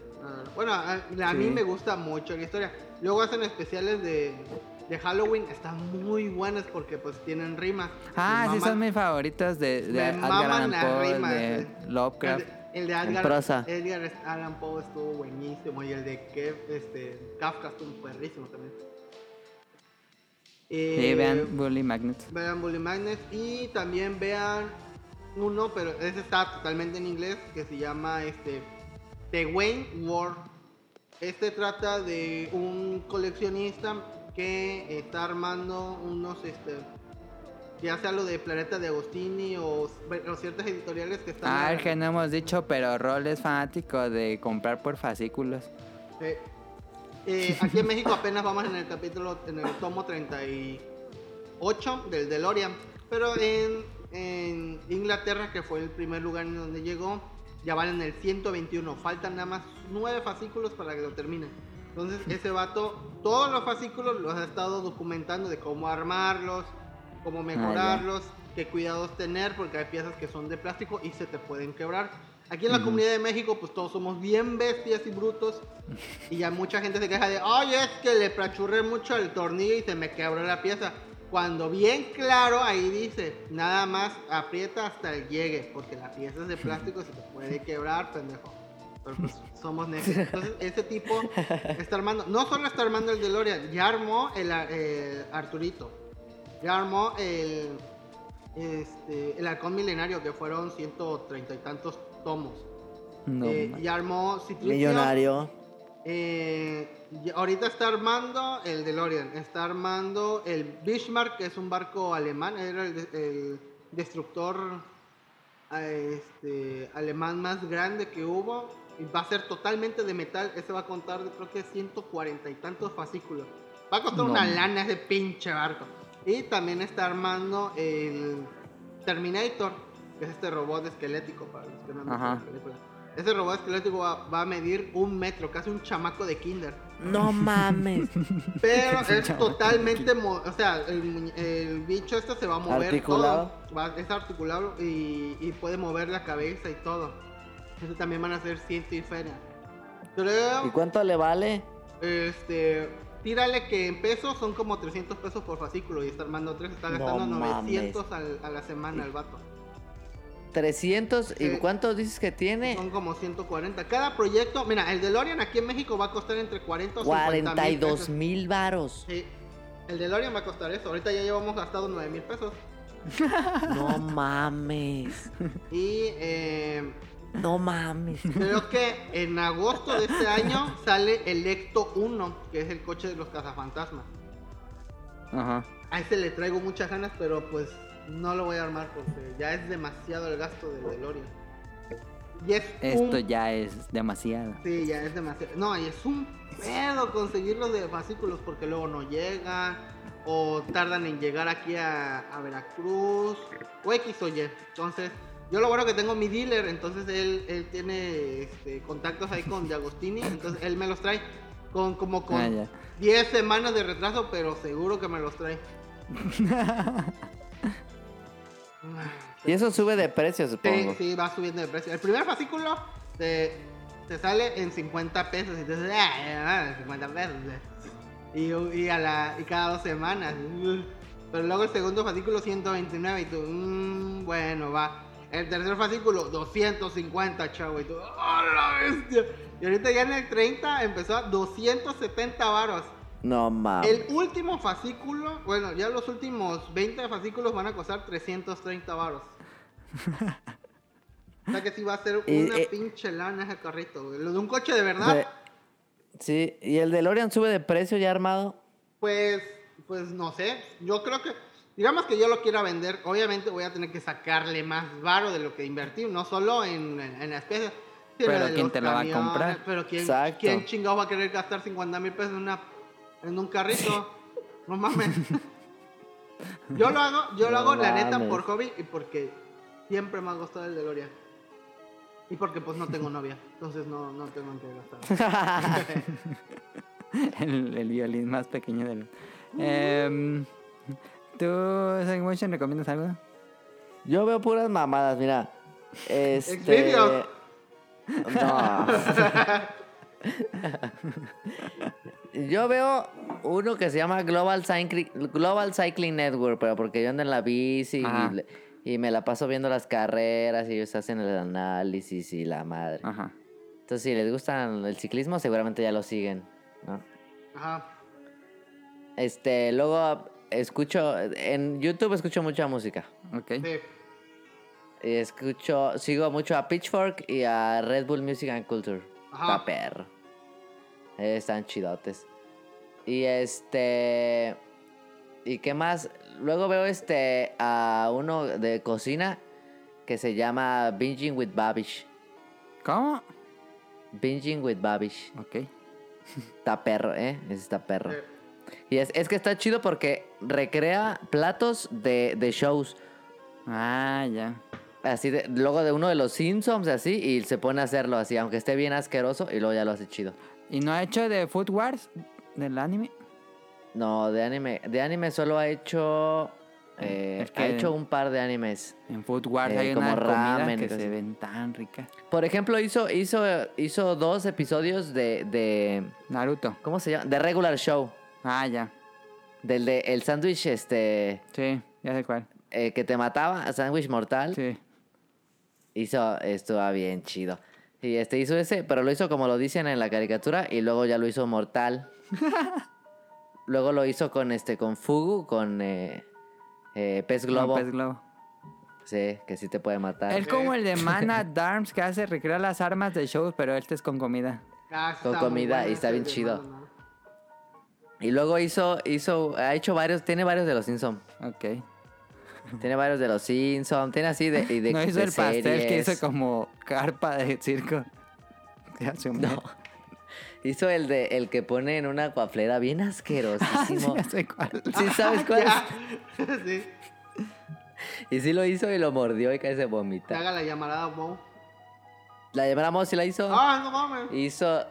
Bueno, a, a mí me gusta mucho la historia. Luego hacen especiales de, de Halloween. Están muy buenas porque pues tienen rimas. Ah, Me sí, maman- son mis favoritos de, de Edgar maman Allan Poe, rimas, de eh. Lovecraft. El de, el de En Edgar, prosa. Edgar Allan Poe estuvo buenísimo y el de Kev, este, Kafka estuvo perrísimo también. Eh, Sí, vean Bully Magnets. vean Bully Magnets y también vean uno, pero ese está totalmente en inglés, que se llama este The Wayne War. Este trata de un coleccionista que está armando unos, este, ya sea lo de Planeta de Agostini o, o ciertas editoriales que están... Ah, el que no hemos dicho, pero Rol es fanático de comprar por fascículos. Eh, eh, aquí en México apenas vamos en el capítulo, en el tomo 38 del DeLorean. Pero en, en Inglaterra, que fue el primer lugar en donde llegó, ya van en el 121. Faltan nada más 9 fascículos para que lo terminen. Entonces ese vato, todos los fascículos los ha estado documentando de cómo armarlos, cómo mejorarlos, qué cuidados tener, porque hay piezas que son de plástico y se te pueden quebrar. Aquí en la comunidad de México, pues todos somos bien bestias y brutos. Y ya mucha gente se queja de, oye, es que le prachurré mucho el tornillo y se me quebró la pieza. Cuando bien claro ahí dice, nada más aprieta hasta el llegue, porque la pieza es de plástico se te puede quebrar, pendejo. Pero pues somos necios. Entonces, ese tipo está armando, no solo está armando el DeLorean, ya armó el, el Arturito. Ya armó el, este, el halcón milenario, que fueron 130 y tantos tomos. No, Eh, ya armó Citripio. Millonario. Eh, ahorita está armando el DeLorean, está armando el Bismarck, que es un barco alemán, era el, de- el destructor eh, este, alemán más grande que hubo. Y va a ser totalmente de metal, ese va a contar creo que 140 y tantos fascículos. Va a costar No. una lana ese pinche barco. Y también está armando el Terminator, que es este robot esquelético para los que no han visto la película. Ese robot esquelético va, va a medir un metro, casi un chamaco de kinder. No mames. Pero es totalmente, mo- o sea, el, muñe- el bicho este se va a mover Articulado. todo. Va, es articulado y, y puede mover la cabeza y todo. Eso también van a ser ciento y feria. ¿Y cuánto le vale? este, tírale que en pesos son como 300 pesos por fascículo y está armando 3, está No gastando mames. 900 al- a la semana el vato. 300. ¿Y cuántos dices que tiene? Son como 140. Cada proyecto, mira, el DeLorean aquí en México va a costar entre 40 o 50 mil 42 pesos. mil varos. Sí, el DeLorean va a costar eso. Ahorita ya llevamos gastado 9 mil pesos. No mames. Y eh, No mames. creo que en agosto de este año sale el Ecto 1, que es el coche de los cazafantasmas. Ajá. A ese le traigo muchas ganas, pero pues no lo voy a armar porque ya es demasiado el gasto del DeLorean. Y es Esto un... ya es demasiado. Sí, ya es demasiado. No, y es un pedo conseguir los de fascículos porque luego no llegan o tardan en llegar aquí a, a Veracruz o X o Y. Entonces, yo lo bueno que tengo mi dealer, entonces él, él tiene este, contactos ahí con Diagostini, entonces él me los trae con como con Ah, ya. 10 semanas de retraso, pero seguro que me los trae. Y eso sube de precio, Sí, supongo. sí, va subiendo de precio. El primer fascículo te, te sale en 50 pesos y te dices, ah, ah, 50 pesos. Y, y, a la, y cada dos semanas. Pero luego el segundo fascículo 129 y tú, "Mm, bueno, va. El tercer fascículo 250, chavo. Y tú, ¡oh, la bestia! Y ahorita ya en el 30 empezó a 270 varos. No mames. El último fascículo, bueno, ya los últimos 20 fascículos van a costar 330 varos. o sea que sí va a ser Y, una eh, pinche lana ese carrito, güey. Lo de un coche de verdad, Ve- Sí, ¿y el DeLorean sube de precio ya armado? pues, pues no sé. Yo creo que, digamos que yo lo quiera vender, obviamente voy a tener que sacarle más varo de lo que invertí, no solo en, en, en especies. Pero ¿quién te la va a comprar? Pero ¿quién. ¿quién chingado va a querer gastar 50 mil pesos en, una, en un carrito? No mames. Yo lo hago, yo lo hago la neta mames. por hobby y porque siempre me ha gustado el DeLorean. Y porque pues no tengo novia, entonces no, no tengo en qué gastar. El, el violín más pequeño del. Em, ¿Tú, Motion, recomiendas algo? Yo veo puras mamadas, mira. Este. No. Yo veo uno que se llama Global Cycling, Global Cycling Network, pero porque yo ando en la bici y, me la paso viendo las carreras y ellos hacen el análisis y la madre. Ajá. Entonces, si les gusta el ciclismo, seguramente ya lo siguen, ¿no? Ajá. Este, luego escucho, en YouTube escucho mucha música. Ok. Sí. Y escucho, sigo mucho a Pitchfork y a Red Bull Music and Culture. Ajá. Perro. Eh, Están chidotes. Y este. ¿Y qué más? Luego veo este a uno de cocina que se llama Binging with Babish. ¿Cómo? Binging with Babish. Ok. Está perro, ¿eh? Ese está perro. Sí. Y es, es que está chido porque recrea platos de, de shows. Ah, ya. Así de, luego de uno de los Simpsons, así, y se pone a hacerlo así, aunque esté bien asqueroso, y luego ya lo hace chido. ¿Y no ha hecho de Food Wars del anime? No, de anime, de anime solo ha hecho, eh, Es que- ha hecho un par de animes. En Food Wars Eh, hay como una ramen que se ven tan ricas. Por ejemplo, hizo, hizo, hizo dos episodios de, de, Naruto. ¿cómo se llama? De Regular Show, Ah, ya. del de el sándwich, este, Sí, ya sé cuál. eh, que te mataba, sándwich mortal. Sí. Hizo, estuvo bien chido. Y este hizo ese, pero lo hizo como lo dicen en la caricatura y luego ya lo hizo mortal. luego lo hizo con este, con Fugu, con, eh, eh, pez No, globo. pez globo. Sí, que sí te puede matar. Es como el de Mana Darms que hace recrear las armas de shows, pero este es con comida. Ah, Con comida bueno y está bien chido. Mano, Y luego hizo, hizo, ha hecho varios, tiene varios de los Simpsons. Ok. Tiene varios de los Simpsons, tiene así de, y de no hizo de el pastel que hizo como carpa de circo. Hace un No. Hizo el de el que pone en una cuaflera bien Ah, sí, asquerosísimo. ya sé cuál. ¿Sí sabes cuál? Ya. sí. Y sí lo hizo y lo mordió y casi se vomita. haga la llamarada Mo. La llamamos y la hizo. Ah, no mames. Hizo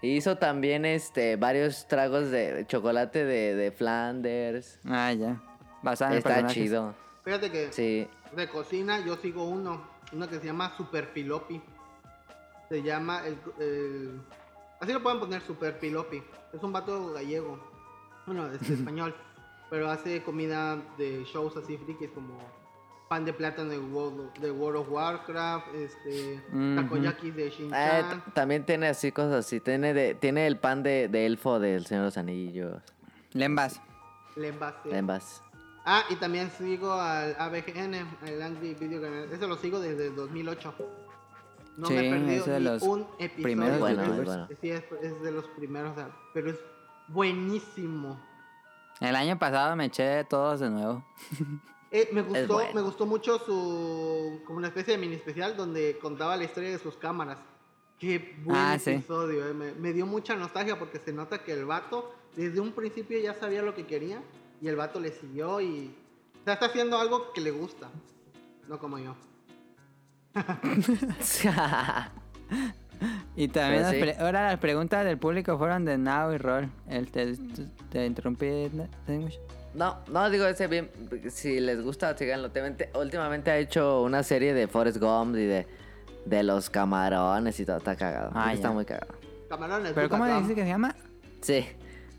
hizo también este varios tragos de chocolate de, de Flanders. Ah, ya. Basado en Está personajes. chido. Fíjate que Sí. de cocina yo sigo uno. Uno que se llama Super Pilopi. Se llama el, el- Así lo pueden poner Super Pilopi. Es un vato gallego. Bueno, es español. Pero hace comida de shows así frikis como pan de plátano de World, de World of Warcraft, este, takoyaki de Eh, Shin-Chan. t- también tiene así cosas así. Tiene de, tiene el pan de, de elfo del Señor de los Anillos. Lembas. Lembas, sí. Lembas. Ah, y también sigo al ABGN, el Angry Video Game. Ese lo sigo desde el 2008. No Sí, me he perdido es de ni los un episodio. primeros Bueno, youtubers. bueno. Sí, es, es de los primeros, pero es buenísimo. El año pasado me eché todos de nuevo. Eh, me gustó, bueno. me gustó mucho su como una especie de mini especial donde contaba la historia de sus cámaras. Qué buen Ah, sí. episodio, eh, me, me dio mucha nostalgia porque se nota que el vato desde un principio ya sabía lo que quería y el vato le siguió y o sea, está haciendo algo que le gusta, no como yo. Y también Pero las sí. pre- ahora las preguntas del público fueron de Now y Roll. El te, te interrumpí. ¿no? No, digo ese bien. Si les gusta, síganlo. Últimamente, últimamente ha hecho una serie de Forrest Gump y de, de los camarones y todo. Está cagado. Ah, está muy cagado. Camarones. ¿Pero cómo dice que se llama? Sí.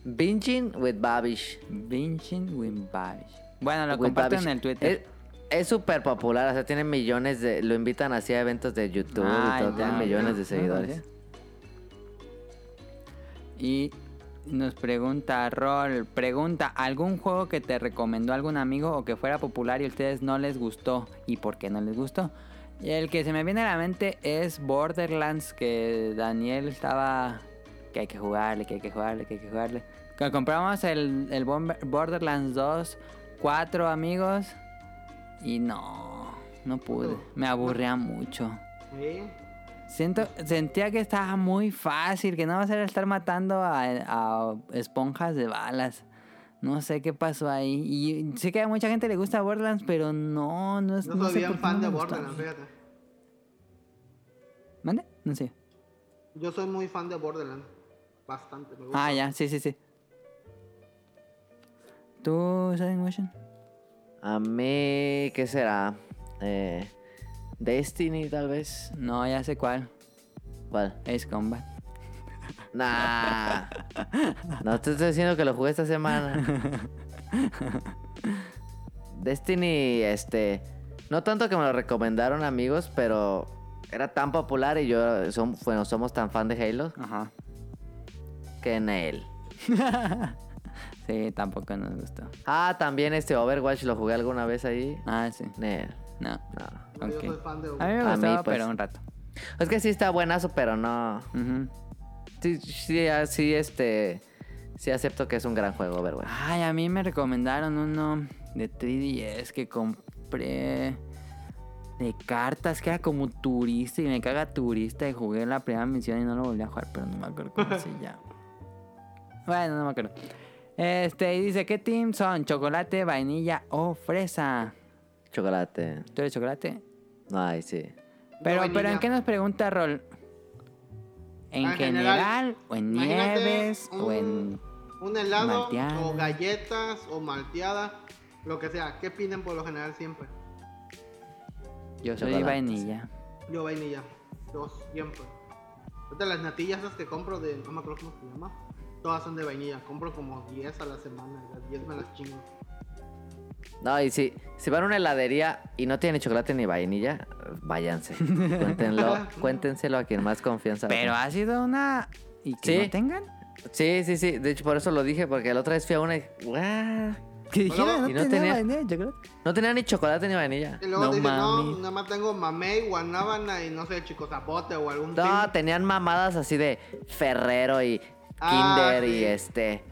Binging with Babish. Binging with Babish. Bueno, lo With comparto Babish. en el Twitter. Es- súper popular, o sea, tiene millones de... Lo invitan así a eventos de YouTube Ah, y todo, ya, tiene millones de No, seguidores. no, Y nos pregunta Rol, pregunta, ¿algún juego que te recomendó algún amigo o que fuera popular y a ustedes no les gustó? ¿Y por qué no les gustó? Y el que se me viene a la mente es Borderlands, que Daniel estaba... que hay que jugarle, que hay que jugarle, que hay que jugarle. Que compramos el, el Borderlands 2, cuatro amigos, y no, no pude. Me aburría mucho. Sí. Siento, sentía que estaba muy fácil, que no va a ser estar matando a, a esponjas de balas. No sé qué pasó ahí. Y sé que a mucha gente le gusta Borderlands, pero no, no es No, no soy qué fan de Borderlands, fíjate. ¿Mande? No sé. Yo soy muy fan de Borderlands. Bastante, me gusta. Ah, ya, sí, sí, sí. ¿Tú, Motion? A mí, ¿qué será? Eh, Destiny, tal vez. No, ya sé cuál. ¿Cuál? Ace Combat. Nah. No te estoy diciendo que lo jugué esta semana. Destiny, este. No tanto que me lo recomendaron amigos, pero era tan popular y yo bueno, somos tan fan de Halo Ajá. que en él. Sí, tampoco nos gustó. Ah, también este Overwatch lo jugué alguna vez ahí. Ah, sí. Nel. No. No. Yo ok. soy fan de A mí me A gustó, mí, pues. pero un rato. Es que sí está buenazo, pero no. Sí, ah, sí, este. Sí acepto que es un gran juego, Overwatch. Ay, a mí me recomendaron uno de 3DS que compré de cartas, que era como turista y me caga turista y jugué la primera misión y no lo volví a jugar, pero no me acuerdo cómo se llama. Bueno, no me acuerdo. Este, y dice, ¿qué team son? ¿Chocolate, vainilla o fresa? Chocolate. ¿Tú eres chocolate? Ay, sí. Pero, pero ¿en qué nos pregunta Rol? ¿En Ah, en general, general, o en nieves o en... un- Un helado Malteada. o galletas o malteada, lo que sea. ¿Qué piden por lo general siempre? Yo soy Chocolate, vainilla. Yo vainilla. Yo siempre. Ahorita las natillas esas que compro de... No me acuerdo cómo se llama. Todas son de vainilla. Compro como 10 a la semana. Las 10 me las chingo. No, y si, si van a una heladería y no tiene chocolate ni vainilla, váyanse. Cuéntenlo, cuéntenselo a quien más confianza. Pero ha sido una... ¿Y que Sí. no tengan? Sí, sí, sí. De hecho, por eso lo dije, porque la otra vez fui a una y. Que dijera, no, no tenía, tenía- vainilla de chocolate. No tenía ni chocolate ni vainilla. Y luego No te dicen, no, mami. nada más tengo mamey, guanábana y no sé, chico zapote o algún No, tenían mamadas así de Ferrero y Ah, Kinder sí. y este.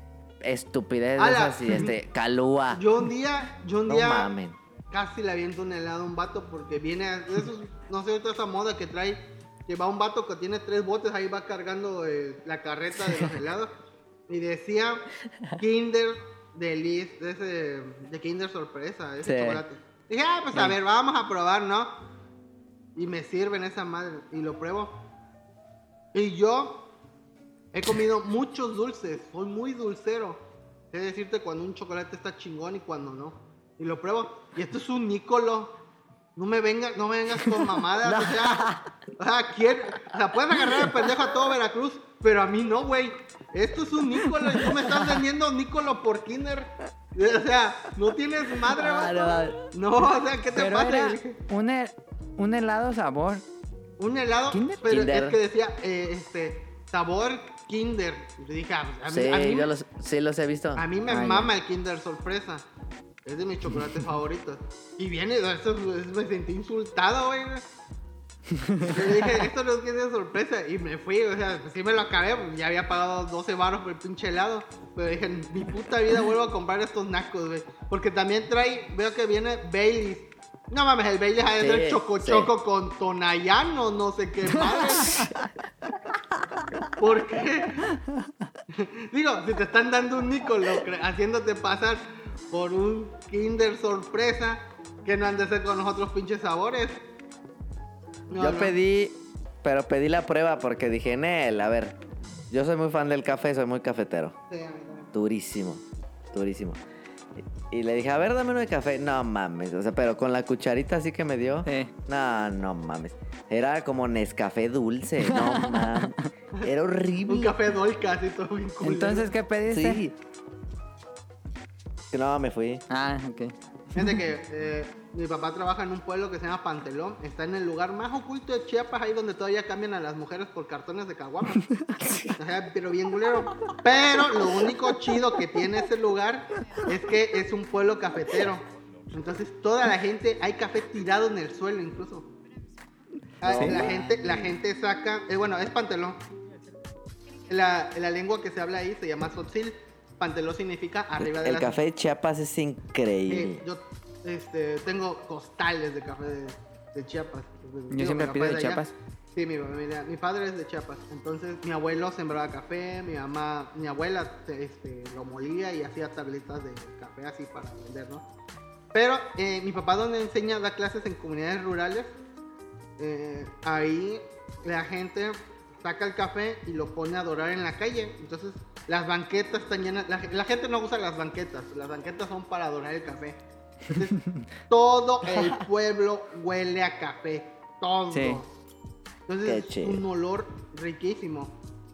Estupidez esas y este. Calúa. Yo un día, yo un No día mamen. casi le aviento un helado a un vato porque viene, esos, no sé, toda esa moda que trae, que va un vato que tiene tres botes, ahí va cargando eh, la carreta de los helados y decía Kinder Delice, de ese, de Kinder Sorpresa, ese Sí. chocolate. Dije, ah, pues a ver, vamos a probar, ¿no? Y me sirven esa madre y lo pruebo. Y yo he comido muchos dulces, soy muy dulcero. Sé decirte cuando un chocolate está chingón y cuando no. Y lo pruebo. Y esto es un Nicolo. No me vengas, no me vengas con mamadas. O sea, o sea, ¿quién? O sea, puedes agarrar el pendejo a todo Veracruz, pero a mí no, güey. Esto es un Nicolo y tú me estás vendiendo Nicolo por Kinder. O sea, no tienes madre, vato. no. No, o sea, ¿qué te Pero pasa? era un, he- un helado sabor. Un helado, ¿Kinder? pero Kinder. es que decía, eh, este, sabor Kinder. Yo dije, ah, pues, a mí, Sí, a mí- yo los, sí los he visto. a mí me mama el Kinder sorpresa. Es de mis chocolates favoritos. Y viene, eso, me sentí insultado, güey. Le dije, esto no es Kinder sorpresa. Y me fui, o sea, pues sí me lo acabé. pues, Ya había pagado 12 baros por el pinche helado. Pero dije, mi puta vida vuelvo a comprar estos nacos, güey. Porque también trae, veo que viene Baileys. No mames, el Baileys es Sí, el choco sí. choco con Tonayano, no sé qué madre. ¿Por qué? Digo, si te están dando un Nicolo haciéndote pasar por un Kinder sorpresa, que no han de ser con los otros pinches sabores. No, yo no. pedí, pero pedí la prueba porque dije, Nel, a ver, yo soy muy fan del café, soy muy cafetero. Sí. Durísimo, durísimo. Y, le dije, a ver, dame uno de café. No mames, o sea, pero con la cucharita así que me dio. Sí. No, no mames. Era como Nescafé dulce, no mames. Era horrible. Un café dolca, así todo bien. Entonces, ¿qué pediste? Sí. No, me fui. Ah, ok. Fíjate que eh, mi papá trabaja en un pueblo que se llama Pantelón. Está en el lugar más oculto de Chiapas, ahí donde todavía cambian a las mujeres por cartones de caguamas. O sea, pero bien culero. Pero lo único chido que tiene ese lugar es que es un pueblo cafetero. Entonces toda la gente, hay café tirado en el suelo incluso. ¿Sí? La gente, la gente saca, eh, bueno, es Pantelón. La, la lengua que se habla ahí se llama Sotzil. Pantelón significa arriba de El la café de Chiapas es Sí, increíble. yo este, tengo costales de café de, de Chiapas. Digo, siempre mi pido papá de. Chiapas. Sí, mi, familia- mi padre es de Chiapas. Entonces, mi abuelo sembraba café, mi mamá, mi abuela este, lo molía y hacía tabletas de café así para vender, ¿no? Pero eh, mi papá donde enseña, da clases en comunidades rurales, eh, ahí la gente saca el café y lo pone a dorar en la calle. Entonces, las banquetas están llenas. La, la gente no usa las banquetas. Las banquetas son para dorar el café. Entonces, todo el pueblo huele a café. Todo. Sí. Entonces, es un olor riquísimo.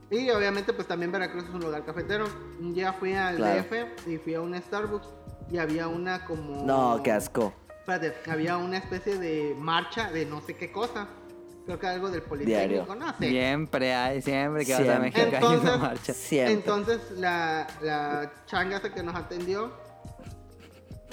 Y obviamente, pues también Veracruz es un lugar cafetero. Un día fui al Claro. DF y fui a un Starbucks y había una como. No, qué asco. Espérate, había una especie de marcha de no sé qué cosa. Creo que algo del Politécnico, Diario. no sé. Siempre hay, siempre que vas a. México hay una Entonces- marcha. Siempre. Entonces la, la changa esa que nos atendió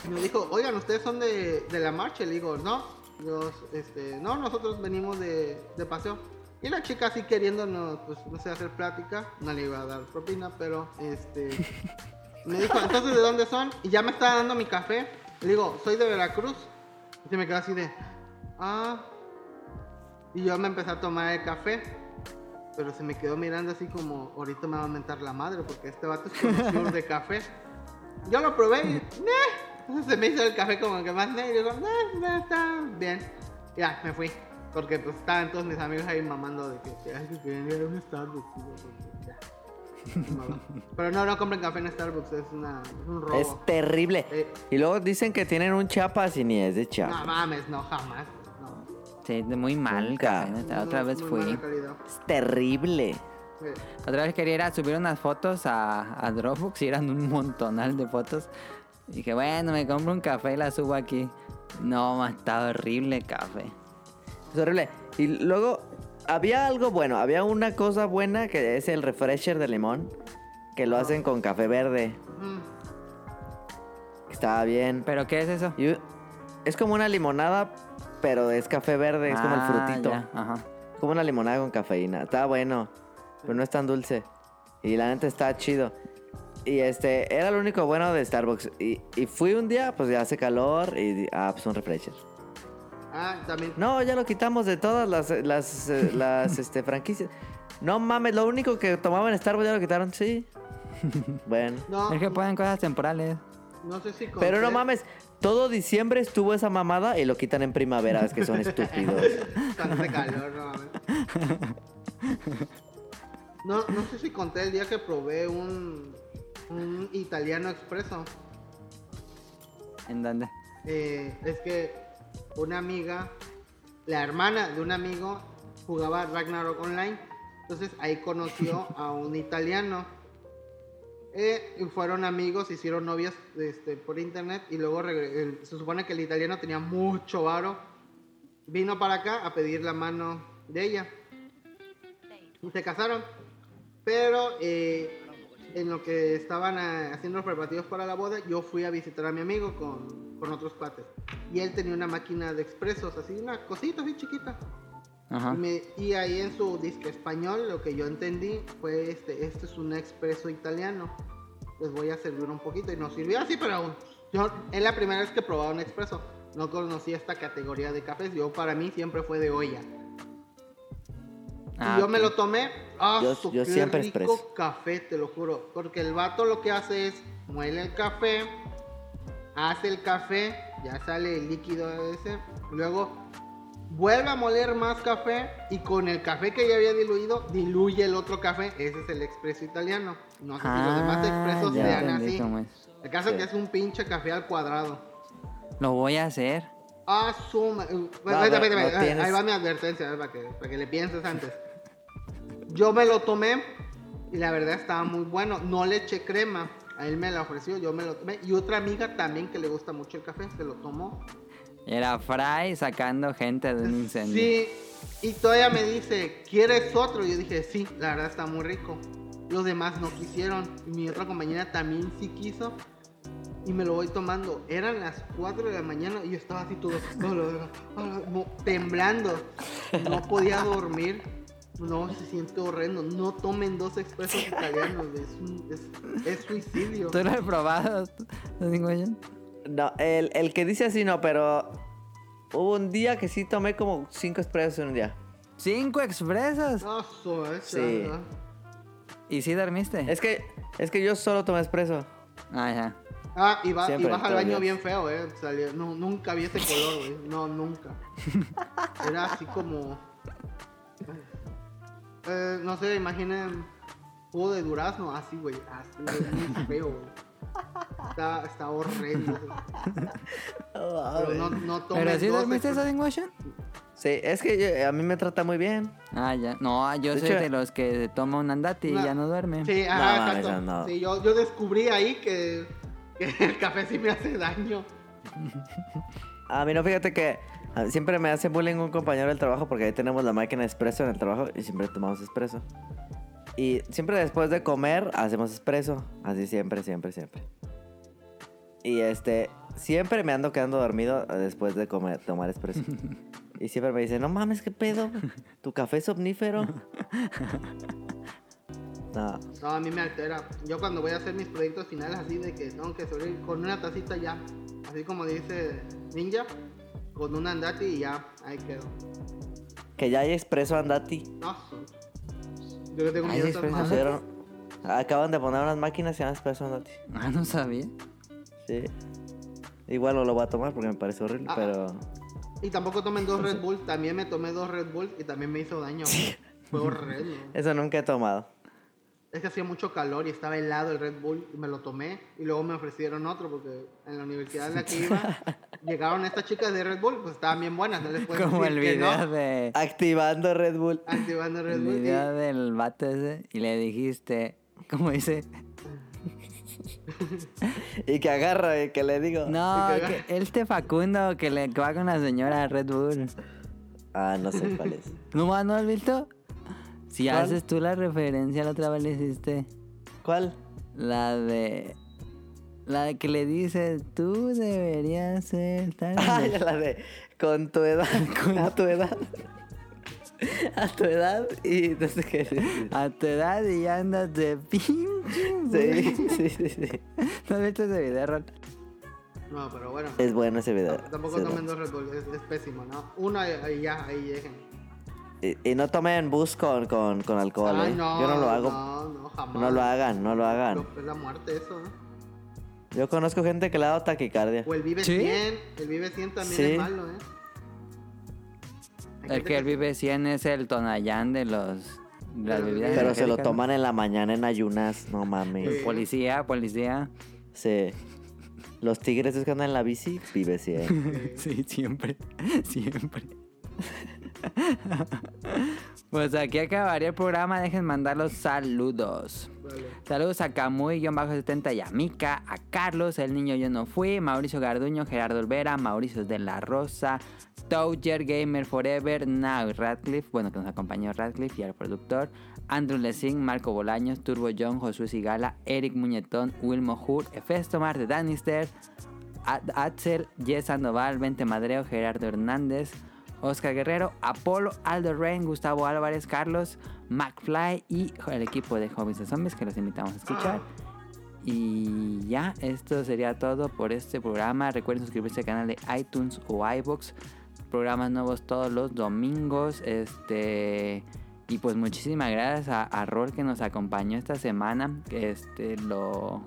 me dijo, oigan, ¿ustedes son de, de la marcha? Y le digo, no, yo, este, no, nosotros venimos de, de paseo. Y la chica así queriéndonos, pues, no sé, hacer plática, no le iba a dar propina, pero, este, me dijo, entonces, ¿de dónde son? Y ya me estaba dando mi café. Le digo, soy de Veracruz. Y se me quedó así de, ah. Y yo me empecé a tomar el café. Pero se me quedó mirando así como, ahorita me va a mentar la madre porque este vato es conocedor de café. Yo lo probé y. Entonces se me hizo el café como que más negro. Y digo, "Nah, nah, está bien. Ya, me fui. Porque pues estaban todos mis amigos ahí mamando de que, que, ay, que querían ir a un Starbucks. Pues, ya. Pero no, no compren café en Starbucks, es, una, es un robo. Es terrible. Eh. Y luego dicen que tienen un Chiapas y ni es de No Chiapas. mames, no, jamás. Sí, muy mal el café. Otra vez muy fui. Es terrible. Sí. Otra vez quería ir a subir unas fotos a, a Dropbox y eran un montonal de fotos. Y dije, bueno, me compro un café y la subo aquí. No, está horrible el café. Es horrible. Y luego había algo bueno. Había una cosa buena que es el refresher de limón. Que lo hacen con café verde. Estaba bien. ¿Pero qué es eso? Y es como una limonada, pero es café verde, es como el Ah, frutito. ya, Ajá. Como una limonada con cafeína. Está bueno, pero no es tan dulce. Y la neta está chido. Y este, era lo único bueno de Starbucks. Y, y fui un día, pues ya hace calor y di- ah, pues un refresher. Ah, también. No, ya lo quitamos de todas las, las, eh, las este, franquicias. No mames, lo único que tomaban en Starbucks ya lo quitaron, sí. Bueno. No, Es que ponen cosas temporales. no sé si Pero no mames, todo diciembre estuvo esa mamada y lo quitan en primavera, es que son estúpidos. Cuando hace calor, no mames. No, no sé si conté el día que probé un, un italiano expreso. ¿En dónde? Eh, es que una amiga, la hermana de un amigo, jugaba Ragnarok Online. Entonces ahí conoció a un italiano. Eh, fueron amigos, hicieron novias este, por internet. Y luego se supone que el italiano tenía mucho varo. Vino para acá a pedir la mano de ella. Se casaron. Pero eh, en lo que estaban eh, haciendo los preparativos para la boda, yo fui a visitar a mi amigo con, con otros cuates. Y él tenía una máquina de expresos, así, una cosita así chiquita. Ajá. Y, me- y ahí en su disque español, lo que yo entendí fue este, este es un expreso italiano. Les voy a servir un poquito y nos sirvió así, pero yo es la primera vez que probaba un expreso. No conocía esta categoría de cafés. Yo para mí siempre fue de olla. Ah, y yo me ok. lo tomé. ¡Ah, Yo- su- yo qué siempre rico expreso. café, te lo juro! Porque el vato lo que hace es muele el café, hace el café, ya sale el líquido ese, luego vuelve a moler más café y con el café que ya había diluido, diluye el otro café. Ese es el expreso italiano. No sé si los demás expresos Ah, ya sean así. El caso es que es un pinche café al cuadrado. Lo voy a hacer. Ah, suma. uh, No, vete, no, vete, no vete, tienes- Ahí va mi advertencia, para que, para que le pienses antes. Yo me lo tomé y la verdad estaba muy bueno. No le eché crema. A él me la ofreció, yo me lo tomé. Y otra amiga también que le gusta mucho el café, se lo tomó. Era Fry sacando gente de un incendio. Sí, y todavía me dice, ¿quieres otro? Y yo dije, sí, la verdad está muy rico. Los demás no quisieron. Mi otra compañera también sí quiso. Y me lo voy tomando. Eran las 4 de la mañana y yo estaba así todo, temblando. No podía dormir. No, se siente horrendo. No tomen dos expresos italianos. Es, un- es, es suicidio. ¿Tú lo has probado? ¿Lo digo yo? No, el, el que dice así no, pero hubo un día que sí tomé como cinco expresos en un día. ¿Cinco expresos? Ah, Sí. ¿Y sí dormiste? Es que, es que yo solo tomé expreso. Ah, ya. Ah, y, va, y Siempre, vas al todos baño los bien feo, eh. Salió- no, nunca vi ese color, güey. No, nunca. Era así como. Eh, no sé, imaginen jugo de durazno, así, güey. Así, güey, muy feo, güey. Está, está horrendo. Pero no, no tomes ¿Pero sí dos dormiste expresos. Sudden Motion? Sí, es que yo- a mí me trata muy bien. Ah, ya. No, yo De soy hecho- de los que toma un andati y No. ya no duerme. Sí, ajá, mames, exacto. no. Sí, yo, yo descubrí ahí que, que el café sí me hace daño. A mí no, fíjate que ah, siempre me hace bullying un compañero del trabajo porque ahí tenemos la máquina de espresso en el trabajo y siempre tomamos espresso. Y siempre después de comer hacemos espresso. Así siempre, siempre, siempre. Y este, siempre me ando quedando dormido después de comer, tomar espresso. Y siempre me dice, no mames, ¿qué pedo? ¿Tu café es omnífero? No, No, a mí me altera. Yo cuando voy a hacer mis proyectos finales así de que tengo que sobrevivir con una tacita ya. Así como dice Ninja, con un andati y ya, ahí quedo. que ya hay espresso andati. No, yo que tengo Ay, miedo a espera, esas. Pusieron- acaban de poner unas máquinas se llaman espresso andati. Ah, no sabía. Sí. Igual no lo voy a tomar porque me parece horrible, Ah. pero... Y tampoco tomen dos Red Bull. También me tomé dos Red Bull y también me hizo daño. Fue horrendo. Eso nunca he tomado. Es que hacía mucho calor y estaba helado el Red Bull y me lo tomé. Y luego me ofrecieron otro porque en la universidad en la que iba llegaron estas chicas de Red Bull, pues estaban bien buenas. No les puedo Como el decir video no. de... Activando Red Bull. Activando Red El Bull. y- video del vato ese y le dijiste, ¿cómo dice? Y que agarra y que le digo... No, Y que- que este Facundo que le que va con la señora Red Bull. Ah, no sé cuál es. ¿No no has visto? Si ¿Cuál? haces tú la referencia, la otra vez le hiciste ¿Cuál? la de... La que le dice, tú deberías ser tal. Ay, la de con tu edad, a tu edad. A tu edad y no sé qué decir. A tu edad y ya andas de pinche. Sí, sí, sí, sí. ¿No has visto ese video, Rol? No, pero bueno. Es bueno ese video. Tampoco tomen dos Red Bull, es, es pésimo, ¿no? Una ahí ya, ahí dejen. Y, y no tomen bus con, con, con alcohol, Ay, ¿eh? no, Yo no lo hago. No, no, jamás. No lo hagan, no lo hagan. Lo- Es la muerte eso, ¿no? Yo conozco gente que le ha dado taquicardia. O el Vive ¿Sí? 100, el Vive 100 también Sí. es malo, ¿eh? El que el Vive 100 es el Tonayán de los. de Las Pero- bebidas Pero se lo ¿no? toman en la mañana en ayunas, no mames. Sí. Policía, policía. Sí. Los tigres es que andan en la bici, vive sí. eh. Sí, siempre. Siempre. Pues aquí acabaría el programa. Dejen mandar los saludos. Vale. Saludos a Camuy-70 y a Mika, a Carlos, el niño yo no fui, Mauricio Garduño, Gerardo Olvera, Mauricio de la Rosa, Toucher, Gamer Forever, Now Radcliffe, bueno que nos acompañó Radcliffe y al productor, Andrew Lessing, Marco Bolaños, Turbo John, Josué Sigala, Eric Muñetón, Wilmo Hur, Efestomar de Danister, Axel, Jess Sandoval, Vente Madreo, Gerardo Hernández, Oscar Guerrero, Apolo, Aldo Rain, Gustavo Álvarez, Carlos, McFly y el equipo de Hobbies de Zombies que los invitamos a escuchar. Y ya, esto sería todo por este programa. Recuerden suscribirse al canal de iTunes o iBox. Programas nuevos todos los domingos. Este. Y pues muchísimas gracias a, a Rol que nos acompañó esta semana. Este lo.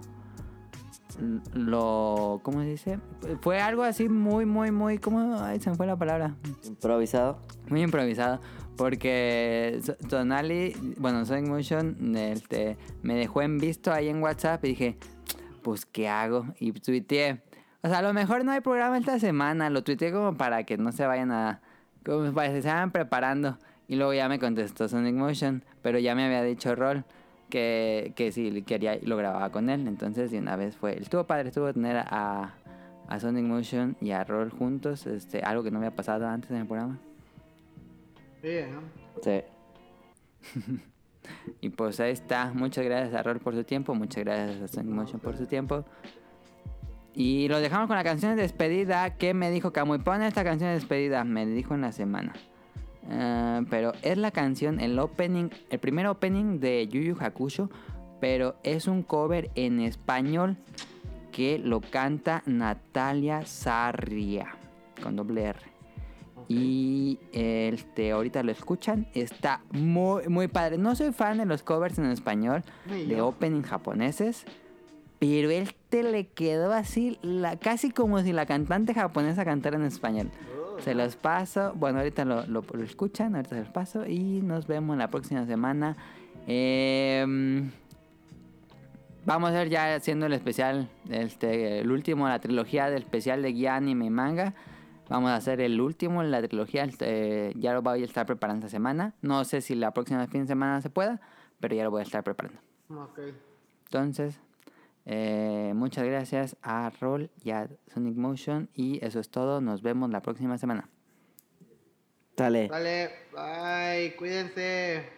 Lo. ¿Cómo se dice? Fue algo así muy, muy, muy. ¿Cómo? Ay, se me fue la palabra. Improvisado. Muy improvisado. Porque Tonali, bueno, Sonic Motion, este, me dejó en visto ahí en WhatsApp y dije, pues, ¿qué hago? Y tuiteé. O sea, a lo mejor no hay programa esta semana. Lo tuiteé como para que no se vayan a. Como para que se vayan preparando. Y luego ya me contestó Sonic Motion. Pero ya me había dicho Rol que, que si quería lo grababa con él. Entonces, de una vez fue. Estuvo padre, estuvo tener a, a Sonic Motion y a Rol juntos. Este, algo que no había pasado antes en el programa. Sí, ¿no? Sí. Y pues ahí está. Muchas gracias a Rol por su tiempo. Muchas gracias a Sonic Motion por su tiempo. Y lo dejamos con la canción de despedida que me dijo Camuy. Pon esta canción de despedida. Me dijo en la semana. Ah, pero es la canción, el opening, el primer opening de Yu Yu Hakusho. Pero es un cover en español que lo canta Natalia Sarria. Con doble R. Y este, ahorita lo escuchan. Está muy, muy padre. No soy fan de los covers en español, de opening japoneses. Pero este le quedó así, la, casi como si la cantante japonesa cantara en español. Se los paso. Bueno, ahorita lo, lo- lo escuchan, ahorita se los paso. Y nos vemos la próxima semana. Em, vamos a ver ya haciendo el especial, este, el último, la trilogía del especial de guía anime y manga. Vamos a hacer el último en la trilogía. este, ya lo voy a estar preparando esta semana. No sé si la próxima fin de semana se pueda, pero ya lo voy a estar preparando. Ok. Entonces, eh, muchas gracias a Roll y a Sonic Motion. Y eso es todo. Nos vemos la próxima semana. Dale. Dale, bye, cuídense.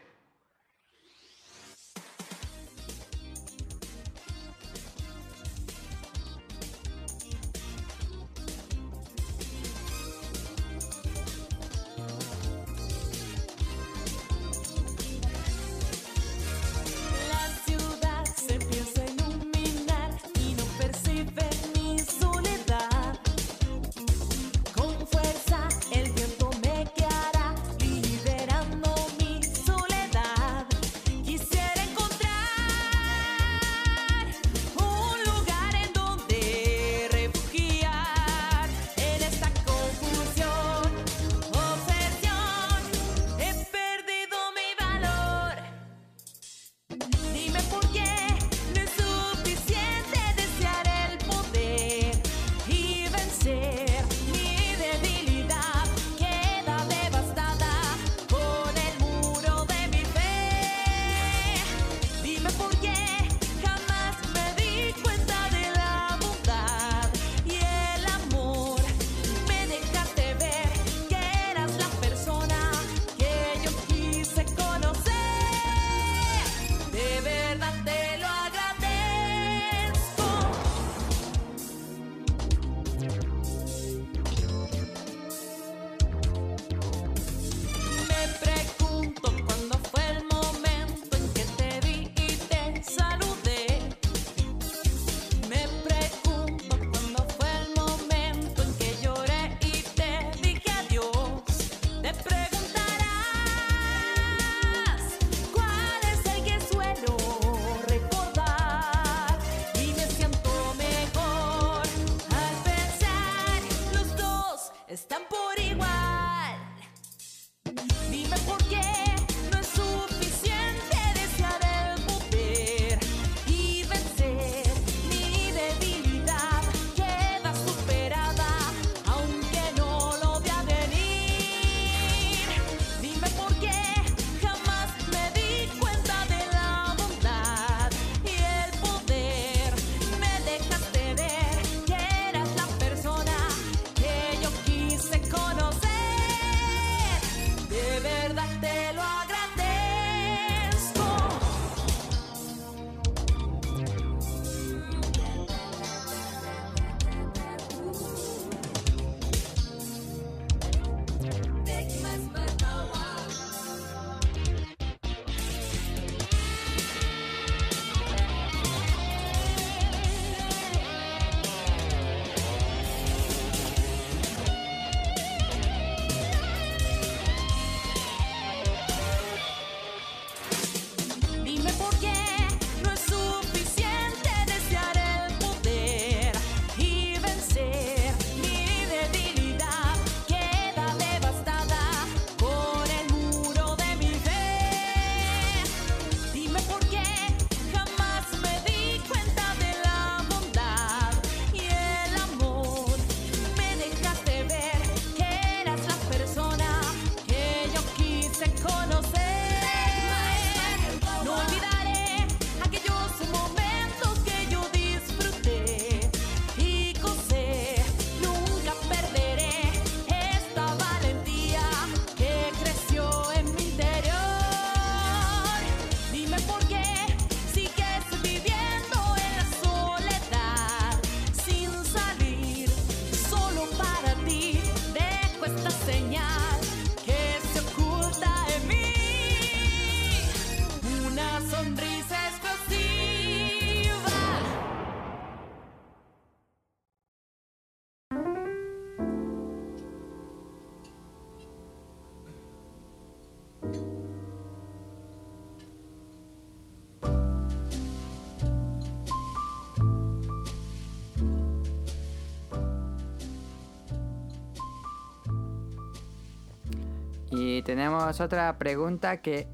Y tenemos otra pregunta que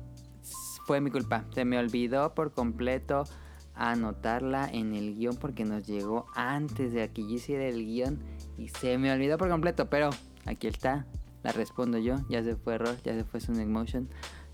fue mi culpa. Se me olvidó por completo anotarla en el guion porque nos llegó antes de que yo hiciera el guion y se me olvidó por completo, pero aquí está. La respondo yo, ya se fue error, ya se fue Sonic Motion.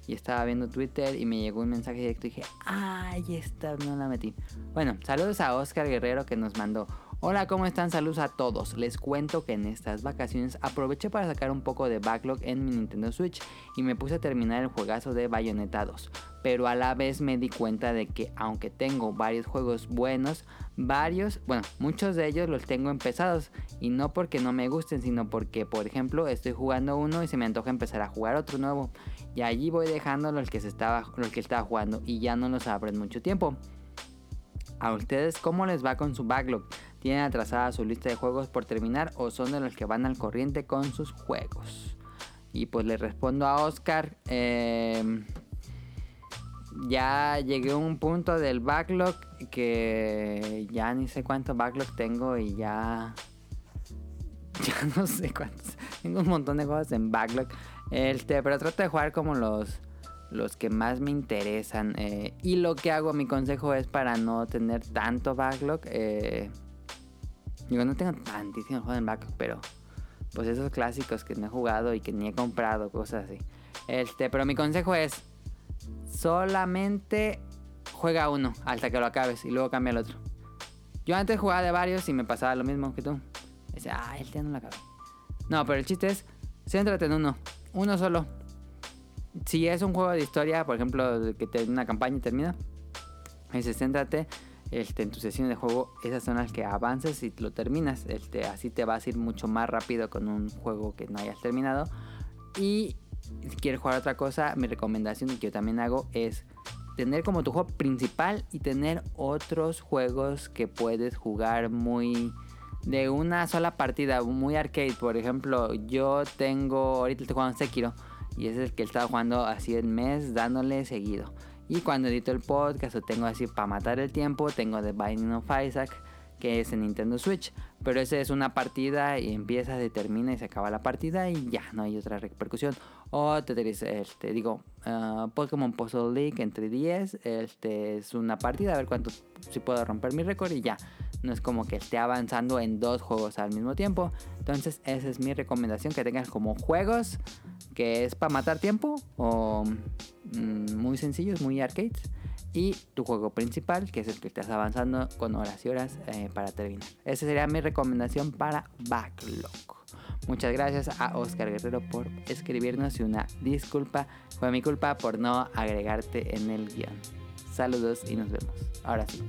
Y estaba viendo Twitter y me llegó un mensaje directo y dije, ¡ay, esta no la metí! Bueno, saludos a Oscar Guerrero que nos mandó. Hola, ¿cómo están? Saludos a todos. Les cuento que en estas vacaciones aproveché para sacar un poco de backlog en mi Nintendo Switch y me puse a terminar el juegazo de Bayonetta 2. Pero a la vez me di cuenta de que aunque tengo varios juegos buenos, varios, bueno, muchos de ellos los tengo empezados y no porque no me gusten, sino porque, por ejemplo, estoy jugando uno y se me antoja empezar a jugar otro nuevo y allí voy dejando los que estaba los que estaba jugando y ya no los abro en mucho tiempo. ¿A ustedes cómo les va con su backlog? ¿Tienen atrasada su lista de juegos por terminar o son de los que van al corriente con sus juegos? Y pues le respondo a Oscar. eh, ya llegué a un punto del backlog que ya ni sé cuánto backlog tengo y ya... Ya no sé cuántos. Tengo un montón de juegos en backlog. Este, pero trato de jugar como los los que más me interesan. eh, y lo que hago, mi consejo es para no tener tanto backlog. eh, digo, no tengo tantísimos juegos en backlog, pero pues esos clásicos que no he jugado y que ni he comprado, cosas así. Este, pero mi consejo es solamente juega uno hasta que lo acabes y luego cambia al otro. Yo antes jugaba de varios y me pasaba lo mismo que tú. Decía, ah, el día no lo acabé. No, pero el chiste es, céntrate en uno, uno solo. Si es un juego de historia, por ejemplo, que termina una campaña y termina, dices, céntrate este, en tu sesión de juego, esas son las que avances y lo terminas. Este, así te vas a ir mucho más rápido con un juego que no hayas terminado. Y si quieres jugar otra cosa, mi recomendación que yo también hago es tener como tu juego principal y tener otros juegos que puedes jugar muy de una sola partida, muy arcade. Por ejemplo, yo tengo, ahorita estoy jugando Sekiro y es el que he estado jugando así en mes, dándole seguido. Y cuando edito el podcast o tengo así para matar el tiempo, tengo The Binding of Isaac, que es en Nintendo Switch. Pero ese es una partida y empieza, se termina y se acaba la partida y ya, no hay otra repercusión. O te este, digo, ah, Pokémon Puzzle League en 3DS, este es una partida, a ver cuánto, si puedo romper mi récord y ya. No es como que esté avanzando en dos juegos al mismo tiempo. Entonces esa es mi recomendación, que tengas como juegos que es para matar tiempo o mm, muy sencillos, muy arcades. Y tu juego principal, que es el que estás avanzando con horas y horas eh, para terminar. Esa sería mi recomendación para Backlog. Muchas gracias a Oscar Guerrero por escribirnos y una disculpa. Fue mi culpa por no agregarte en el guion. Saludos y nos vemos. Ahora sí.